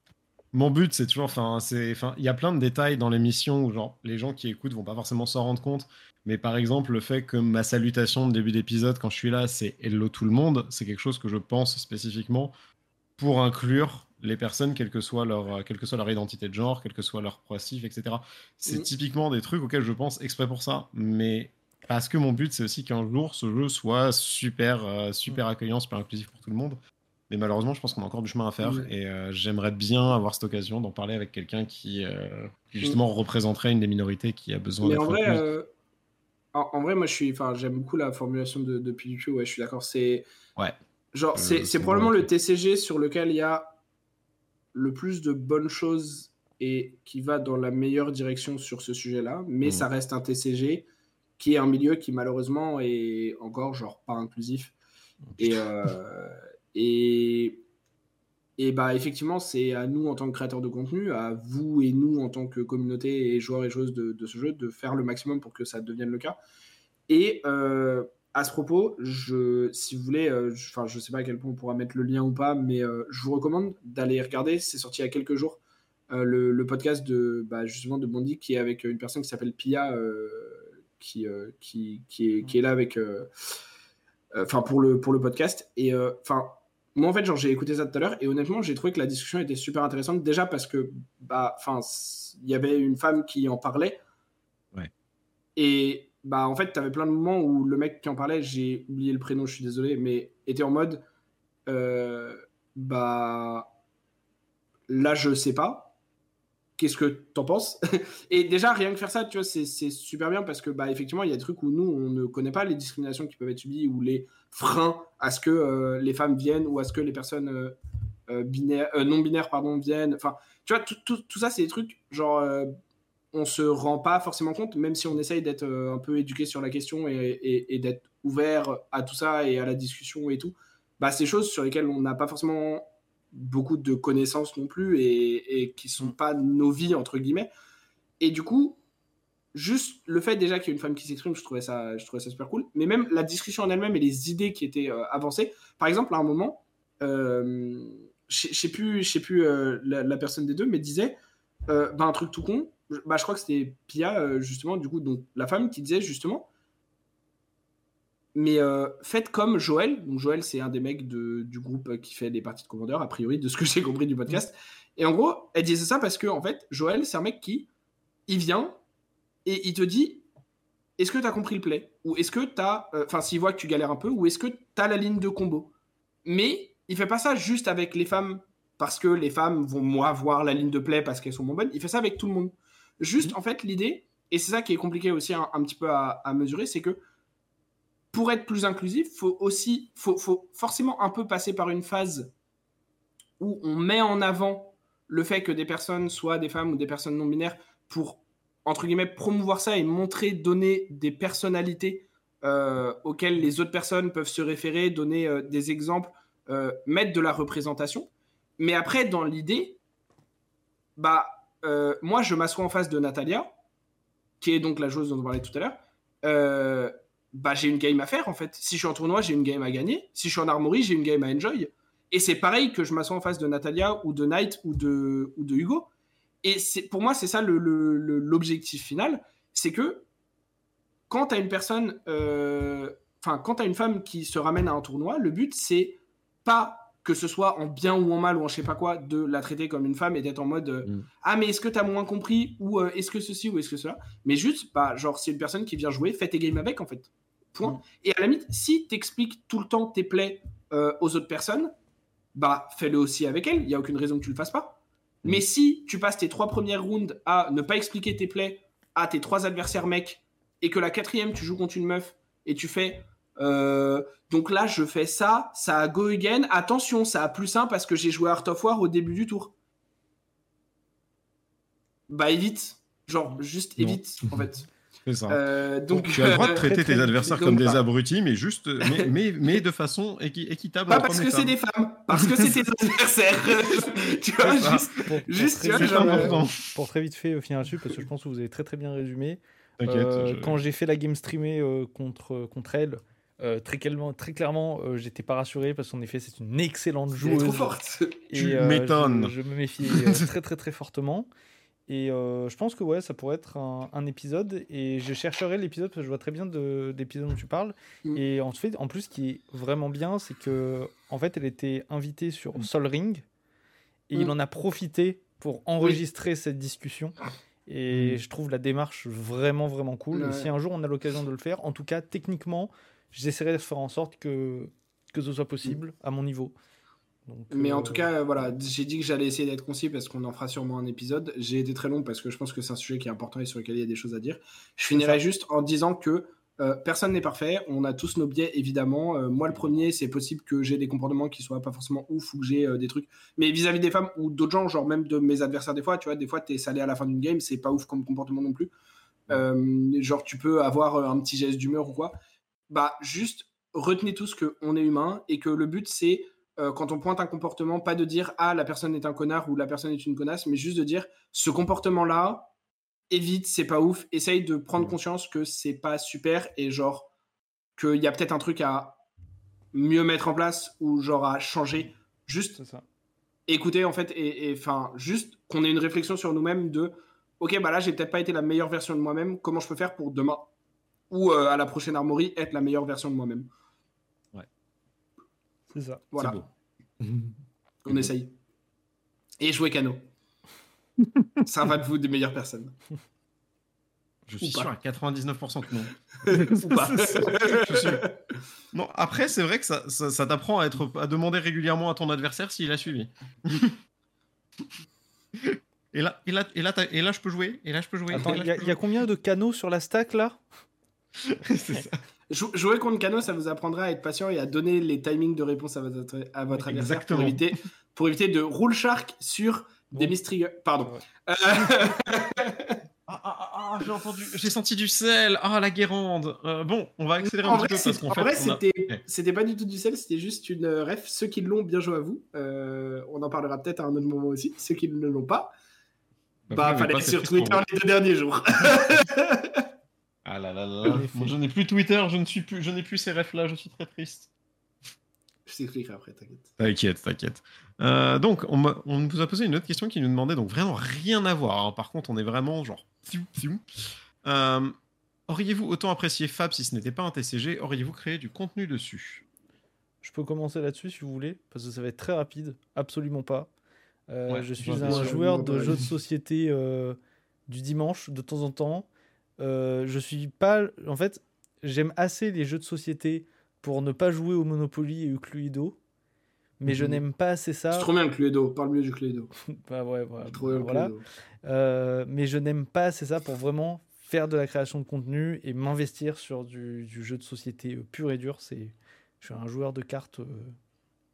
Mon but, c'est toujours, enfin, c'est, enfin, il y a plein de détails dans l'émission où genre les gens qui écoutent vont pas forcément s'en rendre compte, mais par exemple le fait que ma salutation de début d'épisode quand je suis là, c'est hello tout le monde, c'est quelque chose que je pense spécifiquement pour inclure les personnes, quelle que soit leur, quelle que soit leur identité de genre, quel que soit leur passif, etc. C'est mm. typiquement des trucs auxquels je pense exprès pour ça, mais parce que mon but, c'est aussi qu'un jour, ce jeu soit super, euh, super mm. accueillant, super inclusif pour tout le monde. Mais malheureusement, je pense qu'on a encore du chemin à faire et euh, j'aimerais bien avoir cette occasion d'en parler avec quelqu'un qui, euh, mm. justement représenterait une des minorités qui a besoin d'être. En, vrai, moi, je suis, enfin, j'aime beaucoup la formulation de, de Ouais, je suis d'accord. C'est, ouais. Genre, c'est probablement le TCG sur lequel il y a le plus de bonnes choses et qui va dans la meilleure direction sur ce sujet-là, mais mmh. ça reste un TCG qui est un milieu qui malheureusement est encore genre pas inclusif. Et, euh, et, et bah effectivement, c'est à nous en tant que créateurs de contenu, à vous et nous en tant que communauté et joueurs et joueuses de, ce jeu, de faire le maximum pour que ça devienne le cas. Et euh, à ce propos, je, si vous voulez, euh, je, ne sais pas à quel point on pourra mettre le lien ou pas, mais euh, je vous recommande d'aller regarder. C'est sorti il y a quelques jours. Euh, le, podcast de bah, justement de Bondi qui est avec une personne qui s'appelle Pia qui, qui, qui, est, qui est là avec enfin pour le pour le podcast et enfin moi en fait genre j'ai écouté ça tout à l'heure et honnêtement j'ai trouvé que la discussion était super intéressante déjà parce que bah enfin il y avait une femme qui en parlait ouais. et bah en fait, tu avais plein de moments où le mec qui en parlait, j'ai oublié le prénom, je suis désolé, mais était en mode euh, bah là, je sais pas. Qu'est-ce que t'en penses? *laughs* Et déjà, rien que faire ça, tu vois, c'est super bien parce que, bah, effectivement, il y a des trucs où nous, on ne connaît pas les discriminations qui peuvent être subies ou les freins à ce que euh, les femmes viennent ou à ce que les personnes euh, non binaires pardon, viennent. Enfin, tu vois, tout, tout ça, c'est des trucs genre on se rend pas forcément compte, même si on essaye d'être euh, un peu éduqué sur la question et, d'être ouvert à tout ça et à la discussion et tout, bah, c'est choses sur lesquelles on n'a pas forcément beaucoup de connaissances non plus et, et qui sont pas nos vies entre guillemets. Et du coup, juste le fait déjà qu'il y ait une femme qui s'exprime, je trouvais ça, je trouvais ça super cool. Mais même la discussion en elle-même et les idées qui étaient euh, avancées. Par exemple, à un moment, euh, je sais plus, je sais plus euh, la, personne des deux, mais disait bah, un truc tout con. Bah, je crois que c'était Pia justement, du coup, donc la femme qui disait justement. Mais faites comme Joël. Donc Joël, c'est un des mecs du groupe qui fait des parties de commandeur, a priori, de ce que *laughs* j'ai compris du podcast. Et en gros, elle disait ça parce que en fait, Joël, c'est un mec qui, il vient, et il te dit est-ce que tu as compris le play? Ou est-ce que tu as. Euh, enfin, s'il voit que tu galères un peu, ou est-ce que tu as la ligne de combo? Mais il fait pas ça juste avec les femmes, parce que les femmes vont, moi, voir la ligne de play parce qu'elles sont moins bonnes. Il fait ça avec tout le monde. Juste, mhm. en fait, l'idée, et c'est ça qui est compliqué aussi un, petit peu à, mesurer, c'est que pour être plus inclusif, faut aussi, faut, faut forcément un peu passer par une phase où on met en avant le fait que des personnes soient des femmes ou des personnes non binaires pour entre guillemets, promouvoir ça et montrer, donner des personnalités euh, auxquelles les autres personnes peuvent se référer, donner euh, des exemples, euh, mettre de la représentation. Mais après, dans l'idée, bah, moi, je m'assois en face de Natalia, qui est donc la joueuse dont on parlait tout à l'heure. bah, j'ai une game à faire, en fait. Si je suis en tournoi, j'ai une game à gagner. Si je suis en armory, j'ai une game à enjoy. Et c'est pareil que je m'assois en face de Natalia ou de Knight ou de, ou de Hugo. Et pour moi, c'est ça l'objectif final, c'est que quand tu as une personne, euh, enfin, quand tu une femme qui se ramène à un tournoi, le but, c'est pas que ce soit en bien ou en mal ou en je sais pas quoi, de la traiter comme une femme et d'être en mode euh, mm. Ah, mais est-ce que tu as moins compris? Ou euh, est-ce que ceci ou est-ce que cela? Mais juste, bah, genre, c'est une personne qui vient jouer, fais tes games avec, en fait. Point. Mm. Et à la limite, si tu expliques tout le temps tes plays aux autres personnes, bah, fais-le aussi avec elle. Il n'y a aucune raison que tu le fasses pas. Mais si tu passes tes trois premières rounds à ne pas expliquer tes plays à tes trois adversaires mecs et que la quatrième tu joues contre une meuf et tu fais euh, donc là je fais ça, ça a go again, attention ça a plus 1 parce que j'ai joué Art of War au début du tour. Bah évite, genre juste évite en fait. *laughs* Euh, donc, tu as le droit de traiter tes *laughs* adversaires comme des abrutis, mais juste, *laughs* mais, mais, de façon équitable. Pas parce que c'est des femmes, parce que c'est tes adversaires. tu vois, juste, pour, juste tu vois, pour très vite fait finir là-dessus, parce que je pense que vous avez très très bien résumé. Euh, quand j'ai fait la game streamée euh, contre, contre elle, très, clairement, très clairement, j'étais pas rassuré parce qu'en effet, c'est une excellente joueuse. Elle est trop forte. Et, tu m'étonnes. Je, je, me méfie *laughs* très très très fortement. Et euh, je pense que ouais, ça pourrait être un, épisode. Et je chercherai l'épisode parce que je vois très bien de, l'épisode dont tu parles. Mm. Et en fait, en plus, ce qui est vraiment bien, c'est que en fait, elle était invitée sur mm. Sol Ring et il mm. en a profité pour enregistrer cette discussion. Et je trouve la démarche vraiment vraiment cool. Et si un jour on a l'occasion de le faire, en tout cas techniquement, j'essaierai de faire en sorte que que ce soit possible à mon niveau. Mais en tout euh, cas, voilà, j'ai dit que j'allais essayer d'être concis parce qu'on en fera sûrement un épisode. J'ai été très long parce que je pense que c'est un sujet qui est important et sur lequel il y a des choses à dire. Je finirai juste en disant que euh, personne n'est parfait. On a tous nos biais, évidemment. Euh, moi, le premier, c'est possible que j'ai des comportements qui soient pas forcément ouf ou que j'ai des trucs. Mais vis-à-vis des femmes ou d'autres gens, genre même de mes adversaires, des fois, tu vois, des fois, t'es salé à la fin d'une game, c'est pas ouf comme comportement non plus. genre, tu peux avoir un petit geste d'humeur ou quoi. Bah, juste retenez tous qu'on est humain et que le but, c'est euh, quand on pointe un comportement, pas de dire ah la personne est un connard ou la personne est une connasse, mais juste de dire ce comportement-là, évite, c'est pas ouf, essaye de prendre conscience que c'est pas super et genre qu'il y a peut-être un truc à mieux mettre en place ou genre à changer. Juste ça. écouter en fait et enfin juste qu'on ait une réflexion sur nous-mêmes de ok bah là j'ai peut-être pas été la meilleure version de moi-même, comment je peux faire pour demain? Ou euh, à la prochaine armory être la meilleure version de moi-même. C'est ça. Voilà. *laughs* On essaye. Et jouer Cano. *laughs* ça va de vous des meilleures personnes. Je suis sûr à 99% que non. *laughs* Ou pas. Non, après, c'est vrai que ça, ça, t'apprend à, être, à demander régulièrement à ton adversaire s'il a suivi. et, là, et, là, et, là, et là, je peux jouer. Et là, je peux jouer. il y, a combien de canaux sur la stack là? *laughs* C'est ça. Jouer contre Cano, ça vous apprendra à être patient et à donner les timings de réponse à votre, à votre adversaire pour éviter, pour éviter de roule shark sur des mistrigger. Pardon. ah, ah, ah, ah j'ai entendu, j'ai senti du sel. Ah, la guérande. Euh, bon, on va accélérer un petit peu En, vrai, c'était c'était pas du tout du sel, c'était juste une ref. Ceux qui l'ont, bien joué à vous. on en parlera peut-être à un autre moment aussi. Ceux qui ne l'ont pas, bah, bah fallait sur Twitter les deux derniers jours. *laughs* ah là là là. je n'ai plus Twitter, je ne suis plus, je n'ai plus ces refs là, je suis très triste. Je t'expliquerai après, t'inquiète. T'inquiète, t'inquiète. Euh, donc, on, on, vous a posé une autre question qui nous demandait donc vraiment rien à voir. Hein. Par contre, on est vraiment genre. Euh, auriez-vous autant apprécié Fab si ce n'était pas un TCG Auriez-vous créé du contenu dessus? Je peux commencer là-dessus si vous voulez, parce que ça va être très rapide. Absolument pas. Euh, je suis un joueur de jeux de société du dimanche de temps en temps. Je suis pas. En fait, j'aime assez les jeux de société pour ne pas jouer au Monopoly et au Cluedo. Mais je mhm. n'aime pas assez ça. C'est trop bien le Cluedo, parle mieux du Cluedo. *laughs* bah ouais, voilà. Euh, mais je n'aime pas assez ça pour vraiment faire de la création de contenu et m'investir sur du, jeu de société euh, pur et dur. C'est, je suis un joueur de cartes, euh,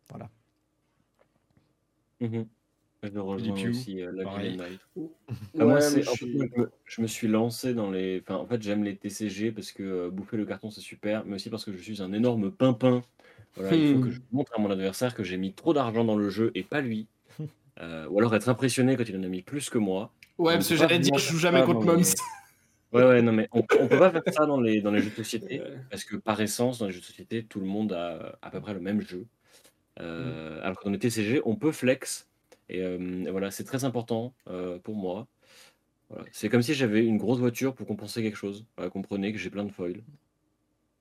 voilà. Mhm. Je rejoins aussi la moi, je, me suis lancé dans les. Enfin, en fait, j'aime les TCG parce que bouffer le carton, c'est super, mais aussi parce que je suis un énorme pimpin. Voilà, il faut que hmm. je montre à mon adversaire que j'ai mis trop d'argent dans le jeu et pas lui. *laughs* ou alors être impressionné quand il en a mis plus que moi. Ouais, parce que j'allais dire, je joue jamais contre Moms. *laughs* Ouais, ouais, non, mais on, on peut pas faire ça dans les, dans les jeux de société, parce que par essence, dans les jeux de société, tout le monde a à peu près le même jeu. Euh, Alors que dans les TCG, on peut flex, et, voilà, c'est très important pour moi. C'est comme si j'avais une grosse voiture pour compenser quelque chose. comprenez que j'ai plein de foils.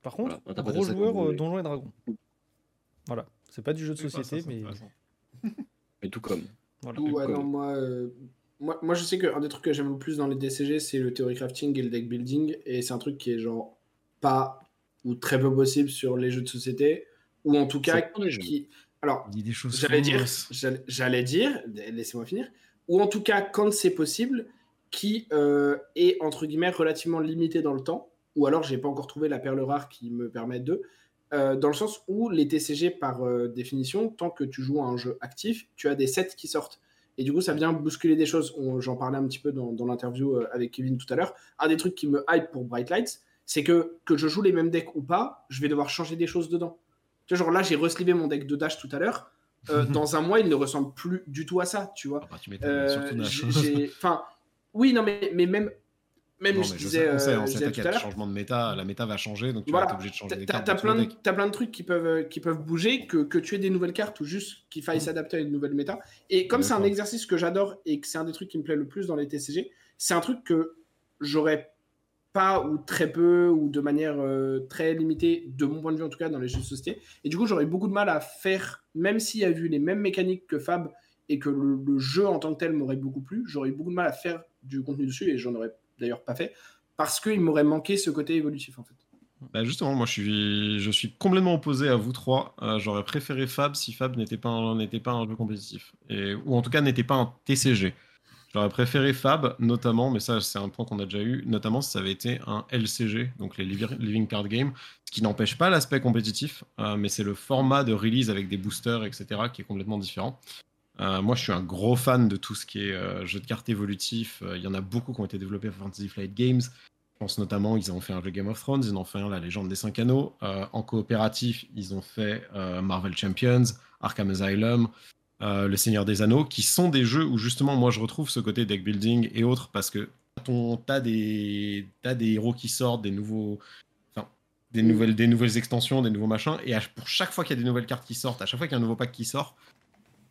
Par contre, un gros joueur Donjons et Dragons. Voilà, c'est pas du jeu de société, mais. mais tout comme. moi, moi, moi, je sais qu'un des trucs que j'aime le plus dans les DCG, c'est le theory crafting et le deck building. Et c'est un truc qui est genre pas ou très peu possible sur les jeux de société. Ou en tout cas, qui, alors, j'allais dire, j'allais dire, laissez-moi finir, ou en tout cas, quand c'est possible, qui euh, est entre guillemets relativement limité dans le temps, ou alors j'ai pas encore trouvé la perle rare qui me permet de, euh, dans le sens où les TCG par euh, définition, tant que tu joues à un jeu actif, tu as des sets qui sortent. Et du coup, ça vient bousculer des choses. J'en parlais un petit peu dans, dans l'interview avec Kevin tout à l'heure. Un des trucs qui me hype pour Bright Lights, c'est que que je joue les mêmes decks ou pas, je vais devoir changer des choses dedans genre là, j'ai reslivé mon deck de Dash tout à l'heure. Euh, *laughs* dans un mois, il ne ressemble plus du tout à ça, tu vois. Ah bah, tu euh, *laughs* Enfin, oui, non, mais, mais même, même je, disais, on sait, on sait, changement de méta, la méta va changer, donc tu vas être obligé de changer les cartes. T'as plein, de, as plein de trucs qui peuvent, qui peuvent bouger, que, que tu aies des nouvelles cartes ou juste qu'il faille mm. s'adapter à une nouvelle méta. Et comme c'est un exercice que j'adore et que c'est un des trucs qui me plaît le plus dans les TCG, c'est un truc que j'aurais pas ou très peu ou de manière euh, très limitée, de mon point de vue en tout cas, dans les jeux de société. Et du coup, j'aurais beaucoup de mal à faire, même s'il y a eu les mêmes mécaniques que Fab et que le, jeu en tant que tel m'aurait beaucoup plu, j'aurais beaucoup de mal à faire du contenu dessus et j'en aurais d'ailleurs pas fait parce qu'il m'aurait manqué ce côté évolutif en fait. Bah justement, moi je suis, je suis complètement opposé à vous trois. Euh, j'aurais préféré Fab si Fab n'était pas, n'était pas un jeu compétitif. Et, ou en tout cas n'était pas un TCG. J'aurais préféré Fab, notamment, mais ça, c'est un point qu'on a déjà eu, notamment si ça avait été un LCG, donc les Living Card Game, ce qui n'empêche pas l'aspect compétitif, euh, mais c'est le format de release avec des boosters, etc., qui est complètement différent. Euh, moi, je suis un gros fan de tout ce qui est euh, jeu de cartes évolutif. Il y en a beaucoup qui ont été développés par Fantasy Flight Games. Je pense notamment, ils ont fait un jeu Game of Thrones, ils en ont fait un La Légende des Cinq Anneaux. en coopératif, ils ont fait Marvel Champions, Arkham Asylum. Euh, le Seigneur des Anneaux, qui sont des jeux où justement moi je retrouve ce côté deck building et autres parce que tu as des, des héros qui sortent, des nouveaux. des nouvelles, des nouvelles extensions, des nouveaux machins, et pour chaque fois qu'il y a des nouvelles cartes qui sortent, à chaque fois qu'il y a un nouveau pack qui sort,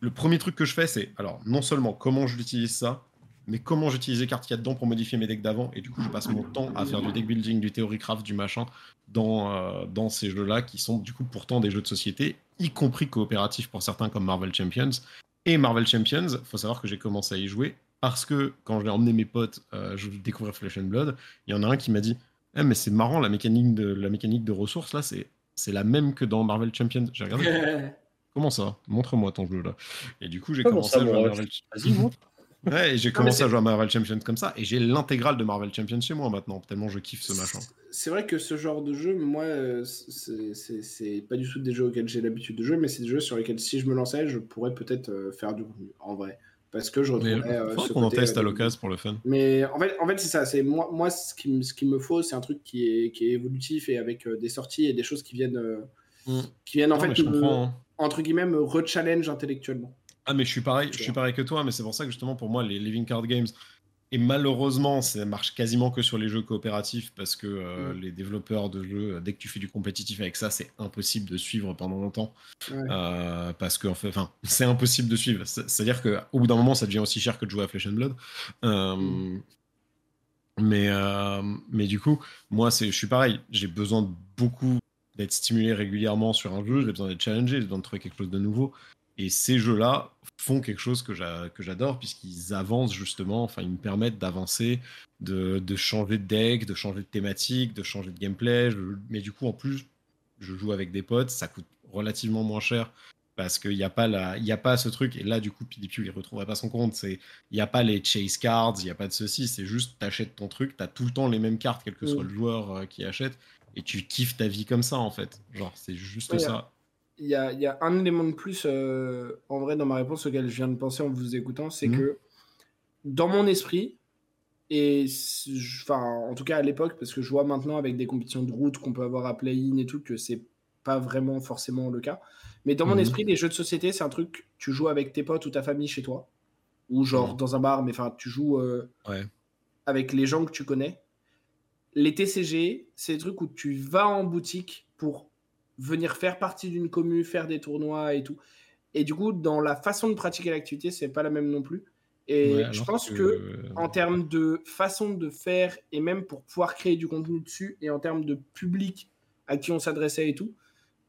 le premier truc que je fais, c'est alors non seulement comment j'utilise ça, mais comment j'utilise les cartes qu'il y a dedans pour modifier mes decks d'avant. Et du coup, je passe mon temps à faire du deck building, du theory craft, du machin dans, euh, dans ces jeux-là qui sont du coup pourtant des jeux de société y compris coopératif pour certains comme Marvel Champions. Et Marvel Champions, faut savoir que j'ai commencé à y jouer parce que quand j'ai emmené mes potes euh, je découvrir Flesh and Blood, il y en a un qui m'a dit eh, mais c'est marrant la mécanique de la mécanique de ressources là, c'est c'est la même que dans Marvel Champions. J'ai regardé. *laughs* Comment ça? Montre-moi ton jeu là. Et du coup, j'ai commencé à jouer à Marvel. Vas-y, montre. Ouais, j'ai commencé à jouer à Marvel Champions comme ça, et j'ai l'intégrale de Marvel Champions chez moi maintenant, tellement je kiffe ce machin. C'est vrai que ce genre de jeu, moi, euh, c'est pas du tout des jeux auxquels j'ai l'habitude de jouer, mais c'est des jeux sur lesquels si je me lançais, je pourrais peut-être euh, faire du contenu, en vrai. Parce que je retrouverais. Euh, qu'on en teste à l'occasion pour le fun. Mais en fait, en fait c'est ça. C'est moi, moi, ce qui, ce qui me faut, c'est un truc qui est, qui est évolutif et avec des sorties et des choses qui viennent mm. qui viennent en fait, hein. entre guillemets, me re-challenge intellectuellement. Ah, mais je suis pareil, je suis pareil que toi, mais c'est pour ça que justement, pour moi, les Living Card Games, et malheureusement, ça marche quasiment que sur les jeux coopératifs parce que euh, mm. les développeurs de jeux, euh, dès que tu fais du compétitif avec ça, c'est impossible de suivre pendant longtemps. Euh, parce que, fait, enfin, *laughs* c'est impossible de suivre. C'est-à-dire qu'au bout d'un moment, ça devient aussi cher que de jouer à Flesh and Blood. Mm. mais, mais du coup, moi, je suis pareil. J'ai besoin de beaucoup d'être stimulé régulièrement sur un jeu, j'ai besoin d'être challengé, j'ai besoin de trouver quelque chose de nouveau. Et ces jeux-là font quelque chose que j'adore, puisqu'ils avancent justement, enfin, ils me permettent d'avancer, de, changer de deck, de changer de thématique, de changer de gameplay. mais du coup, en plus, je joue avec des potes, ça coûte relativement moins cher parce qu'il n'y a pas la, y a pas ce truc. Et là du coup PDP il retrouverait pas son compte. Il n'y a pas les chase cards il n'y a pas de ceci. C'est juste t'achètes ton truc. T'as tout le temps les mêmes cartes quel que soit mm. le joueur euh, qui achète. Et tu kiffes ta vie comme ça en fait. Genre c'est juste ça il y a, y a, un élément de plus, euh, en vrai, dans ma réponse auquel je viens de penser en vous écoutant, c'est mhm. que dans mon esprit, et enfin, en tout cas à l'époque, parce que je vois maintenant avec des compétitions de route qu'on peut avoir à play-in et tout, que c'est pas vraiment forcément le cas. Mais dans mon mhm. esprit, les jeux de société, c'est un truc, tu joues avec tes potes ou ta famille chez toi, ou genre mhm. dans un bar, mais enfin, tu joues euh, avec les gens que tu connais. Les TCG, c'est des trucs où tu vas en boutique pour venir faire partie d'une commune, faire des tournois et tout. Et du coup, dans la façon de pratiquer l'activité, c'est pas la même non plus. Et je pense que, en termes de façon de faire et même pour pouvoir créer du contenu dessus et en termes de public à qui on s'adressait et tout,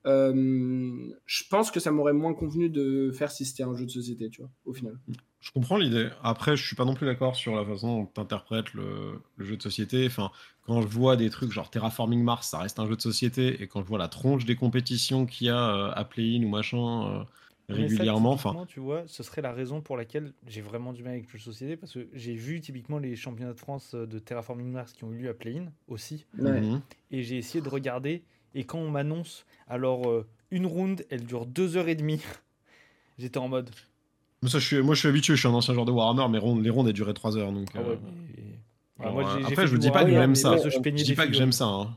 euh, je pense que ça m'aurait moins convenu de faire si c'était un jeu de société, tu vois, au final. Je comprends l'idée. Après, je suis pas non plus d'accord sur la façon dont tu interprètes le, jeu de société. Enfin, quand je vois des trucs genre Terraforming Mars, ça reste un jeu de société. Et quand je vois la tronche des compétitions qu'il y a euh, à play-in ou machin euh, régulièrement, enfin. Tu vois, ce serait la raison pour laquelle j'ai vraiment du mal avec le jeu de société parce que j'ai vu typiquement les championnats de France de Terraforming Mars qui ont eu lieu à play-in aussi. Mhm. Et j'ai essayé de regarder et quand on m'annonce, alors euh, une round, elle dure deux heures et demie, *laughs* j'étais en mode. Ça, je suis, moi, je suis habitué, je suis un ancien joueur de Warhammer, mais les rondes, elles duraient trois heures. Donc, ah euh, après, je ne dis pas que j'aime ça. Je, dis pas que j'aime ça. Hein.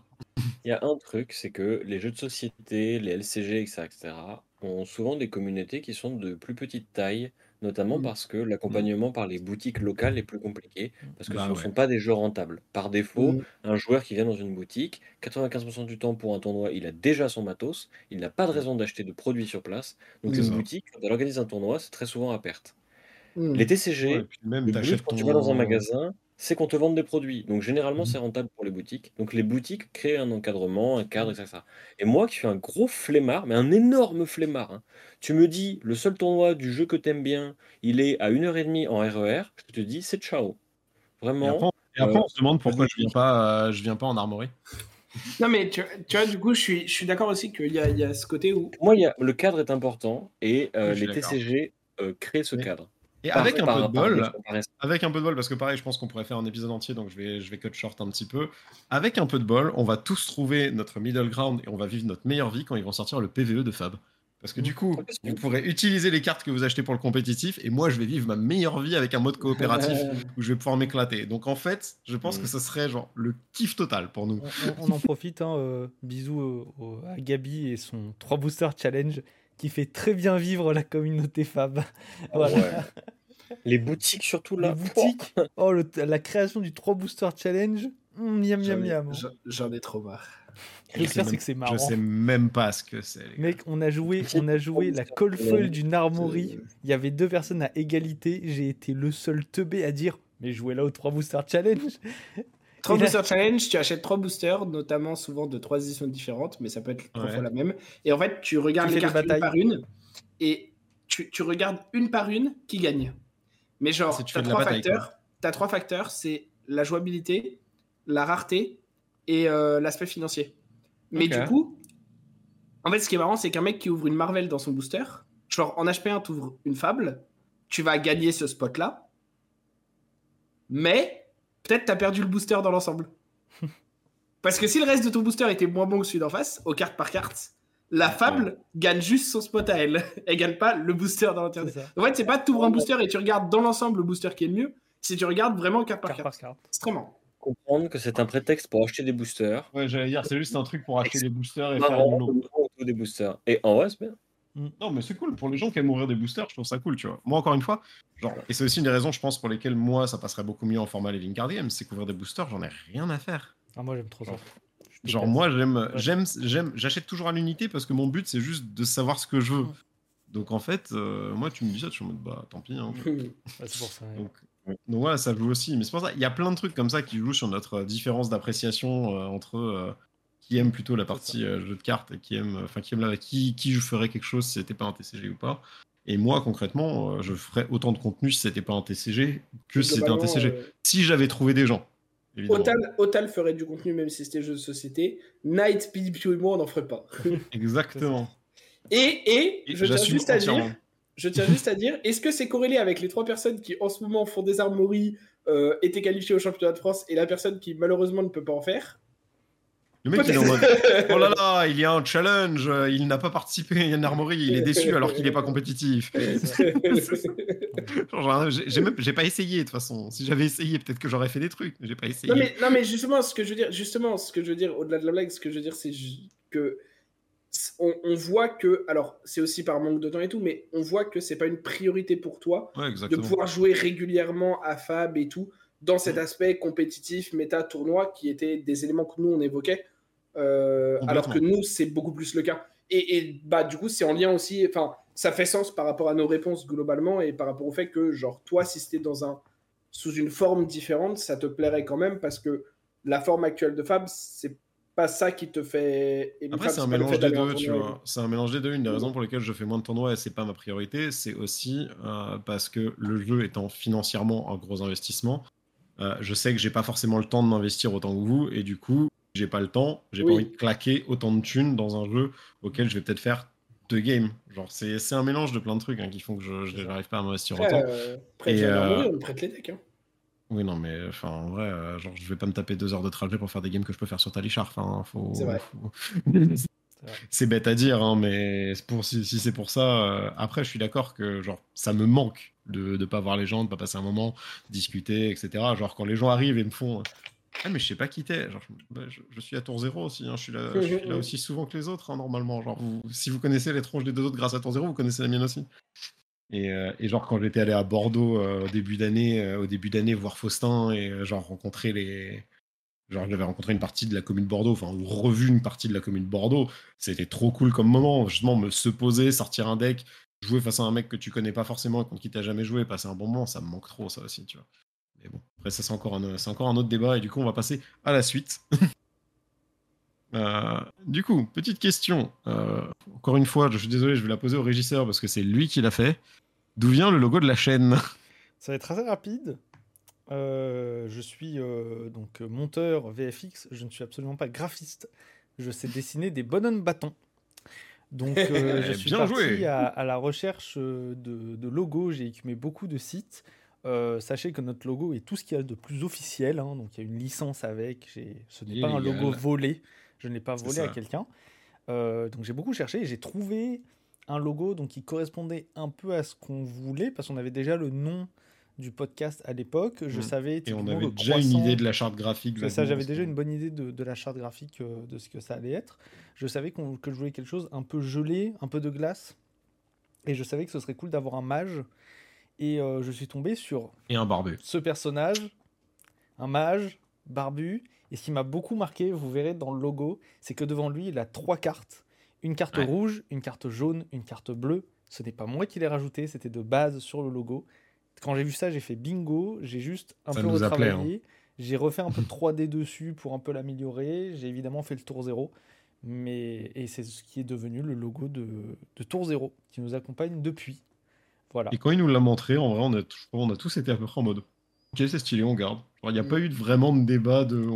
Il y a un truc, c'est que les jeux de société, les LCG, etc., ont souvent des communautés qui sont de plus petite taille notamment mmh. parce que l'accompagnement par les boutiques locales est plus compliqué, parce que ce bah ne sont pas des jeux rentables. Par défaut, mmh. un joueur qui vient dans une boutique, 95% du temps pour un tournoi, il a déjà son matos, il n'a pas de mmh. raison d'acheter de produits sur place. Donc une boutique, quand elle organise un tournoi, c'est très souvent à perte. Les TCG, même, quand tu vas dans un magasin, c'est qu'on te vende des produits. Donc généralement, mmh. c'est rentable pour les boutiques. Donc les boutiques créent un encadrement, un cadre, etc. Et moi qui suis un gros flemmard, mais un énorme flemmard, hein, tu me dis, le seul tournoi du jeu que t'aimes bien, il est à 1h30 en RER, e je te dis, c'est ciao. Vraiment. Et après, on se demande pourquoi je viens pas, euh, je viens pas en armorie. *laughs* Non, mais tu, vois, du coup, je suis, je suis d'accord aussi qu'il y, y, a ce côté où. moi, y a, le cadre est important et euh, les TCG euh, créent ce cadre. Et avec un peu de bol, avec un peu de bol, parce que pareil, je pense qu'on pourrait faire un épisode entier, donc je vais, je vais cut short un petit peu. Avec un peu de bol, on va tous trouver notre middle ground et on va vivre notre meilleure vie quand ils vont sortir le PVE de Fab. Parce que du coup, vous pourrez utiliser les cartes que vous achetez pour le compétitif et moi, je vais vivre ma meilleure vie avec un mode coopératif *laughs* où je vais pouvoir m'éclater. Donc en fait, je pense que ce serait genre le kiff total pour nous. On, en profite. Hein, euh, bisous à Gabi et son 3 booster challenge qui fait très bien vivre la communauté Fab. *laughs* voilà. Les boutiques surtout là. Les boutiques. Oh, la création du 3 booster challenge. Mmh, miam miam miam. J'en ai trop marre. Le pire, c'est que c'est marrant. Je sais même pas ce que c'est. Mec, on a joué, on a joué la call folle d'une armory. Il y avait deux personnes à égalité. J'ai été le seul teubé à dire Mais jouez là au 3 booster challenge. 3 booster challenge, tu achètes 3 boosters, notamment souvent de 3 éditions différentes, mais ça peut être trois fois la même. Et en fait, tu regardes les cartes une par une et tu, tu regardes une par une qui gagne. Mais genre, tu as trois, facteurs. As trois facteurs, c'est la jouabilité, la rareté et euh, l'aspect financier. Mais du coup, en fait, ce qui est marrant, c'est qu'un mec qui ouvre une Marvel dans son booster, genre en HP1, tu ouvres une Fable, tu vas gagner ce spot-là, mais peut-être tu as perdu le booster dans l'ensemble. *laughs* Parce que si le reste de ton booster était moins bon que celui d'en face, aux cartes par carte, la fable gagne juste son spot à elle. *laughs* Elle gagne pas le booster dans l'intérieur. En fait, c'est pas tu ouvres un booster et tu regardes dans l'ensemble le booster qui est le mieux. Si tu regardes vraiment carte par carte. Extrêmement. Comprendre que c'est un prétexte pour acheter des boosters. Ouais, j'allais dire, c'est juste un truc pour acheter des boosters et faire du lot. des boosters. Et en vrai, c'est bien. Mm. Non, mais c'est cool. Pour les gens qui aiment ouvrir des boosters, je trouve ça cool, tu vois. Moi, encore une fois, genre, et c'est aussi une des raisons, je pense, pour lesquelles moi, ça passerait beaucoup mieux en format Living Card Game, c'est qu'ouvrir des boosters, j'en ai rien à faire. Ah, moi, j'aime trop ça. Genre, moi, j'aime, j'aime, j'aime, j'achète toujours à l'unité parce que mon but, c'est juste de savoir ce que je veux. Mm. Donc, en fait, euh, moi, tu me dis ça, je suis en mode, bah, tant pis. Hein. *laughs* c'est pour ça. Donc, donc, voilà, ça joue aussi. Mais c'est pour ça, il y a plein de trucs comme ça qui jouent sur notre différence d'appréciation euh, entre euh, qui aime plutôt la partie euh, jeu de cartes et qui aime, enfin qui aime la, qui, qui je ferais quelque chose si c'était pas un TCG ou pas. Et moi, concrètement, euh, je ferais autant de contenu si c'était pas un TCG que si c'était un TCG. Euh, si j'avais trouvé des gens. Otal, Otal, ferait du contenu même si c'était jeu de société. Night, PDP et moi, on n'en ferait pas. *laughs* Exactement. Et, et, je tiens juste à dire, je tiens juste à dire, est-ce que c'est corrélé avec les trois personnes qui en ce moment font des armories, étaient qualifiées au championnat de France, et la personne qui malheureusement ne peut pas en faire? Le mec, il est en mode *laughs* Oh là là, il y a un challenge, il n'a pas participé à une armory, il est *laughs* déçu alors qu'il n'est pas compétitif. *laughs* j'ai pas essayé de toute façon. Si j'avais essayé, peut-être que j'aurais fait des trucs, mais j'ai pas essayé. Non mais, non, mais justement, ce que je veux dire, justement, ce que je veux dire, au-delà de la blague, ce que je veux dire, c'est que on, voit que, alors c'est aussi par manque de temps et tout, mais on voit que c'est pas une priorité pour toi de pouvoir jouer régulièrement à Fab et tout dans cet aspect compétitif, méta, tournoi, qui étaient des éléments que nous on évoquait. Euh, alors que nous, c'est beaucoup plus le cas. Et, bah, du coup, c'est en lien aussi, enfin, ça fait sens par rapport à nos réponses globalement et par rapport au fait que, genre, toi, si c'était dans un, sous une forme différente, ça te plairait quand même parce que la forme actuelle de Fab, c'est pas ça qui te fait. Après, c'est un mélange des deux, tu vois. C'est un mélange des deux. Une des raisons pour lesquelles je fais moins de tournois et c'est pas ma priorité, c'est aussi euh, parce que le jeu étant financièrement un gros investissement, euh, je sais que j'ai pas forcément le temps de m'investir autant que vous et du coup, j'ai pas le temps, j'ai pas envie de claquer autant de thunes dans un jeu auquel je vais peut-être faire deux games. Genre, c'est un mélange de plein de trucs hein, qui font que je n'arrive pas à m'investir autant. Euh, et, euh... on prête les decks. Hein. Oui, non, mais enfin, en vrai, euh, genre, je vais pas me taper deux heures de trajet pour faire des games que je peux faire sur Talichar. Enfin, faut. C'est vrai. *laughs* c'est bête à dire, hein, mais pour, si, si c'est pour ça, euh, après, je suis d'accord que genre, ça me manque de ne pas voir les gens, de pas passer un moment, discuter, etc. Genre, quand les gens arrivent et me font ah, mais je sais pas qui t'es. Bah, je, suis à tour zéro aussi. Hein. Je, suis là, je, suis là, *laughs* aussi souvent que les autres, hein, normalement. Genre, si vous connaissez les tronches des deux autres grâce à tour zéro, vous connaissez la mienne aussi. Et, euh, et genre, quand j'étais allé à Bordeaux euh, au début d'année, euh, au début d'année voir Faustin et genre rencontrer les. Genre, j'avais rencontré une partie de la commune de Bordeaux, enfin, revu une partie de la commune de Bordeaux. C'était trop cool comme moment. Justement, me se poser, sortir un deck, jouer face à un mec que tu connais pas forcément et contre qui t'as jamais joué, passer un bon moment, ça me manque trop, ça aussi, tu vois. Après, ça, c'est encore, un, encore un autre débat, et du coup, on va passer à la suite. *laughs* Euh, du coup, petite question. Euh, encore une fois, je suis désolé, je vais la poser au régisseur parce que c'est lui qui l'a fait. D'où vient le logo de la chaîne? Ça va être assez rapide. Euh, je suis donc monteur VFX, je ne suis absolument pas graphiste. Je sais dessiner des bonhommes bâtons. Donc *laughs* je suis Bien parti à, la recherche de, de logos, j'ai écumé beaucoup de sites. Euh, sachez que notre logo est tout ce qu'il y a de plus officiel. Hein, donc il y a une licence avec. Ce n'est pas un logo volé. Je ne l'ai pas volé à quelqu'un. Euh, donc j'ai beaucoup cherché et j'ai trouvé un logo donc, qui correspondait un peu à ce qu'on voulait parce qu'on avait déjà le nom du podcast à l'époque. Je mmh. savais. Et on avait déjà une idée de la charte graphique. ça, j'avais déjà une bonne idée de, la charte graphique euh, de ce que ça allait être. Je savais que je voulais quelque chose un peu gelé, un peu de glace. Et je savais que ce serait cool d'avoir un mage et euh, je suis tombé sur. Et un barbu. Ce personnage, un mage, barbu. Et ce qui m'a beaucoup marqué, vous verrez dans le logo, c'est que devant lui, il a trois cartes. Une carte rouge, une carte jaune, une carte bleue. Ce n'est pas moi qui l'ai rajouté, c'était de base sur le logo. Quand j'ai vu ça, j'ai fait bingo. J'ai juste un peu hein. retravaillé. J'ai refait un peu *laughs* de 3D dessus pour un peu l'améliorer. J'ai évidemment fait le tour zéro. Mais... Et c'est ce qui est devenu le logo de, de Tour Zéro, qui nous accompagne depuis. Et quand il nous l'a montré, en vrai, on a, on a tous été à peu près en mode Ok, c'est stylé, on garde. Il n'y a pas mm. eu vraiment de débat de.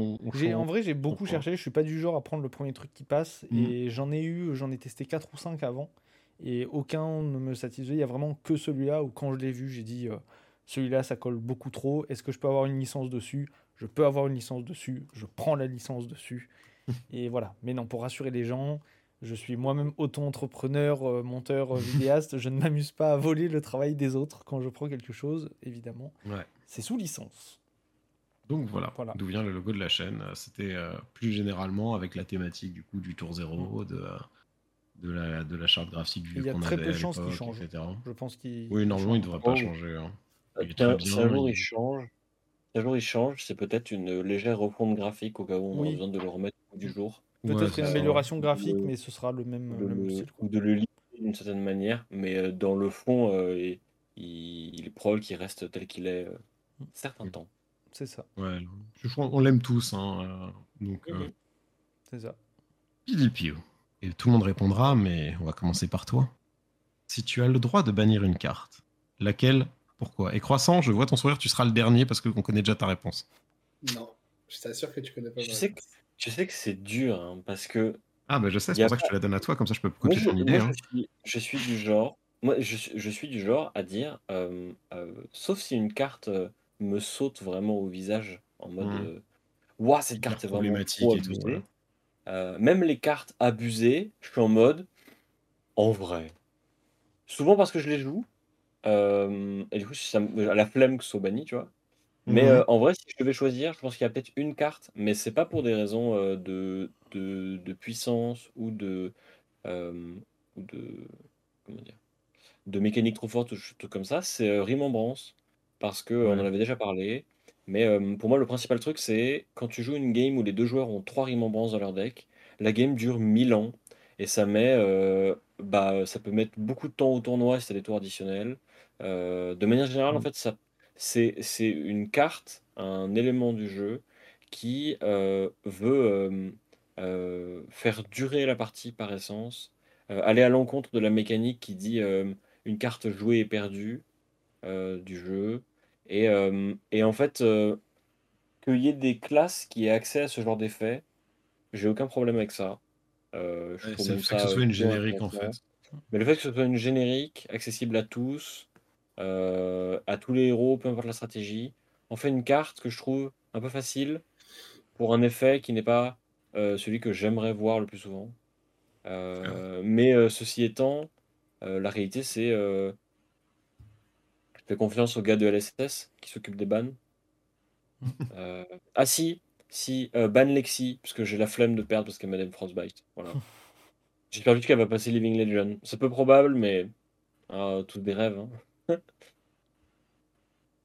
en vrai, j'ai beaucoup cherché. Je suis pas du genre à prendre le premier truc qui passe. Mm. Et j'en ai eu, j'en ai testé 4 ou 5 avant. Et aucun ne me satisfaisait. Il y a vraiment que celui-là où, quand je l'ai vu, j'ai dit euh, celui-là, ça colle beaucoup trop. Est-ce que je peux avoir une licence dessus? Je peux avoir une licence dessus. Je prends la licence dessus. *laughs* et voilà. Mais non, pour rassurer les gens, je suis moi-même auto-entrepreneur, euh, monteur, euh, vidéaste. je ne m'amuse pas à voler le travail des autres quand je prends quelque chose, évidemment. C'est sous licence. Donc voilà, d'où vient le logo de la chaîne. C'était euh, plus généralement avec la thématique du coup du tour zéro, mm. de, de la, de la charte graphique Il y a très peu de chances qu'il change. Je pense qu'il. Oui, normalement, il ne devrait pas changer. Hein. Il si un jour il change, un jour il change, c'est peut-être une légère refonte graphique au cas où on a besoin de le remettre au du jour. Peut-être une amélioration graphique, mais ce sera le même, style. Ou de le lire d'une certaine manière, mais euh, dans le fond, euh, il, est probable qu'il reste tel qu'il est euh, un certain temps. C'est ça. Ouais, je crois on l'aime tous. Hein, donc, C'est ça. Et tout le monde répondra, mais on va commencer par toi. Si tu as le droit de bannir une carte, laquelle, pourquoi? Et croissant, je vois ton sourire, tu seras le dernier parce qu'on connaît déjà ta réponse. Non, je t'assure que tu connais pas. Je sais que, je sais que c'est dur, hein, parce que. Ah, bah je sais, c'est pour ça que je te la donne à toi, comme ça je peux copier ton idée. Hein. Je, suis, du genre. Moi, je, je suis du genre à dire, euh, euh, sauf si une carte euh, me saute vraiment au visage en mode, mmh. Ouah, cette carte est vraiment trop et tout. Euh, même les cartes abusées, je suis en mode en vrai. Souvent parce que je les joue. Euh, et du coup, ça à la flemme que ce soit banni, tu vois. Mais euh, en vrai, si je devais choisir, je pense qu'il y a peut-être une carte, mais c'est pas pour des raisons de, de, puissance ou de, ou de comment dire, de mécanique trop forte ou tout comme ça. C'est Remembrance parce que on en avait déjà parlé. Mais pour moi, le principal truc, c'est quand tu joues une game où les deux joueurs ont trois remembrances dans leur deck, la game dure 1000 ans et ça met, bah, ça peut mettre beaucoup de temps au tournoi si tu des tours additionnels. de manière générale, en fait, ça, c'est, c'est une carte, un élément du jeu qui veut faire durer la partie par essence, aller à l'encontre de la mécanique qui dit une carte jouée est perdue du jeu. Et, euh, et en fait, euh, qu'il y ait des classes qui aient accès à ce genre d'effet, j'ai aucun problème avec ça. Euh, je trouve ça que ce soit une générique en fait. Mais le fait que ce soit une générique, accessible à tous, à tous les héros, peu importe la stratégie, on fait une carte que je trouve un peu facile pour un effet qui n'est pas celui que j'aimerais voir le plus souvent. mais ceci étant, la réalité c'est fais confiance au gars de LSS qui s'occupe des bans. *laughs* euh, ah si, si, euh, ban Lexi, parce que j'ai la flemme de perdre parce qu'elle m'a Frostbite. Voilà. *laughs* J'espère vite qu'elle va passer Living Legend. C'est peu probable, mais ah, tous des rêves. Hein.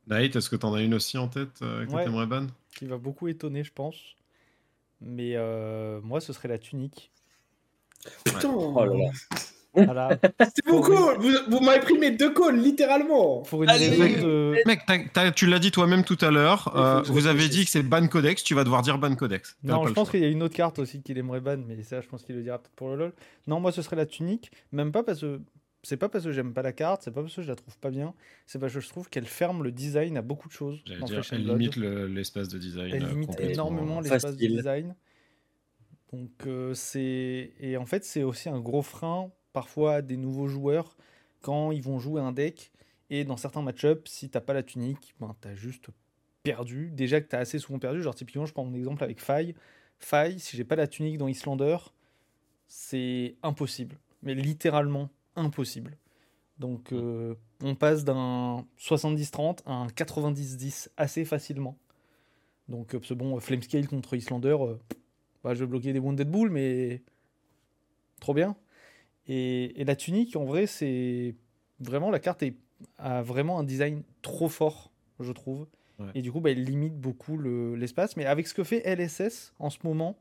Night, est-ce que t'en as une aussi en tête euh, que t'aimerais ban? Qui va beaucoup étonner, je pense. Mais euh, moi, ce serait la tunique. Putain oh là là. *laughs* C'est beaucoup Vous, m'avez pris mes deux calls, littéralement Pour une Mec, tu l'as dit toi-même tout à l'heure, euh, vous avez dit que c'est ban codex, tu vas devoir dire ban codex. Non, je pense qu'il y a une autre carte aussi qu'il aimerait ban, mais ça, je pense qu'il le dira peut-être pour le LoL. Non, moi, ce serait la tunique, même pas parce que... C'est pas parce que j'aime pas la carte, c'est pas parce que je la trouve pas bien, c'est parce que je trouve qu'elle ferme le design à beaucoup de choses. elle limite l'espace de design. Elle limite énormément l'espace de design. Donc euh, c'est et en fait c'est aussi un gros frein parfois des nouveaux joueurs quand ils vont jouer un deck. Et dans certains match-ups, si t'as pas la tunique, ben, t'as juste perdu. Déjà que t'as assez souvent perdu. Genre, typiquement, je prends mon exemple avec Faille. Faille, si j'ai pas la tunique dans Islander, c'est impossible. Mais littéralement impossible. Donc, euh, on passe d'un 70-30 à un 90-10 assez facilement. Donc, euh, ce bon, Flamescale contre Islander, euh, bah, je vais bloquer des Wounded Bull, mais trop bien. Et, la tunique, en vrai, c'est vraiment la carte est, a vraiment un design trop fort, je trouve. Et du coup, bah, elle limite beaucoup l'espace. Mais avec ce que fait LSS en ce moment,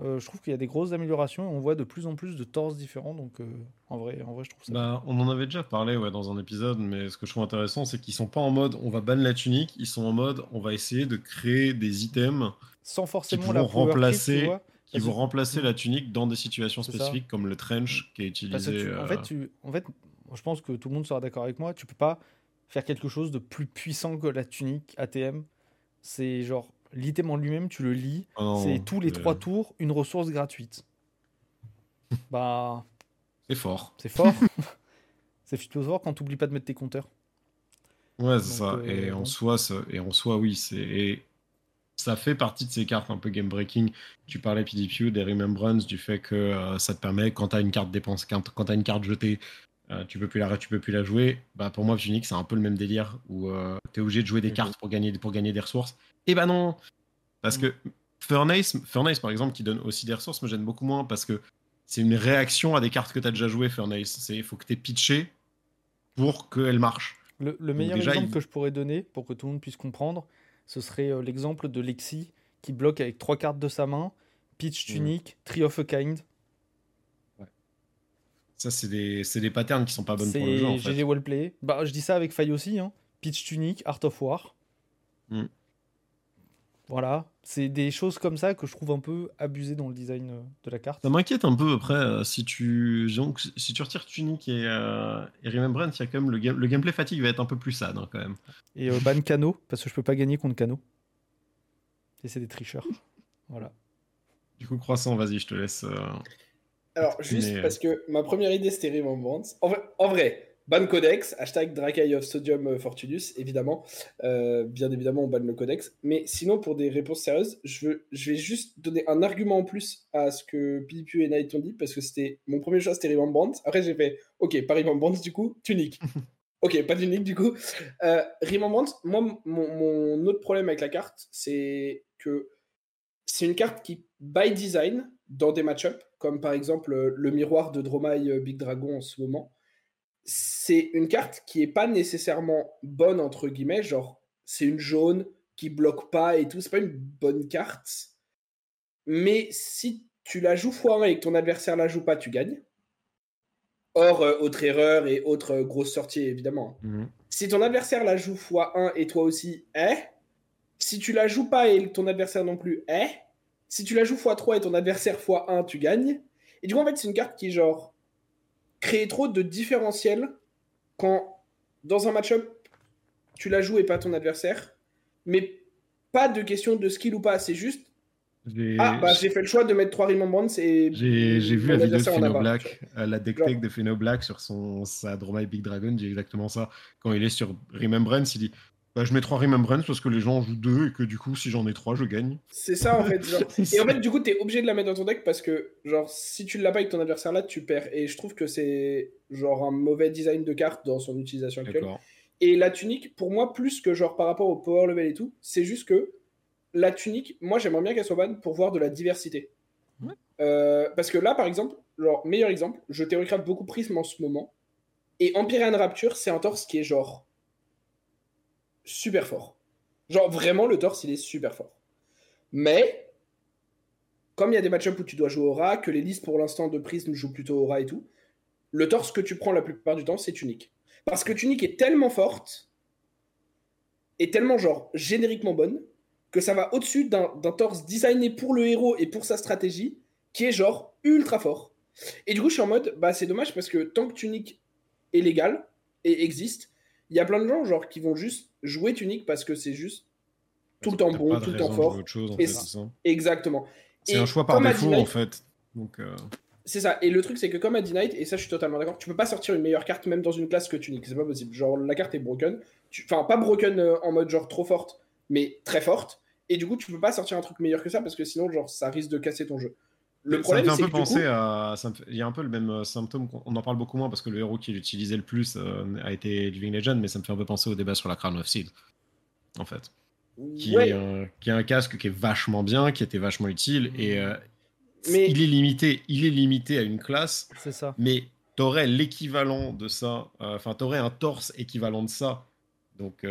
euh, je trouve qu'il y a des grosses améliorations et on voit de plus en plus de torses différents. Donc, euh, en, vrai, en vrai, je trouve ça. Bah, on en avait déjà parlé ouais, dans un épisode, mais ce que je trouve intéressant, c'est qu'ils sont pas en mode on va ban la tunique, ils sont en mode on va essayer de créer des items sans forcément la remplacer qui vont remplacer la tunique dans des situations spécifiques comme le trench qui est utilisé. en, fait, euh, tu, en fait, je pense que tout le monde sera d'accord avec moi. Tu peux pas faire quelque chose de plus puissant que la tunique ATM. C'est genre l'item en lui-même, tu le lis. Ah c'est tous les trois tours une ressource gratuite. *laughs* bah. C'est fort. C'est fort. *laughs* c'est fort quand tu n'oublies pas de mettre tes compteurs. Ouais, c'est ça. et, euh, en soi, et en soi, oui, c'est ça fait partie de ces cartes un peu game breaking. Tu parlais PDPU, des Remembrance, du fait que euh, ça te permet, quand tu as une carte dépense, quand, tu as une carte jetée, euh, tu peux plus la tu peux plus la jouer. Bah pour moi, Phoenix, c'est un peu le même délire où euh, tu es obligé de jouer des cartes pour gagner, pour gagner des ressources. Et bah non Parce que Furnace, Furnace, par exemple, qui donne aussi des ressources, me gêne beaucoup moins parce que c'est une réaction à des cartes que tu as déjà jouées, Furnace. Il faut que tu aies pitché pour qu'elle marche. Le, meilleur exemple que je pourrais donner pour que tout le monde puisse comprendre, ce serait euh, l'exemple de Lexi qui bloque avec trois cartes de sa main, pitch tunique, tree of a kind. Ça, c'est des, des, patterns qui sont pas bonnes pour le jeu. En GG Wellplay. Bah, je dis ça avec Faille aussi. Hein. Pitch tunique, Art of War. Mm. Voilà, c'est des choses comme ça que je trouve un peu abusées dans le design euh, de la carte. Ça m'inquiète un peu après, euh, si, tu... Donc, si tu retires Tunic et, euh, et Remembrance, il y a quand même le, le gameplay fatigue va être un peu plus sad hein, quand même. Et euh, ban Cano, parce que je peux pas gagner contre Cano. Et c'est des tricheurs. *laughs* voilà. Du coup, Croissant, vas-y, je te laisse. Alors, juste parce que ma première idée c'était Remembrance. En en vrai Ban codex, hashtag Drakai of Sodium euh, Fortunus, évidemment. Euh, bien évidemment, on banne le codex. Mais sinon, pour des réponses sérieuses, je, veux, je vais juste donner un argument en plus à ce que Pipu et Night ont dit, parce que c'était mon premier choix, c'était Remembrance. Après, j'ai fait, ok, pas Remembrance du coup, tunique. *laughs* ok, pas tunique du coup. Euh, Remembrance, moi, mon, mon autre problème avec la carte, c'est que c'est une carte qui, by design, dans des match-ups, comme par exemple le miroir de Dromai euh, Big Dragon en ce moment, c'est une carte qui est pas nécessairement bonne entre guillemets, genre c'est une jaune qui bloque pas et tout, c'est pas une bonne carte. Mais si tu la joues x1 et que ton adversaire la joue pas, tu gagnes. Or, euh, autre erreur et autre euh, grosse sortie, évidemment. Mhm. Si ton adversaire la joue x1 et toi aussi, eh. Si tu la joues pas et ton adversaire non plus, eh. Si tu la joues x3 et ton adversaire x1, tu gagnes. Et du coup, en fait, c'est une carte qui, genre, créer trop de différentiel quand dans un match-up, tu la joues et pas ton adversaire. Mais pas de question de skill ou pas, c'est juste. Ah, bah j'ai fait le choix de mettre 3 Remembrance et. J'ai vu la vidéo de Pheno Black, euh, la deck tech de Pheno Black sur son, sa Dromai Big Dragon, dit exactement ça. Quand il est sur Remembrance, il dit bah, je mets 3 Remembrance parce que les gens jouent 2 et que du coup, si j'en ai 3, je gagne. C'est ça en fait. *laughs* et en fait, du coup, t'es obligé de la mettre dans ton deck parce que, genre, si tu l'as pas avec ton adversaire là, tu perds. Et je trouve que c'est, genre, un mauvais design de carte dans son utilisation actuelle. Et la tunique, pour moi, plus que, genre, par rapport au power level et tout, c'est juste que la tunique, moi, j'aimerais bien qu'elle soit bonne pour voir de la diversité. Euh, parce que là, par exemple, genre, meilleur exemple, je théorie beaucoup Prism en ce moment. Et Empyrean Rapture, c'est un torse qui est genre super fort. Genre vraiment le torse il est super fort. Mais comme il y a des match-ups où tu dois jouer aura, que les listes pour l'instant de Prism jouent plutôt aura et tout, le torse que tu prends la plupart du temps c'est Tunique. Parce que Tunique est tellement forte et tellement genre génériquement bonne que ça va au-dessus d'un torse designé pour le héros et pour sa stratégie qui est genre ultra fort. Et du coup je suis en mode bah c'est dommage parce que tant que Tunique est légal et existe, il y a plein de gens genre qui vont juste jouer Tunic parce que c'est juste tout le temps bon, tout le temps fort. exactement. C'est un choix par défaut en fait. Donc euh, C'est ça. Et le truc c'est que comme à Knight, et ça je suis totalement d'accord, tu peux pas sortir une meilleure carte même dans une classe que Tunic. C'est pas possible. Genre la carte est broken. Enfin pas broken euh, en mode genre trop forte, mais très forte. Et du coup tu peux pas sortir un truc meilleur que ça parce que sinon genre ça risque de casser ton jeu. Le problème, ça me fait un peu penser à. Il y a un peu le même euh, symptôme. On en parle beaucoup moins parce que le héros qui l'utilisait le plus euh, a été Living Legend, mais ça me fait un peu penser au débat sur la Crown of Seed, en fait. Qui, est, un, qui un casque qui est vachement bien, qui était vachement utile, et euh, mais... il, est limité, il est limité à une classe. C'est ça. Mais t'aurais l'équivalent de ça, enfin, t'aurais un torse équivalent de ça. Donc,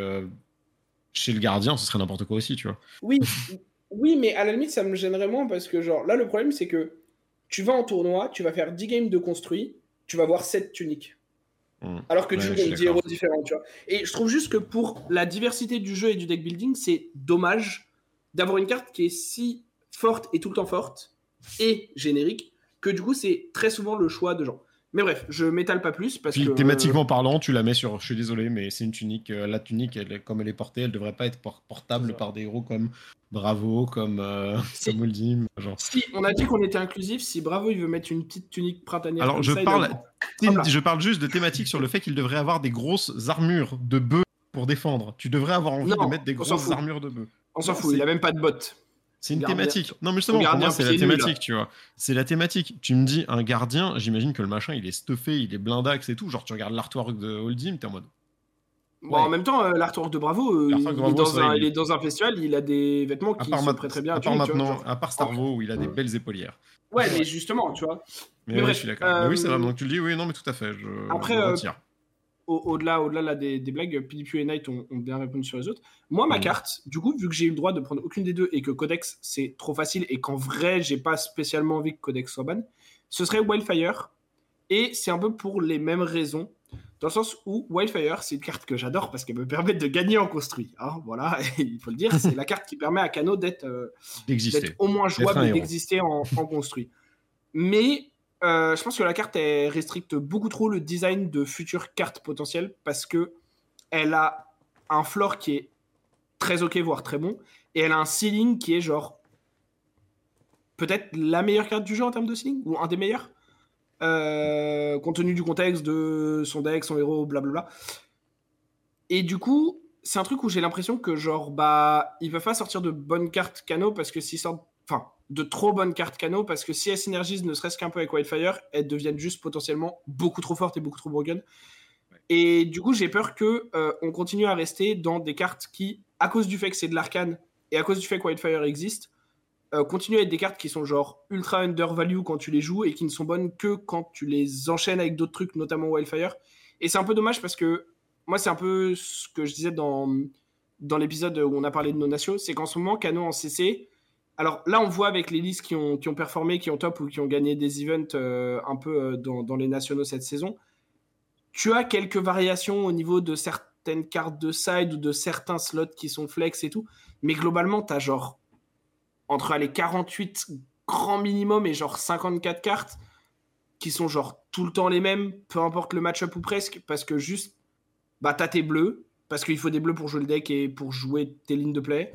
chez le gardien, ce serait n'importe quoi aussi, tu vois. Oui, Oui, mais à la limite, ça me gêne vraiment parce que, genre, là, le problème, c'est que tu vas en tournoi, tu vas faire 10 games de construit, tu vas voir 7 tuniques. Hmm. Alors que tu joues 10 héros différents, tu vois. Et je trouve juste que pour la diversité du jeu et du deck building, c'est dommage d'avoir une carte qui est si forte et tout le temps forte et générique que du coup, c'est très souvent le choix de gens. Mais bref, je m'étale pas plus parce que. Thématiquement parlant, tu la mets sur. Je suis désolé, mais c'est une tunique. Euh, la tunique, elle, comme elle est portée, elle devrait pas être portable par des héros comme Bravo, comme, euh, *laughs* si. Genre. Si, on a dit qu'on était inclusif. Si Bravo, il veut mettre une petite tunique printanière. Alors, je, parle, je parle juste de thématique sur le fait qu'il devrait avoir des grosses armures de bœufs pour défendre. Tu devrais avoir envie de mettre des grosses armures de bœufs. On s'en fout, il a même pas de bottes. C'est une thématique. Non, mais justement, pour moi, c'est la thématique, tu vois. C'est la thématique. Tu me dis, un gardien, j'imagine que le machin, il est stuffé, il est blindax et tout. Genre, tu regardes l'artwork de Holdim, t'es en mode. Bon, en même temps, euh, l'artwork de Bravo, euh, il, est dans un, il, est dans un, festival, il a des vêtements qui se prêtent très bien. À part maintenant, à part Starvo, où il a des belles épaulières. Ouais, mais justement, tu vois. Mais, je suis d'accord. oui, c'est vrai. Donc tu le dis, oui, non, mais tout à fait. Je, Après, au-delà au delà des, des, blagues, PDP et Knight ont, bien répondu sur les autres. Moi, ma mm. carte, du coup, vu que j'ai eu le droit de prendre aucune des deux et que Codex c'est trop facile et qu'en vrai, j'ai pas spécialement envie que Codex soit ban, ce serait Wildfire. Et c'est un peu pour les mêmes raisons. Dans le sens où Wildfire, c'est une carte que j'adore parce qu'elle me permet de gagner en construit. Hein, voilà, *laughs* il faut le dire, c'est la carte qui permet à Kano d'être euh, au moins jouable et d'exister en, en construit. Mais euh, je pense que la carte restricte beaucoup trop le design de futures cartes potentielles parce que elle a un floor qui est très ok voire très bon et elle a un ceiling qui est genre peut-être la meilleure carte du jeu en termes de ceiling ou un des meilleurs euh, compte tenu du contexte de son deck, son héros, blablabla. Et du coup, c'est un truc où j'ai l'impression que genre bah ils peuvent pas sortir de bonnes cartes Cano parce que s'ils sortent de trop bonnes cartes Cano parce que si elles synergisent ne serait-ce qu'un peu avec Wildfire, elles deviennent juste potentiellement beaucoup trop fortes et beaucoup trop broken. Et du coup, j'ai peur que euh, on continue à rester dans des cartes qui, à cause du fait que c'est de l'arcane et à cause du fait que Wildfire existe, euh, continuent à être des cartes qui sont genre ultra undervalue quand tu les joues et qui ne sont bonnes que quand tu les enchaînes avec d'autres trucs, notamment Wildfire. Et c'est un peu dommage parce que moi, c'est un peu ce que je disais dans, dans l'épisode où on a parlé de nos nations, c'est qu'en ce moment, Cano en CC, alors là, on voit avec les listes qui ont, qui ont performé, qui ont top ou qui ont gagné des events euh, un peu euh, dans, dans, les nationaux cette saison, tu as quelques variations au niveau de certaines cartes de side ou de certains slots qui sont flex et tout. Mais globalement, tu as genre entre les 48 grands minimum et genre 54 cartes qui sont genre tout le temps les mêmes, peu importe le match-up ou presque, parce que juste, bah t'as tes bleus, parce qu'il faut des bleus pour jouer le deck et pour jouer tes lignes de play.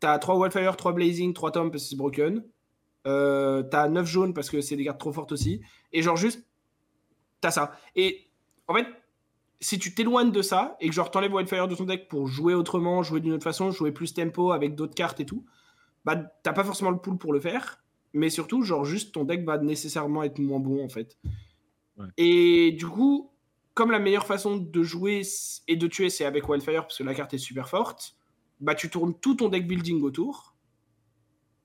T'as 3 Wildfire, 3 Blazing, 3 Tom parce que c'est broken. Euh, t'as 9 jaunes parce que c'est des cartes trop fortes aussi. Et genre juste, t'as ça. Et en fait, si tu t'éloignes de ça et que genre t'enlèves Wildfire de ton deck pour jouer autrement, jouer d'une autre façon, jouer plus tempo avec d'autres cartes et tout, bah t'as pas forcément le pool pour le faire. Mais surtout, genre juste ton deck va nécessairement être moins bon en fait. Et du coup, comme la meilleure façon de jouer et de tuer, c'est avec Wildfire parce que la carte est super forte bah, tu tournes tout ton deck building autour.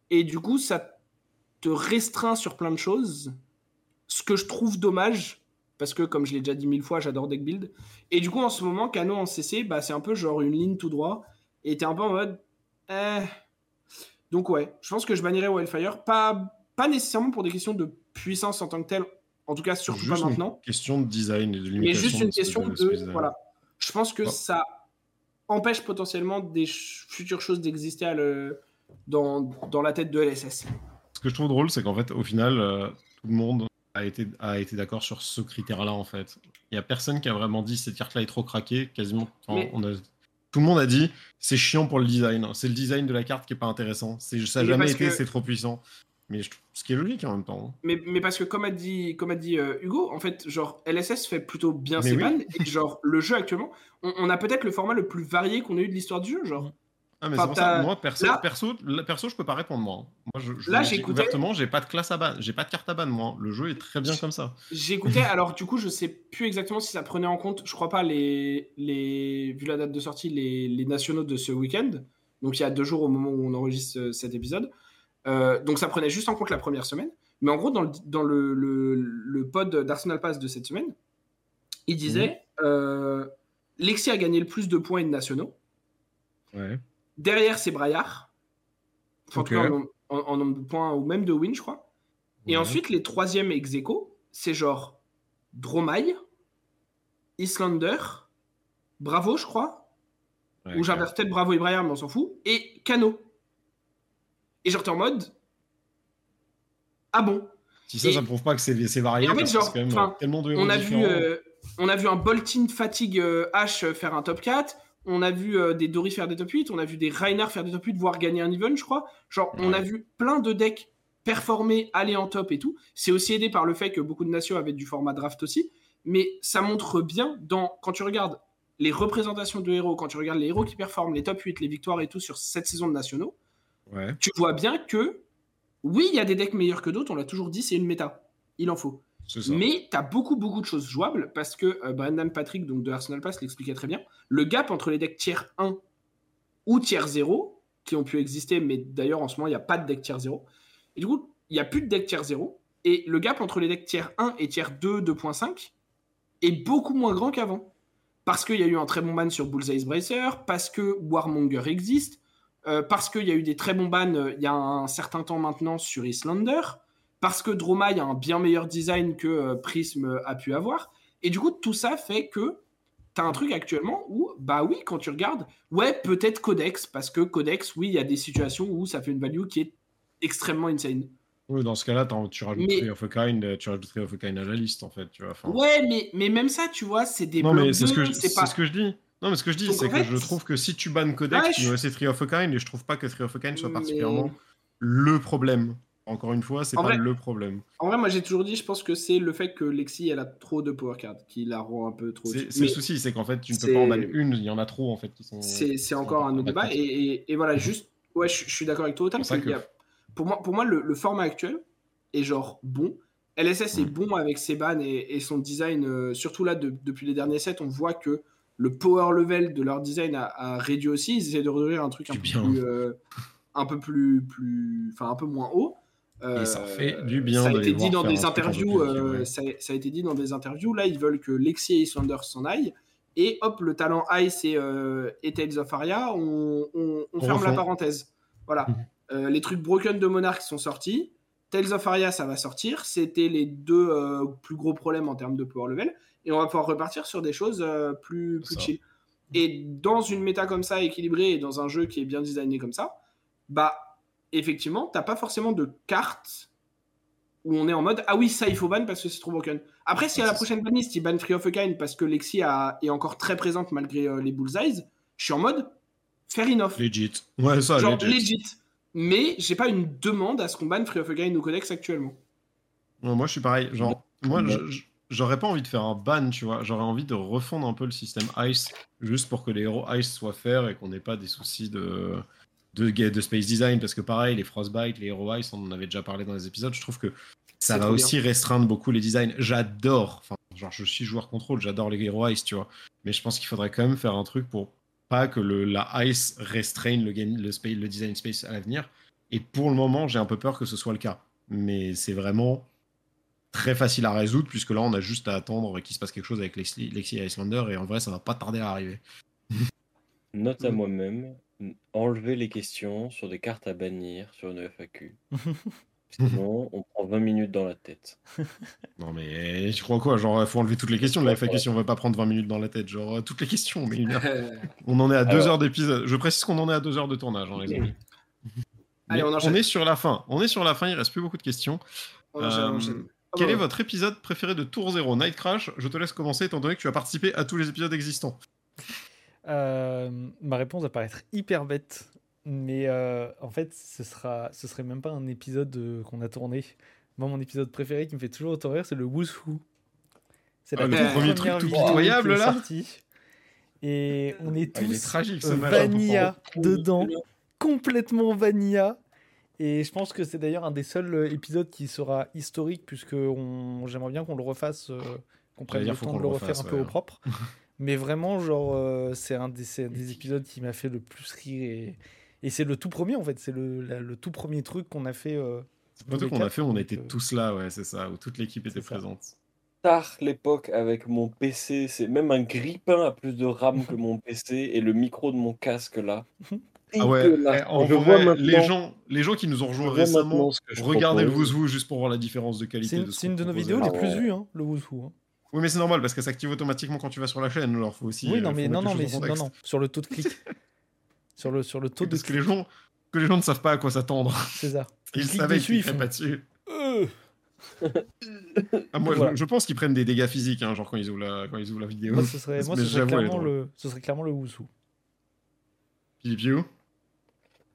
Et du coup, ça te restreint sur plein de choses. Ce que je trouve dommage, parce que comme je l'ai déjà dit mille fois, j'adore deck build. Et du coup, en ce moment, Cano en CC, bah, c'est un peu genre une ligne tout droit. Et t'es un peu en mode. Eh. Donc, ouais, je pense que je bannirais Wildfire. Pas, pas nécessairement pour des questions de puissance en tant que telle. En tout cas, surtout pas maintenant. question de design et de limitation. Mais juste une question de. Voilà. Je pense que ça empêche potentiellement des futures choses d'exister dans, dans, la tête de LSS. Ce que je trouve drôle, c'est qu'en fait, au final, euh, tout le monde a été, a été d'accord sur ce critère-là, en fait. Il n'y a personne qui a vraiment dit cette carte-là est trop craquée. Quasiment, on a, tout le monde a dit c'est chiant pour le design. C'est le design de la carte qui est pas intéressant. Ça n'a jamais été, c'est trop puissant. Mais ce qui est logique en même temps. Hein. Mais, mais parce que comme a dit, comme a dit euh, Hugo, en fait, genre LSS fait plutôt bien ses balles et *laughs* genre le jeu actuellement, on, a peut-être le format le plus varié qu'on ait eu de l'histoire du jeu, genre. Ah mais c'est ça, moi perso, perso, perso, je peux pas répondre moi. Moi je, là j'ai ouvertement, j'ai pas de classe à ban, j'ai pas de carte à ban moi. Le jeu est très bien comme ça. J'écoutais, *laughs* alors du coup je sais plus exactement si ça prenait en compte, je crois pas les, les vu la date de sortie, les, les nationaux de ce week-end. Donc il y a deux jours au moment où on enregistre euh, cet épisode. Euh, donc ça prenait juste en compte la première semaine. Mais en gros, dans le, dans le, le, pod d'Arsenal Pass de cette semaine, il disait mhm. euh, Lexi a gagné le plus de points nationaux. Derrière, c'est Braillard. En tout cas, en, nombre de points ou même de win, je crois. Et ensuite, les troisièmes ex c'est genre Dromaille, Islander, Bravo, je crois. ou j'inverse peut-être Bravo et Braillard, mais on s'en fout. Et Cano. Et genre, t'es en mode. Ah bon Si ça, ça ne prouve pas que c'est varié. En fait, genre, on a vu, euh, on a vu un Boltin Fatigue euh, H faire un top 4. On a vu euh, des Dory faire des top 8. On a vu des Rainer faire des top 8, voire gagner un event, je crois. Genre, on a vu plein de decks performer, aller en top et tout. C'est aussi aidé par le fait que beaucoup de nations avaient du format draft aussi. Mais ça montre bien, dans, quand tu regardes les représentations de héros, quand tu regardes les héros qui performent, les top 8, les victoires et tout sur cette saison de nationaux, tu vois bien que, oui, il y a des decks meilleurs que d'autres, on l'a toujours dit, c'est une méta. Il en faut. Mais tu as beaucoup, beaucoup de choses jouables parce que euh, Brandon Patrick, donc de Arsenal Pass, l'expliquait très bien. Le gap entre les decks tiers 1 ou tiers 0, qui ont pu exister, mais d'ailleurs en ce moment, il n'y a pas de deck tiers 0. Et du coup, il n'y a plus de deck tiers 0. Et le gap entre les decks tiers 1 et tiers 2, 2.5 est beaucoup moins grand qu'avant. Parce qu'il y a eu un très bon ban sur Bullseye's Bracer, parce que Warmonger existe, euh, parce qu'il y a eu des très bons bans euh, il y a un certain temps maintenant sur Islander, parce que Droma a un bien meilleur design que euh, Prism a pu avoir. Et du coup, tout ça fait que tu as un truc actuellement où, bah oui, quand tu regardes, ouais, peut-être Codex, parce que Codex, oui, il y a des situations où ça fait une value qui est extrêmement insane. Oui, dans ce cas-là, tu rajouterais of a Kind, tu rajouterais of a Kind à la liste, en fait. Tu vois, Ouais, mais, mais même ça, tu vois, c'est des Non, mais c'est ce, que je, pas... ce que je dis. Non, mais ce que je dis, c'est que je trouve que si tu bannes Codex, tu ouais, c'est Tree of a Kind, et je trouve pas que Tree of a Kind soit particulièrement le problème. Encore une fois, c'est pas le problème. En vrai, moi j'ai toujours dit, je pense que c'est le fait que Lexi elle a trop de power cards qui la rend un peu trop. C'est le souci, c'est qu'en fait tu ne peux pas en banner une, il y en a trop en fait qui sont. C'est encore un autre débat et, et, voilà, juste, ouais, je, suis d'accord avec toi autant. Pour moi, pour moi le, format actuel est genre bon. LSS est mm. bon avec ses bans et, son design, euh, surtout là depuis les derniers sets, on voit que le power level de leur design a, réduit aussi. Ils essaient de redevenir un truc un peu, plus, euh, un peu plus, plus, enfin un peu moins haut. et ça fait du bien. Ça a été dit dans des interviews. Euh, ça, a été dit dans des interviews. Là, ils veulent que Lexi et Islanders s'en aillent. Et hop, le talent Ice et, euh, et Tales of Aria, on, ferme la parenthèse. Voilà. Mhm. les trucs broken de Monarch sont sortis. Tales of Aria, ça va sortir. C'était les deux plus gros problèmes en termes de power level et on va pouvoir repartir sur des choses euh, plus, plus chill. Et dans une méta comme ça, équilibrée, et dans un jeu qui est bien designé comme ça, bah, effectivement, t'as pas forcément de carte où on est en mode ah oui, ça il faut ban parce que c'est trop broken. Après, si à la prochaine banlist il ban Free of a Kind parce que Lexi a, est encore très présente malgré euh, les bullseyes, je suis en mode fair enough. Legit. Ouais, ça, Genre legit. Mais j'ai pas une demande à ce qu'on banne Free of a Kind ou Codex actuellement. moi, je suis pareil. Genre, moi, je, j'aurais pas envie de faire un ban, tu vois. J'aurais envie de refondre un peu le système Ice, juste pour que les héros Ice soient fair et qu'on n'ait pas des soucis de, de, de, space design. Parce que pareil, les Frostbite, les héros Ice, on en avait déjà parlé dans les épisodes. Je trouve que ça va aussi restreindre beaucoup les designs. J'adore, enfin, genre, je suis joueur contrôle, j'adore les héros Ice, tu vois. Mais je pense qu'il faudrait quand même faire un truc pour pas que le, la Ice restreigne le, game, le, space, le design space à l'avenir. Et pour le moment, j'ai un peu peur que ce soit le cas. Mais c'est vraiment très facile à résoudre, puisque là, on a juste à attendre qu'il se passe quelque chose avec Lexi, Lexi et Icelander, et en vrai, ça va pas tarder à arriver. *laughs* Note à mm. moi-même, enlever les questions sur des cartes à bannir sur une FAQ. *laughs* Sinon, *laughs* on prend 20 minutes dans la tête. *laughs* Non, mais je crois quoi? Genre, il faut enlever toutes les questions de la FAQ si on veut pas prendre 20 minutes dans la tête. Genre, toutes les questions, mais *laughs* on en est à 2 heures d'épisode. Je précise qu'on en est à 2 heures de tournage, hein, les amis. Allez, on, on, est sur la fin. On est sur la fin, il reste plus beaucoup de questions. Euh, Quel est votre épisode préféré de Tour 0 Night Crash Je te laisse commencer étant donné que tu as participé à tous les épisodes existants. Euh, ma réponse va paraître hyper bête, mais euh, en fait, ce, sera, ce serait même pas un épisode euh, qu'on a tourné. Moi, mon épisode préféré qui me fait toujours autant rire, c'est le Who's Who. C'est la ah, premier truc tout pitoyable là. Et on est ah, tous tragique, vanilla dedans, complètement vanilla. Et je pense que c'est d'ailleurs un des seuls euh, épisodes qui sera historique, puisque on... j'aimerais bien qu'on le refasse, euh, qu'on prenne le temps de le refaire un peu au propre. Mais vraiment, genre, euh, c'est un, des, épisodes qui m'a fait le plus rire. Et, et c'est le tout premier, en fait. C'est le, le, tout premier truc qu'on a fait. c'est le truc qu'on a fait, on était tous là, ouais, c'est ça, où toute l'équipe était présente. Tard l'époque avec mon PC, c'est même un grippin à plus de RAM que mon PC et le micro de mon casque là. Ah ouais, eh, les, gens, les gens qui nous ont rejoints récemment, regardez le Woozoo juste pour voir la différence de qualité. C'est une de nos vidéos les plus vues, hein, le Woozoo. Hein. Oui, mais c'est normal parce que ça s'active automatiquement quand tu vas sur la chaîne. Alors faut aussi. Oui, non, euh, mais non, non, mais non, non, sur le taux de clic. *laughs* sur le sur le taux parce de. Parce que les gens que les gens ne savent pas à quoi s'attendre. C'est ça. Ils savaient qu'ils ne pas dessus. Euh. *laughs* ah, moi, je, pense qu'ils prennent des dégâts physiques, hein, genre quand ils ouvrent la, quand ils ouvrent la vidéo. Moi, ce serait, moi, ce serait clairement, le, ce serait clairement le. Philippe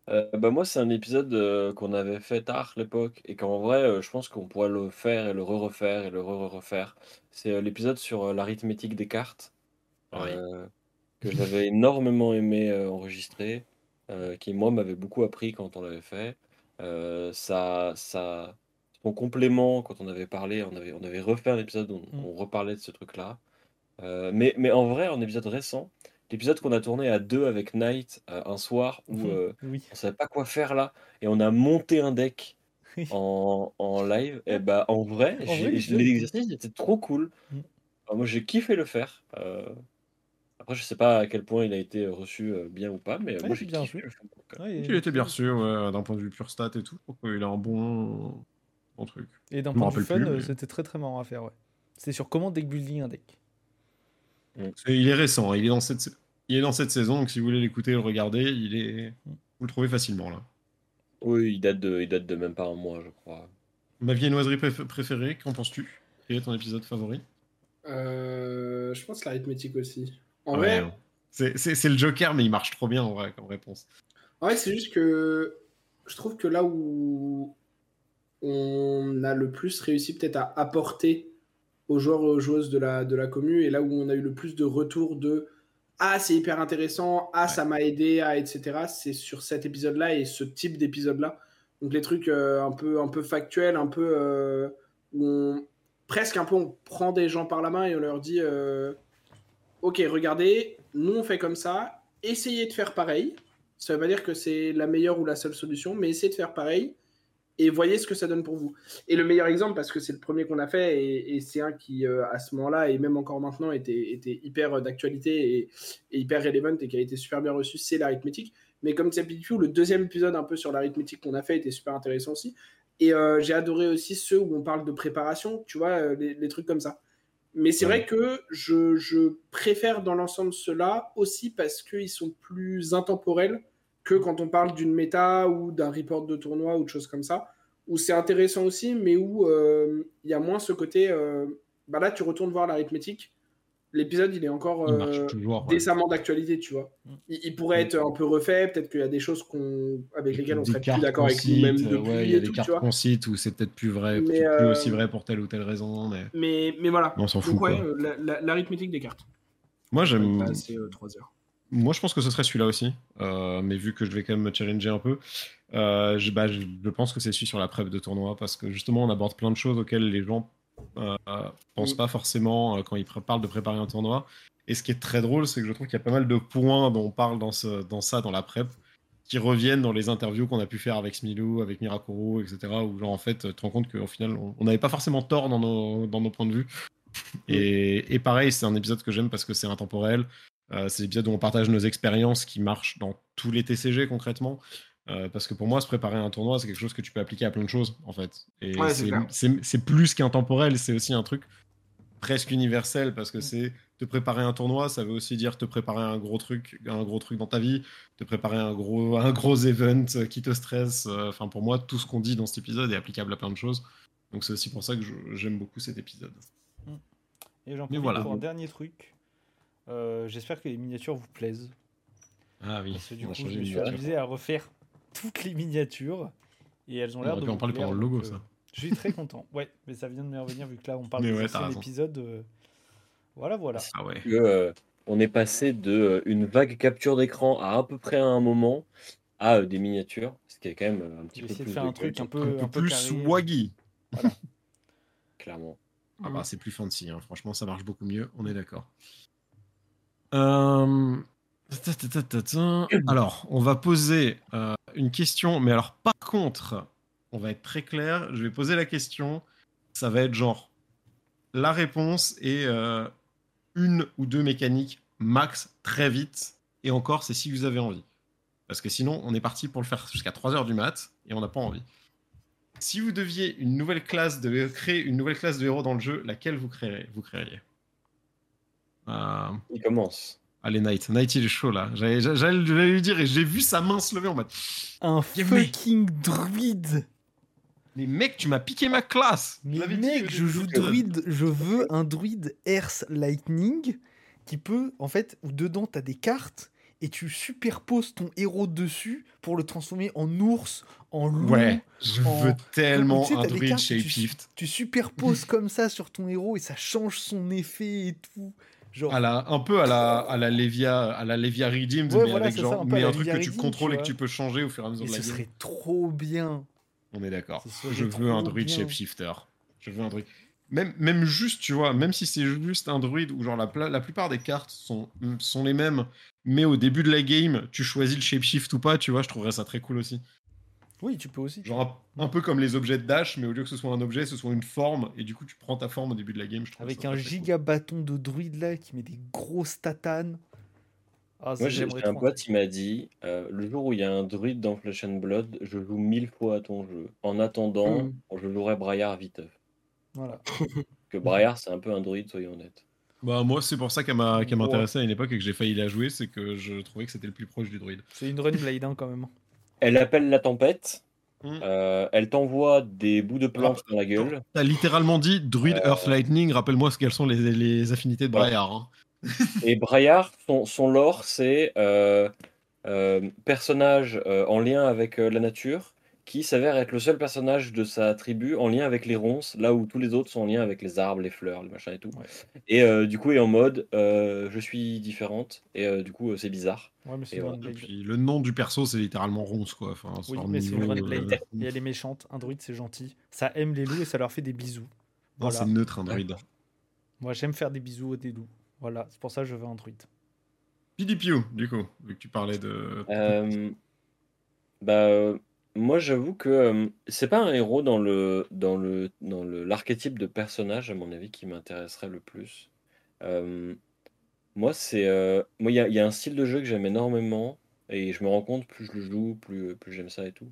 euh, bah moi, c'est un épisode euh, qu'on avait fait tard à l'époque et qu'en vrai, euh, je pense qu'on pourrait le faire et le re-refaire et le re-refaire. C'est l'épisode sur l'arithmétique des cartes que j'avais énormément aimé enregistrer, qui moi m'avait beaucoup appris quand on l'avait fait. ça, ça, son complément, quand on avait parlé, on avait, on avait refait un épisode où on, mmh. on reparlait de ce truc-là. mais, mais en vrai, un épisode récent, l'épisode qu'on a tourné à deux avec Knight euh, un soir où mhm. euh, on savait pas quoi faire là et on a monté un deck *laughs* en, en live. Et bah, en vrai, l'exercice était trop cool. Mm. moi, j'ai kiffé le faire. Euh, après, je sais pas à quel point il a été reçu euh, bien ou pas, mais moi, j'ai bien kiffé il était bien reçu d'un point de vue pure stat et tout. Il a un bon, bon truc. Et d'un point de vue fun, c'était très très marrant à faire. Ouais. C'était sur comment deck building un deck. Il est récent, il est dans cette, il est dans cette saison, donc si vous voulez l'écouter, le regarder, il est, mm. vous le trouvez facilement là. Oui, il date de, il date de même pas un mois, je crois. Ma viennoiserie préférée, qu'en penses-tu? Quel est ton épisode favori? Euh, Je pense l'arithmétique aussi. En vrai, hein. c'est le Joker, mais il marche trop bien en vrai comme réponse. En vrai, c'est juste que je trouve que là où on a le plus réussi peut-être à apporter aux joueurs et aux joueuses de la, de la commune, et là où on a eu le plus de retours de ah c'est hyper intéressant, ah ça m'a aidé, ah etc. C'est sur cet épisode-là et ce type d'épisode-là. Donc les trucs euh, un peu un peu factuels, un peu euh, où on, presque un peu on prend des gens par la main et on leur dit euh, ok regardez, nous on fait comme ça, essayez de faire pareil. Ça veut pas dire que c'est la meilleure ou la seule solution, mais essayez de faire pareil et voyez ce que ça donne pour vous. Et le meilleur exemple, parce que c'est le premier qu'on a fait, et, c'est un qui, euh, à ce moment-là, et même encore maintenant, était, était hyper euh, d'actualité et, hyper relevant et qui a été super bien reçu, c'est l'arithmétique. Mais comme c'est le deuxième épisode un peu sur l'arithmétique qu'on a fait était super intéressant aussi. Et euh, j'ai adoré aussi ceux où on parle de préparation, tu vois, les, trucs comme ça. Mais c'est vrai que je, je, préfère dans l'ensemble ceux-là aussi parce qu'ils sont plus intemporels que quand on parle d'une méta ou d'un report de tournoi ou de choses comme ça, où c'est intéressant aussi, mais où euh, il y a moins ce côté. Euh, bah là, tu retournes voir l'arithmétique. L'épisode, il est encore euh, décemment d'actualité, tu vois. Mm. Il, pourrait mm. être un peu refait, peut-être qu'il y a des choses qu'on avec lesquelles on serait plus d'accord avec nous-mêmes depuis. il y a des cartes qu'on cite où c'est peut-être plus vrai, mais plus aussi vrai pour telle ou telle raison. Mais, mais, mais voilà. On s'en fout. l'arithmétique des cartes. Moi, j'aime. C'est 3 heures. Moi, je pense que ce serait celui-là aussi. Euh, mais vu que je vais quand même me challenger un peu, euh, je, bah, je, pense que c'est celui sur la preuve de tournoi parce que justement, on aborde plein de choses auxquelles les gens euh, pensent pas forcément quand ils parlent de préparer un tournoi. Et ce qui est très drôle, c'est que je trouve qu'il y a pas mal de points dont on parle dans, ce, dans ça, dans la prep, qui reviennent dans les interviews qu'on a pu faire avec Smilou, avec Mirakoro, etc. Où, genre, en fait, tu te rends compte qu'au final, on n'avait pas forcément tort dans nos, dans nos points de vue. Et, et pareil, c'est un épisode que j'aime parce que c'est intemporel. Euh, c'est l'épisode où on partage nos expériences qui marchent dans tous les TCG concrètement. Euh, parce que pour moi, se préparer à un tournoi, c'est quelque chose que tu peux appliquer à plein de choses, en fait. Et c'est plus qu'un temporel, c'est aussi un truc presque universel, parce que c'est te préparer un tournoi, ça veut aussi dire te préparer un gros truc, un gros truc dans ta vie, te préparer un gros, *laughs* un gros event qui te stresse. Euh, enfin, pour moi, tout ce qu'on dit dans cet épisode est applicable à plein de choses. Donc c'est aussi pour ça que j'aime beaucoup cet épisode. Mm. Et j'en profite voilà. pour un dernier truc. Euh, j'espère que les miniatures vous plaisent. Ah oui. Parce que du coup, je me suis amusé à refaire toutes les miniatures et elles ont l'air de. On parler pendant le logo, ça. Je suis très content. Ouais, mais ça vient de me revenir vu que là on parle de ouais, l'épisode. Euh, voilà, voilà. Ah ouais. Euh, on est passé de une vague capture d'écran à à peu près à un moment à des miniatures, ce qui est quand même un petit peu plus. de faire un truc un peu, un peu, plus swaggy. Voilà. *laughs* Clairement. Ah bah c'est plus fancy, hein. franchement ça marche beaucoup mieux, on est d'accord. Euh, alors, on va poser euh, une question, mais alors par contre, on va être très clair. Je vais poser la question. Ça va être genre la réponse et euh, une ou deux mécaniques max très vite. Et encore, c'est si vous avez envie. Parce que sinon, on est parti pour le faire jusqu'à 3 heures du mat et on n'a pas envie. Si vous deviez une nouvelle classe de créer une nouvelle classe de héros dans le jeu, laquelle vous créeriez, vous créeriez? Euh, il commence. Allez, Knight. Knight, il est chaud là. J'allais lui dire et j'ai vu sa main se lever en mode. Un fucking druide. Mais mec, tu m'as piqué ma classe. Mais mec, je joue druide. Je veux un druide Earth Lightning qui peut, en fait, où dedans t'as des cartes et tu superposes ton héros dessus pour le transformer en ours, en loup. Ouais, je veux tellement un druide shapeshift. Tu, tu superposes comme ça sur ton héros et ça change son effet et tout un peu à la, à la Levia, à la Levia Redeemed, mais avec genre, mais un truc que tu contrôles et que tu peux changer au fur et à mesure de la game. Ce serait trop bien. On est d'accord. Je veux un druide shapeshifter. Je veux un druide. Même, même juste, tu vois, même si c'est juste un druide où genre la, la plupart des cartes sont, sont les mêmes, mais au début de la game, tu choisis le shapeshift ou pas, tu vois, je trouverais ça très cool aussi. Oui, tu peux aussi. Genre un, peu comme les objets de Dash, mais au lieu que ce soit un objet, ce soit une forme, et du coup tu prends ta forme au début de la game. Je trouve Avec un giga bâton de druide là qui met des grosses tatanes. Ah, Moi j'ai un pote qui m'a dit euh, le jour où il y a un druide dans Flesh and Blood, je joue mille fois à ton jeu. En attendant, hmm. je jouerai Briar vite. Voilà. que Briar c'est un peu un druide, soyons honnêtes. Bah moi c'est pour ça qu'elle m'a qu intéressé à une époque et que j'ai failli la jouer, c'est que je trouvais que c'était le plus proche du druide. C'est une run blade hein, quand même. Elle appelle la tempête. Hmm. Euh, elle t'envoie des bouts de planches dans la gueule. T'as littéralement dit Druid euh, Earth Lightning, rappelle-moi ce qu'elles sont les, les, affinités de Briar. Hein. *laughs* Et Briar, son, son lore, c'est euh, personnage en lien avec la nature, qui s'avère être le seul personnage de sa tribu en lien avec les ronces, là où tous les autres sont en lien avec les arbres, les fleurs, les machins et tout. Et euh, du coup, est en mode euh, je suis différente, et euh, du coup, c'est bizarre. le nom du perso, c'est littéralement ronce, quoi. Enfin, oui, mais c'est une blade. Et elle est méchante. Un druide, c'est gentil. Ça aime les loups et ça leur fait des bisous. Non, c'est neutre, un druide. Moi, j'aime faire des bisous aux des loups. Voilà, c'est pour ça que je veux un druide. PDPU, du coup, vu que tu parlais de. bah moi, j'avoue que, c'est pas un héros dans le dans le dans le l'archétype de personnage, à mon avis, qui m'intéresserait le plus. moi, c'est, moi, il y a un style de jeu que j'aime énormément et je me rends compte, plus je le joue, plus, plus j'aime ça et tout.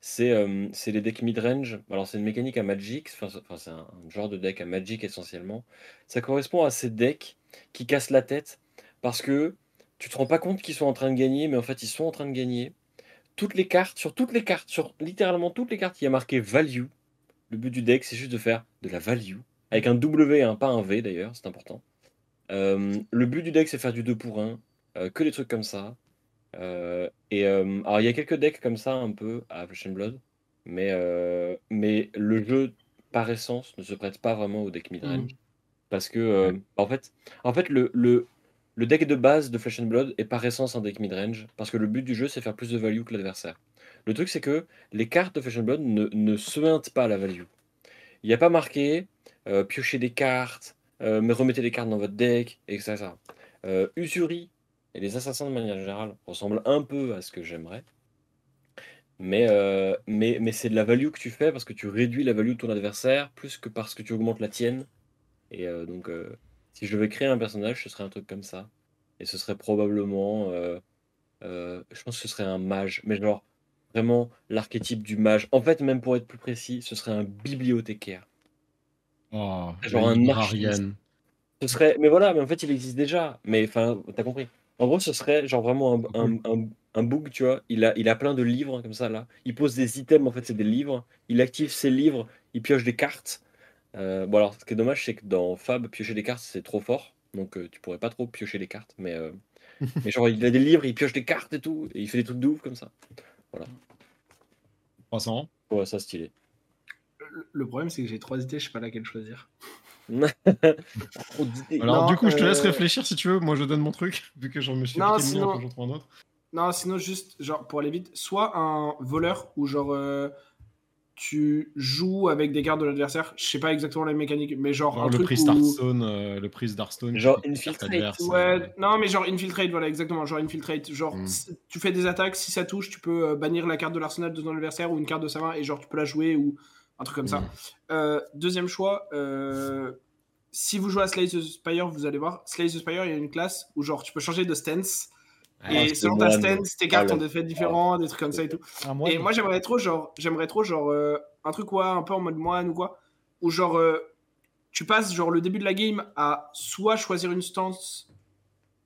C'est, c'est les decks mid-range. Alors, c'est une mécanique à Magic, enfin, c'est un genre de deck à Magic essentiellement. Ça correspond à ces decks qui cassent la tête parce que tu te rends pas compte qu'ils sont en train de gagner, mais en fait, ils sont en train de gagner toutes les cartes, sur toutes les cartes, sur littéralement toutes les cartes, il y a marqué value. Le but du deck, c'est juste de faire de la value. Avec un W et un pas un V d'ailleurs, c'est important. Euh, le but du deck, c'est faire du 2 pour 1. Euh, que des trucs comme ça. Euh, et alors, il y a quelques decks comme ça, un peu, à Flesh and Blood. Mais, mais le jeu, par essence, ne se prête pas vraiment au deck midrange. Mm. Parce que, en fait, en fait le, le, le deck de base de Flesh and Blood est par essence un deck midrange, parce que le but du jeu c'est faire plus de value que l'adversaire. Le truc c'est que les cartes de Flesh and Blood ne, ne suintent pas la value. Il n'y a pas marqué euh, piocher des cartes, euh, mais remettez des cartes dans votre deck, etc. Euh, Usuri et les assassins de manière générale ressemblent un peu à ce que j'aimerais. Mais, euh, mais c'est de la value que tu fais parce que tu réduis la value de ton adversaire plus que parce que tu augmentes la tienne. Et donc si je devais créer un personnage, ce serait un truc comme ça. Et ce serait probablement. Euh, euh, je pense que ce serait un mage. Mais genre, vraiment, l'archétype du mage. En fait, même pour être plus précis, ce serait un bibliothécaire. Oh, genre un Ariane. Ce serait. Mais voilà, mais en fait, il existe déjà. Mais enfin, t'as compris. En gros, ce serait genre vraiment un, un, un, book, tu vois. Il a, il a plein de livres comme ça, là. Il pose des items, en fait, c'est des livres. Il active ses livres, il pioche des cartes. Euh, bon alors, ce qui est dommage, c'est que dans Fab, piocher des cartes, c'est trop fort. Donc euh, tu pourrais pas trop piocher les cartes. Mais, euh, *laughs* mais genre, il a des livres, il pioche des cartes et tout. Et il fait des trucs de ouf comme ça. Voilà. 300 Ouais, ça stylé. Le problème, c'est que j'ai trois idées, je sais pas laquelle choisir. *laughs* Alors, du coup, je te laisse réfléchir si tu veux. Moi, je donne mon truc, *laughs* vu que j'en me suis non, sinon... un autre. Non, sinon, juste, genre, pour aller vite, soit un voleur ou genre tu joues avec des cartes de l'adversaire. Je sais pas exactement la mécanique, mais genre, un le truc où... euh, le prise d'Hearthstone. Genre infiltrate. Ouais, non, mais genre infiltrate, voilà, exactement. Genre infiltrate. Genre, hmm. tu fais des attaques, si ça touche, tu peux euh, bannir la carte de l'arsenal de ton adversaire ou une carte de sa main et genre tu peux la jouer ou un truc comme ça. Hmm. Euh, deuxième choix. Euh, si vous jouez à Slay the Spire, vous allez voir, Slay the Spire, il y a une classe où genre tu peux changer de stance ah, et selon ta stance, tes cartes ont des effets différents, des trucs comme ça et tout. et moi, j'aimerais trop, genre, j'aimerais trop, genre, euh, un truc, quoi, un peu en mode moine ou quoi, où genre, euh, tu passes, genre, le début de la game à soit choisir une stance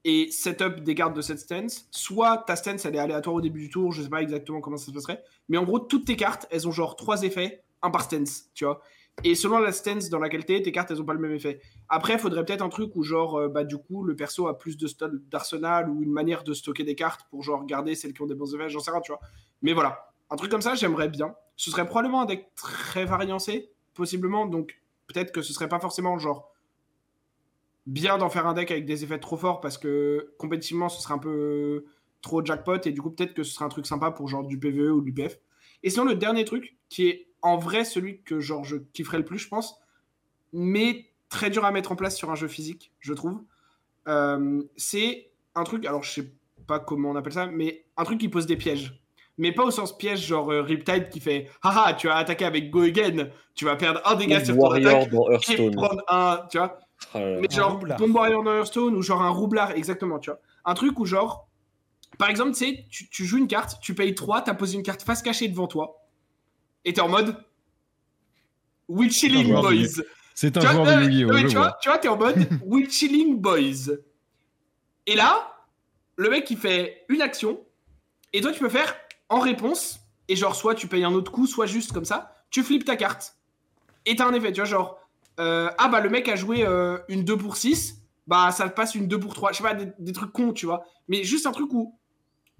et setup des cartes de cette stance, soit ta stance, elle est aléatoire au début du tour, je sais pas exactement comment ça se passerait, mais en gros, toutes tes cartes, elles ont genre trois effets, un par stance, tu vois. Et selon la stance dans laquelle t'es, tes cartes, elles ont pas le même effet. Après, il faudrait peut-être un truc où, genre, euh, bah, du coup, le perso a plus d'arsenal ou une manière de stocker des cartes pour, genre, garder celles qui ont des bons effets, j'en sais rien, tu vois. Mais voilà, un truc comme ça, j'aimerais bien. Ce serait probablement un deck très variancé, possiblement, donc peut-être que ce serait pas forcément, genre, bien d'en faire un deck avec des effets trop forts parce que compétitivement, ce serait un peu trop jackpot et du coup, peut-être que ce serait un truc sympa pour, genre, du PvE ou du PF. Et sinon, le dernier truc, qui est en vrai celui que genre je kifferais le plus, je pense, mais très dur à mettre en place sur un jeu physique, je trouve. Euh, c'est un truc, alors je sais pas comment on appelle ça, mais un truc qui pose des pièges. mais pas au sens piège, genre euh, Riptide qui fait Haha, tu as attaqué avec Go Again, tu vas perdre un dégât sur ton attaque et prendre un, tu vois. Oh mais genre Bomb Warrior dans Hearthstone ou genre un roublard, exactement, tu vois. Un truc où genre, par exemple, tu, tu joues une carte, tu payes 3, t'as posé une carte face cachée devant toi, et t'es en mode We chilling boys. C'est un joueur de Yu-Gi-Oh! Tu vois, tu vois, t'es en mode *laughs* We chilling boys. Et là, le mec il fait une action, et toi tu peux faire en réponse, et genre soit tu payes un autre coup, soit juste comme ça, tu flippes ta carte. Et t'as un effet, tu vois, genre, euh, ah bah le mec a joué euh, une 2 pour 6, bah ça passe une 2 pour 3, je sais pas, des, trucs cons, tu vois. Mais juste un truc où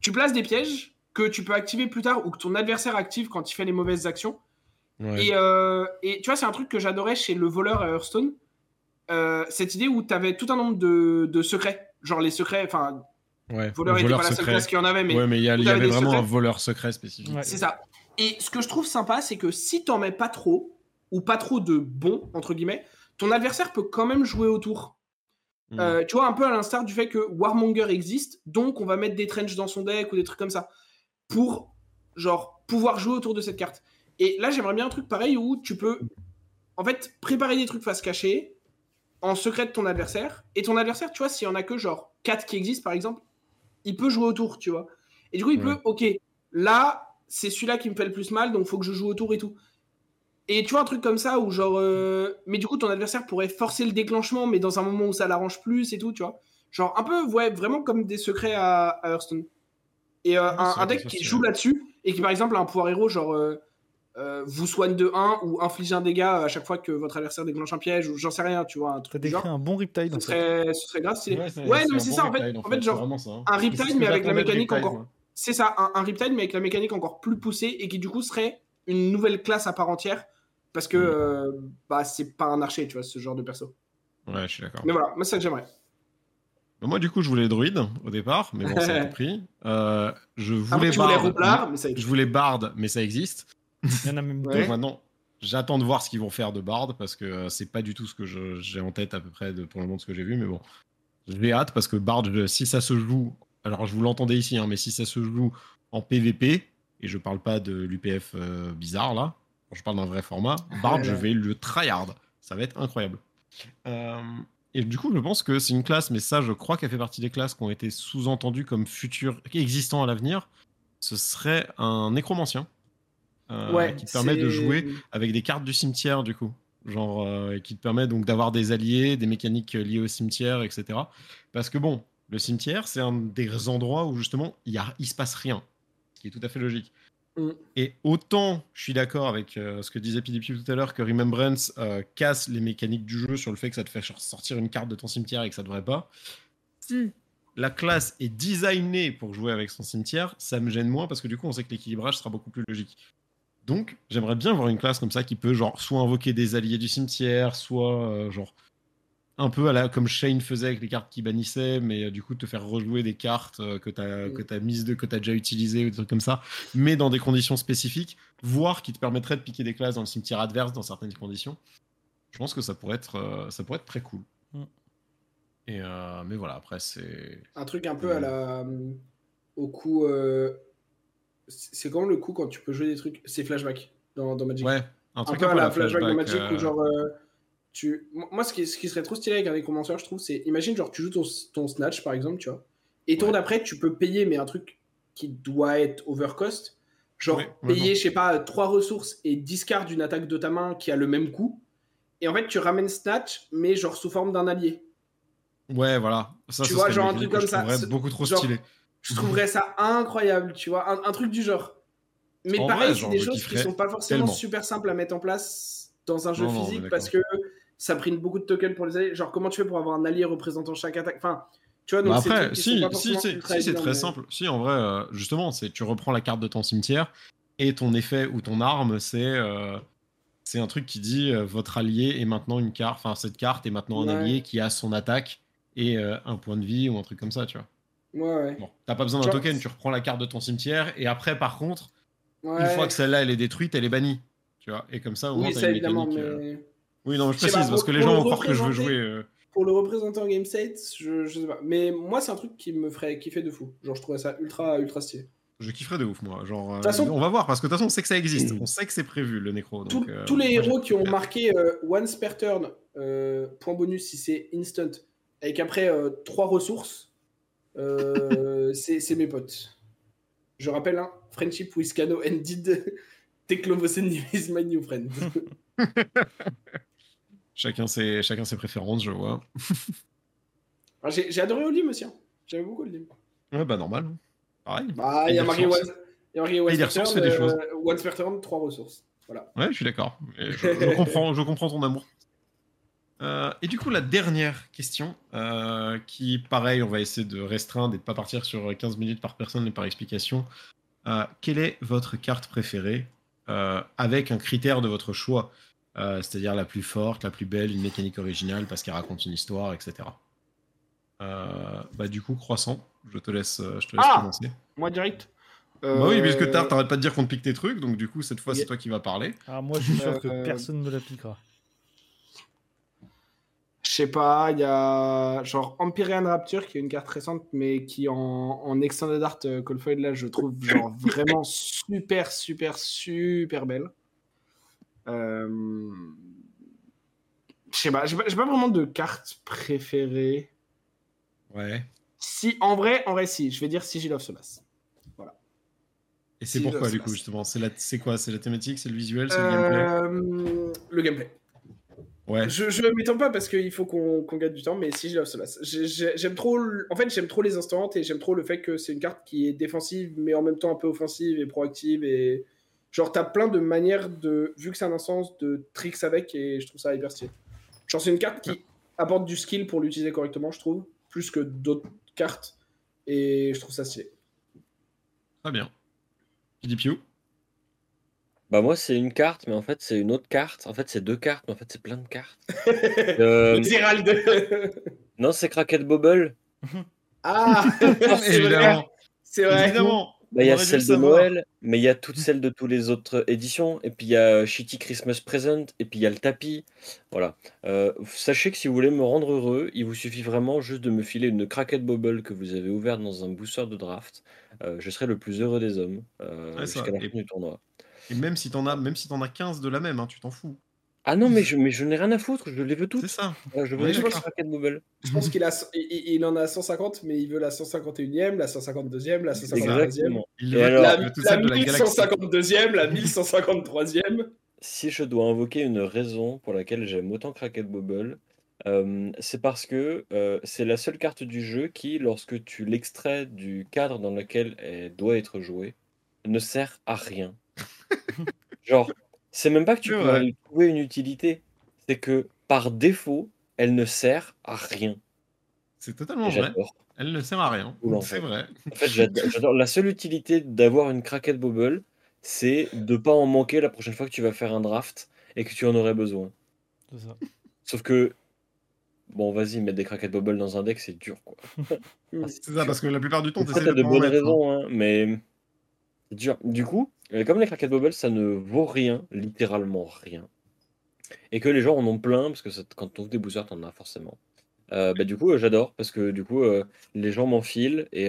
tu places des pièges que tu peux activer plus tard ou que ton adversaire active quand il fait les mauvaises actions. Et, euh, et, tu vois, c'est un truc que j'adorais chez le voleur à Hearthstone. cette idée où tu avais tout un nombre de, de secrets. Genre les secrets, enfin, Ouais, voleur n'était pas la seule classe qu'il y en avait, mais. Ouais, mais il y, avait vraiment un voleur secret spécifique. C'est ça. Et ce que je trouve sympa, c'est que si t'en mets pas trop, ou pas trop de bons, entre guillemets, ton adversaire peut quand même jouer autour. Hmm. Euh, tu vois, un peu à l'instar du fait que Warmonger existe, donc on va mettre des trenches dans son deck ou des trucs comme ça. Pour, genre, pouvoir jouer autour de cette carte. Et là, j'aimerais bien un truc pareil où tu peux, en fait, préparer des trucs face cachée en secret de ton adversaire. Et ton adversaire, tu vois, s'il y en a que genre 4 qui existent, par exemple, il peut jouer autour, tu vois. Et du coup, il peut, ok, là, c'est celui-là qui me fait le plus mal, donc faut que je joue autour et tout. Et tu vois, un truc comme ça où, genre, euh, mais du coup, ton adversaire pourrait forcer le déclenchement, mais dans un moment où ça l'arrange plus et tout, tu vois. Genre, un peu, ouais, vraiment comme des secrets à, Hearthstone. Et euh, un, deck qui joue là-dessus, et qui, par exemple, a un pouvoir héros, genre, euh, euh, vous soigne de 1 ou inflige un dégât à chaque fois que votre adversaire déclenche un piège ou j'en sais rien, tu vois. Un truc décrit un bon Riptide. Ce serait, ce serait grave stylé. Ouais, non, mais c'est ça en fait. En fait, genre, hein. un Riptide, mais avec la mécanique encore. C'est ça, un, un, Riptide, mais avec la mécanique encore plus poussée et qui du coup serait une nouvelle classe à part entière parce que euh, bah, c'est pas un archer, tu vois, ce genre de perso. Ouais, je suis d'accord. Mais voilà, moi, c'est ça que j'aimerais. Bah, moi, du coup, je voulais druide au départ, mais bon, ça a été *laughs* pris. Euh, je ah, voulais ah, mais ça Je voulais bard, mais ça existe. Il y en a même deux. maintenant, j'attends de voir ce qu'ils vont faire de Bard parce que euh, c'est pas du tout ce que j'ai en tête à peu près de, pour le moment de ce que j'ai vu. Mais bon, j'ai hâte parce que Bard, si ça se joue, alors je vous l'entendais ici, hein, mais si ça se joue en PVP, et je parle pas de l'UPF euh, bizarre là, je parle d'un vrai format, Bard, je vais le tryhard. Ça va être incroyable. Euh, et du coup, je pense que c'est une classe, mais ça, je crois qu'elle fait partie des classes qui ont été sous-entendues comme futures, existant à l'avenir. Ce serait un nécromancien. Euh, qui te permet de jouer avec des cartes du cimetière du coup genre euh, qui te permet donc d'avoir des alliés, des mécaniques liées au cimetière, etc. Parce que bon, le cimetière, c'est un des endroits où justement il, y a, il se passe rien, ce qui est tout à fait logique. Mm. Et autant je suis d'accord avec euh, ce que disait PDP tout à l'heure que Remembrance casse les mécaniques du jeu sur le fait que ça te fait sortir une carte de ton cimetière et que ça devrait pas. Si la classe est designée pour jouer avec son cimetière, ça me gêne moins parce que du coup on sait que l'équilibrage sera beaucoup plus logique. Donc, j'aimerais bien voir une classe comme ça qui peut, genre, soit invoquer des alliés du cimetière, soit, euh, genre, un peu à la, comme Shane faisait avec les cartes qui bannissaient, mais euh, du coup, te faire rejouer des cartes euh, que tu as, mm. que as mises de, que tu as déjà utilisées ou des trucs comme ça, mais dans des conditions spécifiques, voire qui te permettrait de piquer des classes dans le cimetière adverse dans certaines conditions. Je pense que ça pourrait être, ça pourrait être très cool. Mm. Et mais voilà, après, c'est. Un truc un peu à la. au coup c'est quand le coup quand tu peux jouer des trucs C'est flashback dans, dans Magic. Ouais, un truc un peu à la flashback, de Magic où euh, genre. Tu... Moi, ce qui, ce qui, serait trop stylé avec un nécromanceur, je trouve, c'est imagine, genre, tu joues ton, ton, Snatch par exemple, tu vois, et tour d'après, tu peux payer, mais un truc qui doit être overcost. Genre, payer, je sais pas, 3 ressources et discard d'une attaque de ta main qui a le même coût. Et en fait, tu ramènes Snatch, mais genre sous forme d'un allié. Ouais, voilà. Ça, tu vois, genre un truc comme ça. beaucoup trop stylé. Je trouverais ça incroyable, tu vois, un, truc du genre. Mais pareil, c'est des choses qui sont pas forcément super simples à mettre en place dans un jeu physique parce que ça prenne beaucoup de tokens pour les alliés. Genre, comment tu fais pour avoir un allié représentant chaque attaque? Enfin, tu vois, donc bah après, si, si, c'est très simple. Si, en vrai, euh, justement, c'est tu reprends la carte de ton cimetière et ton effet ou ton arme, c'est euh, c'est un truc qui dit euh, votre allié est maintenant une carte, enfin cette carte est maintenant un allié qui a son attaque et un point de vie ou un truc comme ça, tu vois. Ouais, Bon, t'as pas besoin d'un token, tu reprends la carte de ton cimetière et après, par contre, une fois que celle-là elle est détruite, elle est bannie. Tu vois, et comme ça, au moins, t'as une mécanique. Oui, non, je précise parce que les gens vont croire que je veux jouer. Euh. Pour le représenter en game set, je, je sais pas. Mais moi, c'est un truc qui me ferait kiffer de fou. Genre, je trouverais ça ultra, ultra stylé. Je kifferais de ouf, moi. Genre, on va voir, parce que de toute façon, on sait que ça existe. On sait que c'est prévu, le nécro. tous les héros qui ont marqué once per turn, point bonus si c'est instant, avec après trois ressources, *laughs* c'est mes potes. Je rappelle, hein, Friendship with Kano ended. *laughs* Teklovosen is my new friend. *laughs* chacun, ses, chacun ses préférences, je vois. Ah, j'ai adoré Olim aussi. Hein. J'aime beaucoup Olim. Ouais, bah normal. Pareil. Bah, il y a marqué One, il y a marqué One fait des choses. One per turn, trois ressources. Voilà. Ouais, je suis d'accord. Je, je, comprends, je comprends ton amour. Euh, et du coup, la dernière question, euh, qui, pareil, on va essayer de restreindre et de ne pas partir sur 15 minutes par personne et par explication. Euh, quelle est votre carte préférée avec un critère de votre choix? C'est-à-dire la plus forte, la plus belle, une mécanique originale parce qu'elle raconte une histoire, etc. bah, du coup, Croissant, je te laisse, je te laisse ah commencer. Moi, direct bah oui, puisque tard, t'arrêtes pas de dire qu'on te pique tes trucs, donc du coup, cette fois, c'est toi qui vas parler. Ah, moi, je suis sûr que personne ne me la piquera. Je sais pas, il y a genre Empyrean Rapture qui est une carte récente, mais qui en, en Extended Art euh, Coldfoil, là, je trouve genre *laughs* vraiment super, super, super belle. Euh... Je sais pas, j'ai pas, pas, vraiment de carte préférée. Ouais. Si, en vrai, en vrai, si, je vais dire Sigil of Solace. Voilà. Et c'est pourquoi, du coup, justement C'est quoi? C'est la thématique? C'est le visuel? C'est le gameplay? euh, Le gameplay. Je, je m'étends pas parce qu'il faut qu'on gagne du temps, mais si, j'aime trop. En fait, j'aime trop les instants et j'aime trop le fait que c'est une carte qui est défensive, mais en même temps un peu offensive et proactive. Et genre, t'as plein de manières de, vu que c'est un instance, de tricks avec et je trouve ça hyper stylé. Genre, c'est une carte qui apporte du skill pour l'utiliser correctement, je trouve, plus que d'autres cartes et je trouve ça stylé. Très bien. Piu bah moi c'est une carte, mais en fait c'est une autre carte. En fait c'est deux cartes, mais en fait c'est plein de cartes. *laughs* euh... non, c'est Cracket Bubble. Ah. *laughs* C'est vrai. Évidemment. Bah, il y a celle de Noël, mais il y a toutes *laughs* celles de toutes les autres éditions. Et puis il y a Shitty Christmas Present, et puis il y a le tapis. Voilà. Euh, sachez que si vous voulez me rendre heureux, il vous suffit vraiment juste de me filer une Cracket Bubble que vous avez ouverte dans un booster de draft. Euh, je serai le plus heureux des hommes euh, jusqu'à la fin du tournoi. Et même si t'en as, même si en as 15 de la même, hein, tu t'en fous. Ah non, mais je, mais je n'ai rien à foutre, je les veux toutes. C'est ça. je veux je, pense, je pense qu'il a, il, en a 150, mais il veut la 151e, la 152e, la 153e. Il veut la, la, 1152e, la 1153e. Si je dois invoquer une raison pour laquelle j'aime autant Cracket Bubble, euh, c'est parce que euh, c'est la seule carte du jeu qui, lorsque tu l'extrais du cadre dans lequel elle doit être jouée, ne sert à rien. *laughs* Genre, c'est même pas que tu peux trouver une utilité, c'est que par défaut, elle ne sert à rien. C'est totalement vrai. Elle ne sert à rien. C'est vrai. En fait, j'adore. La seule utilité d'avoir une craquette bubble, c'est de pas en manquer la prochaine fois que tu vas faire un draft et que tu en aurais besoin. Ça. Sauf que Bon, vas-y, mettre des craquettes bubble dans un deck, c'est dur, quoi. *laughs* c'est ça, parce que la plupart du temps, tu as de bonnes hein. raisons, hein, mais c'est dur. Du coup, comme les craquettes bubble, ça ne vaut rien, littéralement rien. Et que les gens en ont plein, parce que quand on ouvre des boosters, t'en as forcément. Euh, bah, du coup, euh, j'adore, parce que du coup, les gens m'enfilent et,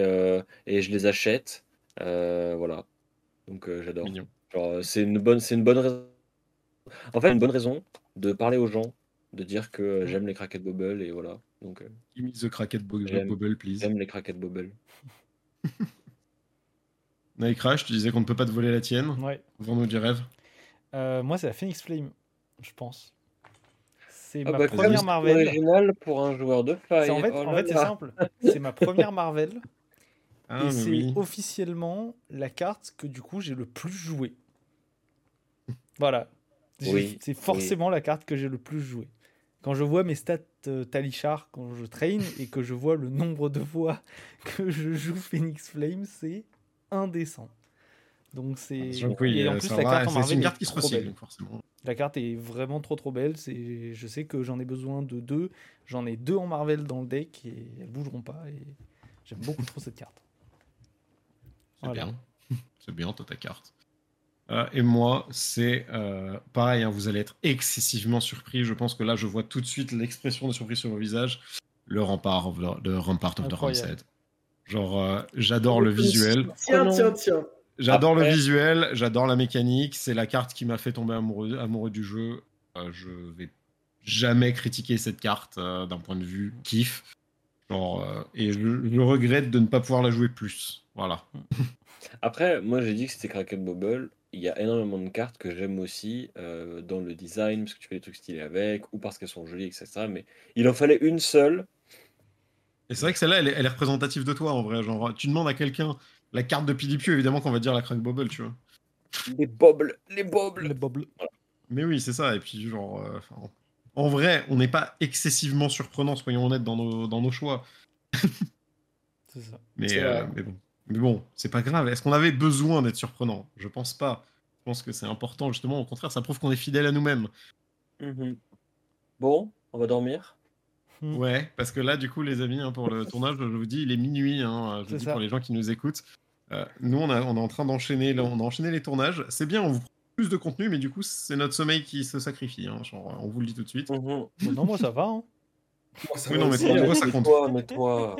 et je les achète. voilà. Donc j'adore. c'est une bonne, c'est une bonne raison. En fait, une bonne raison de parler aux gens, de dire que j'aime les craquettes bubble et voilà. Donc, Give me the craquette bubble, please. J'aime les craquettes bubble. *laughs* Night Crash, tu disais qu'on ne peut pas te voler la tienne. Ouais. Vends-nous du rêve. Euh, moi, c'est la Phoenix Flame, je pense. C'est ah ma bah, première Marvel. original pour un joueur de faille. En fait, oh en fait c'est simple. C'est ma première Marvel. *laughs* Ah, et c'est officiellement la carte que du coup j'ai le plus joué. Voilà. Oui, c'est forcément la carte que j'ai le plus joué. Quand je vois mes stats euh, Talichar quand je traîne et que je vois le nombre de fois *laughs* que je joue Phoenix Flame, c'est indécent. Donc c'est. Ah, et en plus, la carte en Marvel une carte qui se recycle, forcément. La carte est vraiment trop trop belle. C'est, je sais que j'en ai besoin de deux. J'en ai deux en Marvel dans le deck et elles bougeront pas. Et j'aime beaucoup trop cette carte. *laughs* C'est bien. C'est bien toi ta carte. Euh, et moi, c'est euh, pareil. Hein, vous allez être excessivement surpris. Je pense que là, je vois tout de suite l'expression de surprise sur vos visages. Le rempart of the, Rampart of the Genre, j'adore le visuel. Tiens, tiens, tiens. J'adore le visuel, j'adore la mécanique. C'est la carte qui m'a fait tomber amoureux, amoureux du jeu. je vais jamais critiquer cette carte d'un point de vue kiff. Genre, et je, je, regrette de ne pas pouvoir la jouer plus. Voilà. *laughs* Après, moi j'ai dit que c'était Kraken Bubble. Il y a énormément de cartes que j'aime aussi euh, dans le design, parce que tu fais des trucs stylés avec, ou parce qu'elles sont jolies, etc. Mais il en fallait une seule. Et c'est vrai que celle-là, elle, est représentative de toi en vrai. Genre, tu demandes à quelqu'un la carte de Pidipio, évidemment qu'on va dire la Crack Bubble, tu vois. Les bobbles, les bobbles. Les bobbles. Mais oui, c'est ça. Et puis, genre, euh, en vrai, on n'est pas excessivement surprenant, soyons honnêtes, dans nos, dans nos choix. *laughs* c'est ça. Mais, euh, mais bon. Mais bon, c'est pas grave. Est-ce qu'on avait besoin d'être surprenant? Je pense pas. Je pense que c'est important, justement. Au contraire, ça prouve qu'on est fidèle à nous-mêmes. Mhm. Bon, on va dormir. Hmm. Ouais, parce que là, du coup, les amis, hein, pour le tournage, je vous dis, il est minuit. Hein, je vous dis pour les gens qui nous écoutent. Euh, nous, on, on, est en train d'enchaîner on a enchaîné les tournages. C'est bien, on vous plus de contenu, mais du coup, c'est notre sommeil qui se sacrifie. Hein, on vous le dit tout de suite. Mhm. non, moi, ça va. Moi, ça oui, non, mais toi, ça compte. Toi, mais toi...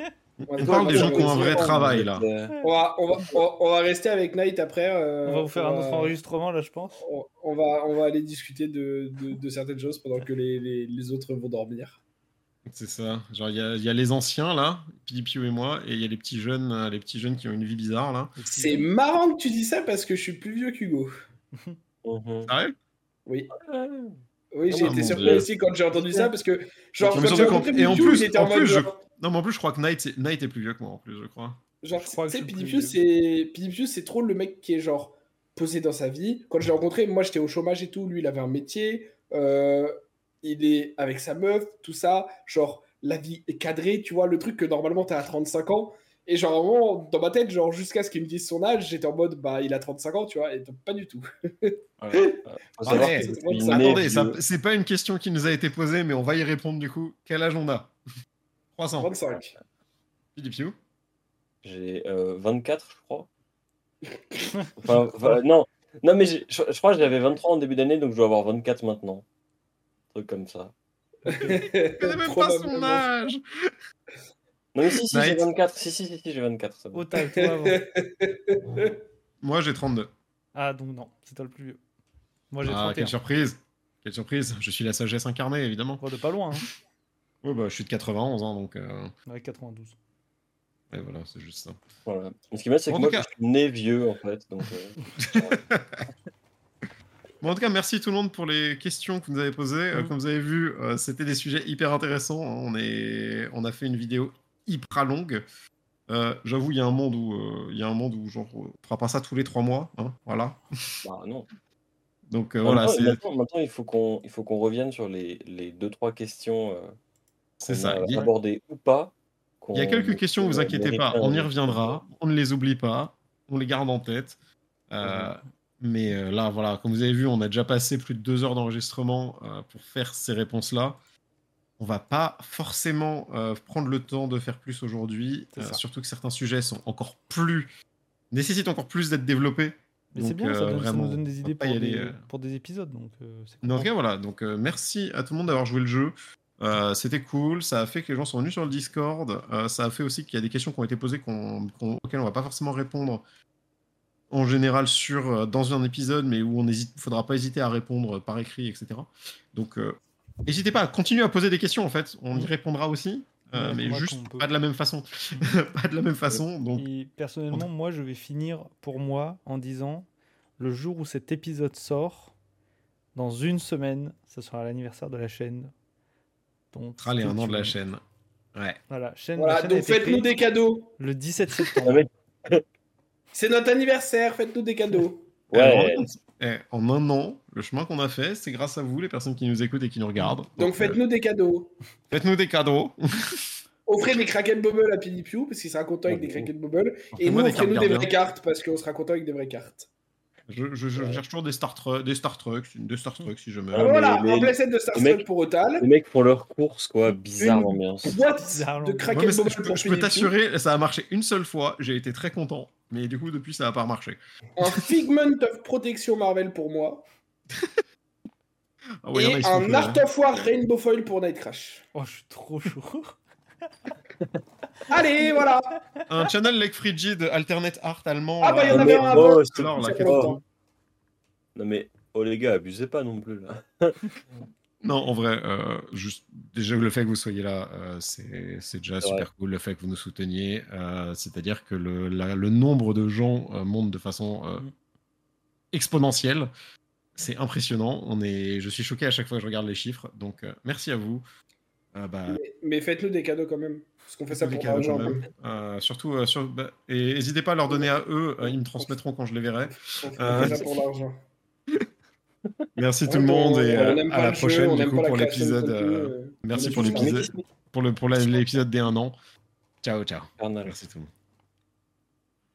On parle des gens qui ont un vrai travail là. On va, on, va, on va, rester avec Night après. Euh, on va vous faire un autre enregistrement là, je pense. On, va, on va aller discuter de, de, certaines choses pendant que les, les, les autres vont dormir. C'est ça. Genre, il y, y, a les anciens là, Pilipio et moi, et il y a les petits jeunes, euh, les petits jeunes qui ont une vie bizarre là. C'est marrant que tu dis ça parce que je suis plus vieux qu'Hugo. *laughs* Mhm. Sérieux Oui. Oui, j'ai ah, été surpris aussi quand j'ai entendu ça parce que, genre, quand j'ai rencontré et en plus, j'étais en, mode. Non, mais en plus, je crois que Knight, est... Knight est plus vieux que moi, en plus, je crois. Genre, tu sais, Pidipius, c'est trop le mec qui est, genre, posé dans sa vie. Quand je l'ai rencontré, moi, j'étais au chômage et tout. Lui, il avait un métier. Euh, il est avec sa meuf, tout ça. Genre, la vie est cadrée, tu vois, le truc que normalement, t'es à 35 ans. Et genre, vraiment, dans ma tête, genre, jusqu'à ce qu'il me dise son âge, j'étais en mode, bah, il a 35 ans, tu vois, et donc pas du tout. *laughs* attendez, c'est pas une question qui nous a été posée, mais on va y répondre du coup. Quel âge on a? *laughs* 300. 35. Philippe J'ai 24, je crois. *laughs* enfin, non. Non, mais je, je, crois que j'avais 23 en début d'année, donc je dois avoir 24 maintenant. Truc comme ça. *laughs* Je même pas son âge non, mais si, si, j'ai 24. Si, si, si, si j'ai 24. Ça oh, toi avant. *laughs* Moi, j'ai 32. Ah, donc non, c'est toi le plus vieux. Moi, j'ai ah, 31. Quelle surprise Quelle surprise Je suis la sagesse incarnée, évidemment. Oh, de pas loin. Hein. Oui, bah, je suis de 91, hein, donc. Euh... Ouais, 92. Et voilà, c'est juste ça. Voilà. ce qui m'aide, c'est que moi, je suis né vieux, en fait. Donc, euh... *laughs* Bon, en tout cas, merci tout le monde pour les questions que vous nous avez posées. Euh, mm. comme vous avez vu, euh, c'était des sujets hyper intéressants. Hein. On, est... on a fait une vidéo hyper longue. Euh, j'avoue, il y a un monde où euh, il y a un monde où genre on fera pas ça tous les trois mois, hein, voilà. Bah non. Donc euh, voilà. Maintenant, maintenant, il faut qu'on revienne sur les, les deux trois questions. c'est ça. Abordées ou pas. Il y a quelques questions, vous inquiétez pas, on y reviendra, on ne les oublie pas, on les garde en tête. Mhm. Mais là, voilà, comme vous avez vu, on a déjà passé plus de deux heures d'enregistrement pour faire ces réponses-là on va pas forcément euh, prendre le temps de faire plus aujourd'hui, euh, surtout que certains sujets sont encore plus nécessitent encore plus d'être développés. Mais c'est bien, ça, euh, ça, nous donne des idées pour, des, pour des, épisodes. Donc, en tout cas, voilà. Donc, merci à tout le monde d'avoir joué le jeu. C'était cool. Ça a fait que les gens sont venus sur le Discord. ça a fait aussi qu'il y a des questions qui ont été posées auxquelles on va pas forcément répondre en général sur dans un épisode, mais où on ne faudra pas hésiter à répondre par écrit, etc. Donc, N'hésitez pas à continuer à poser des questions en fait, on y répondra aussi. Euh, mais juste pas de la même façon. *laughs* pas de la même façon. Donc... personnellement, moi, je vais finir pour moi en disant le jour où cet épisode sort, dans une semaine, ce sera l'anniversaire de la chaîne. Donc, sera les un an de la chaîne. Ouais. Voilà, chaîne, voilà donc faites-nous des cadeaux. Le 17 septembre. C'est notre anniversaire, faites-nous des cadeaux. Ouais. Eh, en un an, le chemin qu'on a fait, c'est grâce à vous, les personnes qui nous écoutent et qui nous regardent. Donc, faites-nous des cadeaux. Faites-nous des cadeaux. *laughs* Offrez des Kraken Bubble à Pinipiu, parce qu'il sera content avec des Kraken Bubble. Et nous, offrez-nous des vraies cartes, parce qu'on sera content avec des vraies cartes. Je, je, cherche toujours des Star, des Star Trucks, des Star Trucks si je me. Ah, voilà, un playset de Star Trek pour Otal. Les mecs font leur course, quoi. Bizarre l'ambiance. De Kraken Bubble je, je peux t'assurer, ça a marché une seule fois. J'ai été très content. Mais du coup, depuis, ça n'a pas marché. Un Figment of Protection Marvel pour moi. Ah ouais, et un Art of War Rainbow Foil pour Night Crash. Oh, je suis trop chaud. *laughs* Allez, voilà Un channel like Frigid Alternate Art allemand. Ah, bah, il y en avait un avant. Oh, non, mais, oh les gars, abusez pas non plus, là. *laughs* Non, en vrai, euh, juste déjà le fait que vous soyez là, euh, c'est déjà super cool. Le fait que vous nous souteniez, euh, c'est-à-dire que le, le, nombre de gens monte de façon mm. exponentielle. C'est impressionnant. On est, je suis choqué à chaque fois que je regarde les chiffres. Donc, merci à vous. Bah, mais, faites-nous des cadeaux quand même. Parce qu'on fait ça pour l'argent. surtout, sur, bah, et n'hésitez pas à leur donner à eux. ils me transmettront quand je les verrai. On fait ça pour l'argent. Merci tout le monde et euh, à la prochaine du coup pour l'épisode. Euh, euh, merci pour l'épisode pour le pour l'épisode des 1 an. Ciao ciao. Merci tout le monde.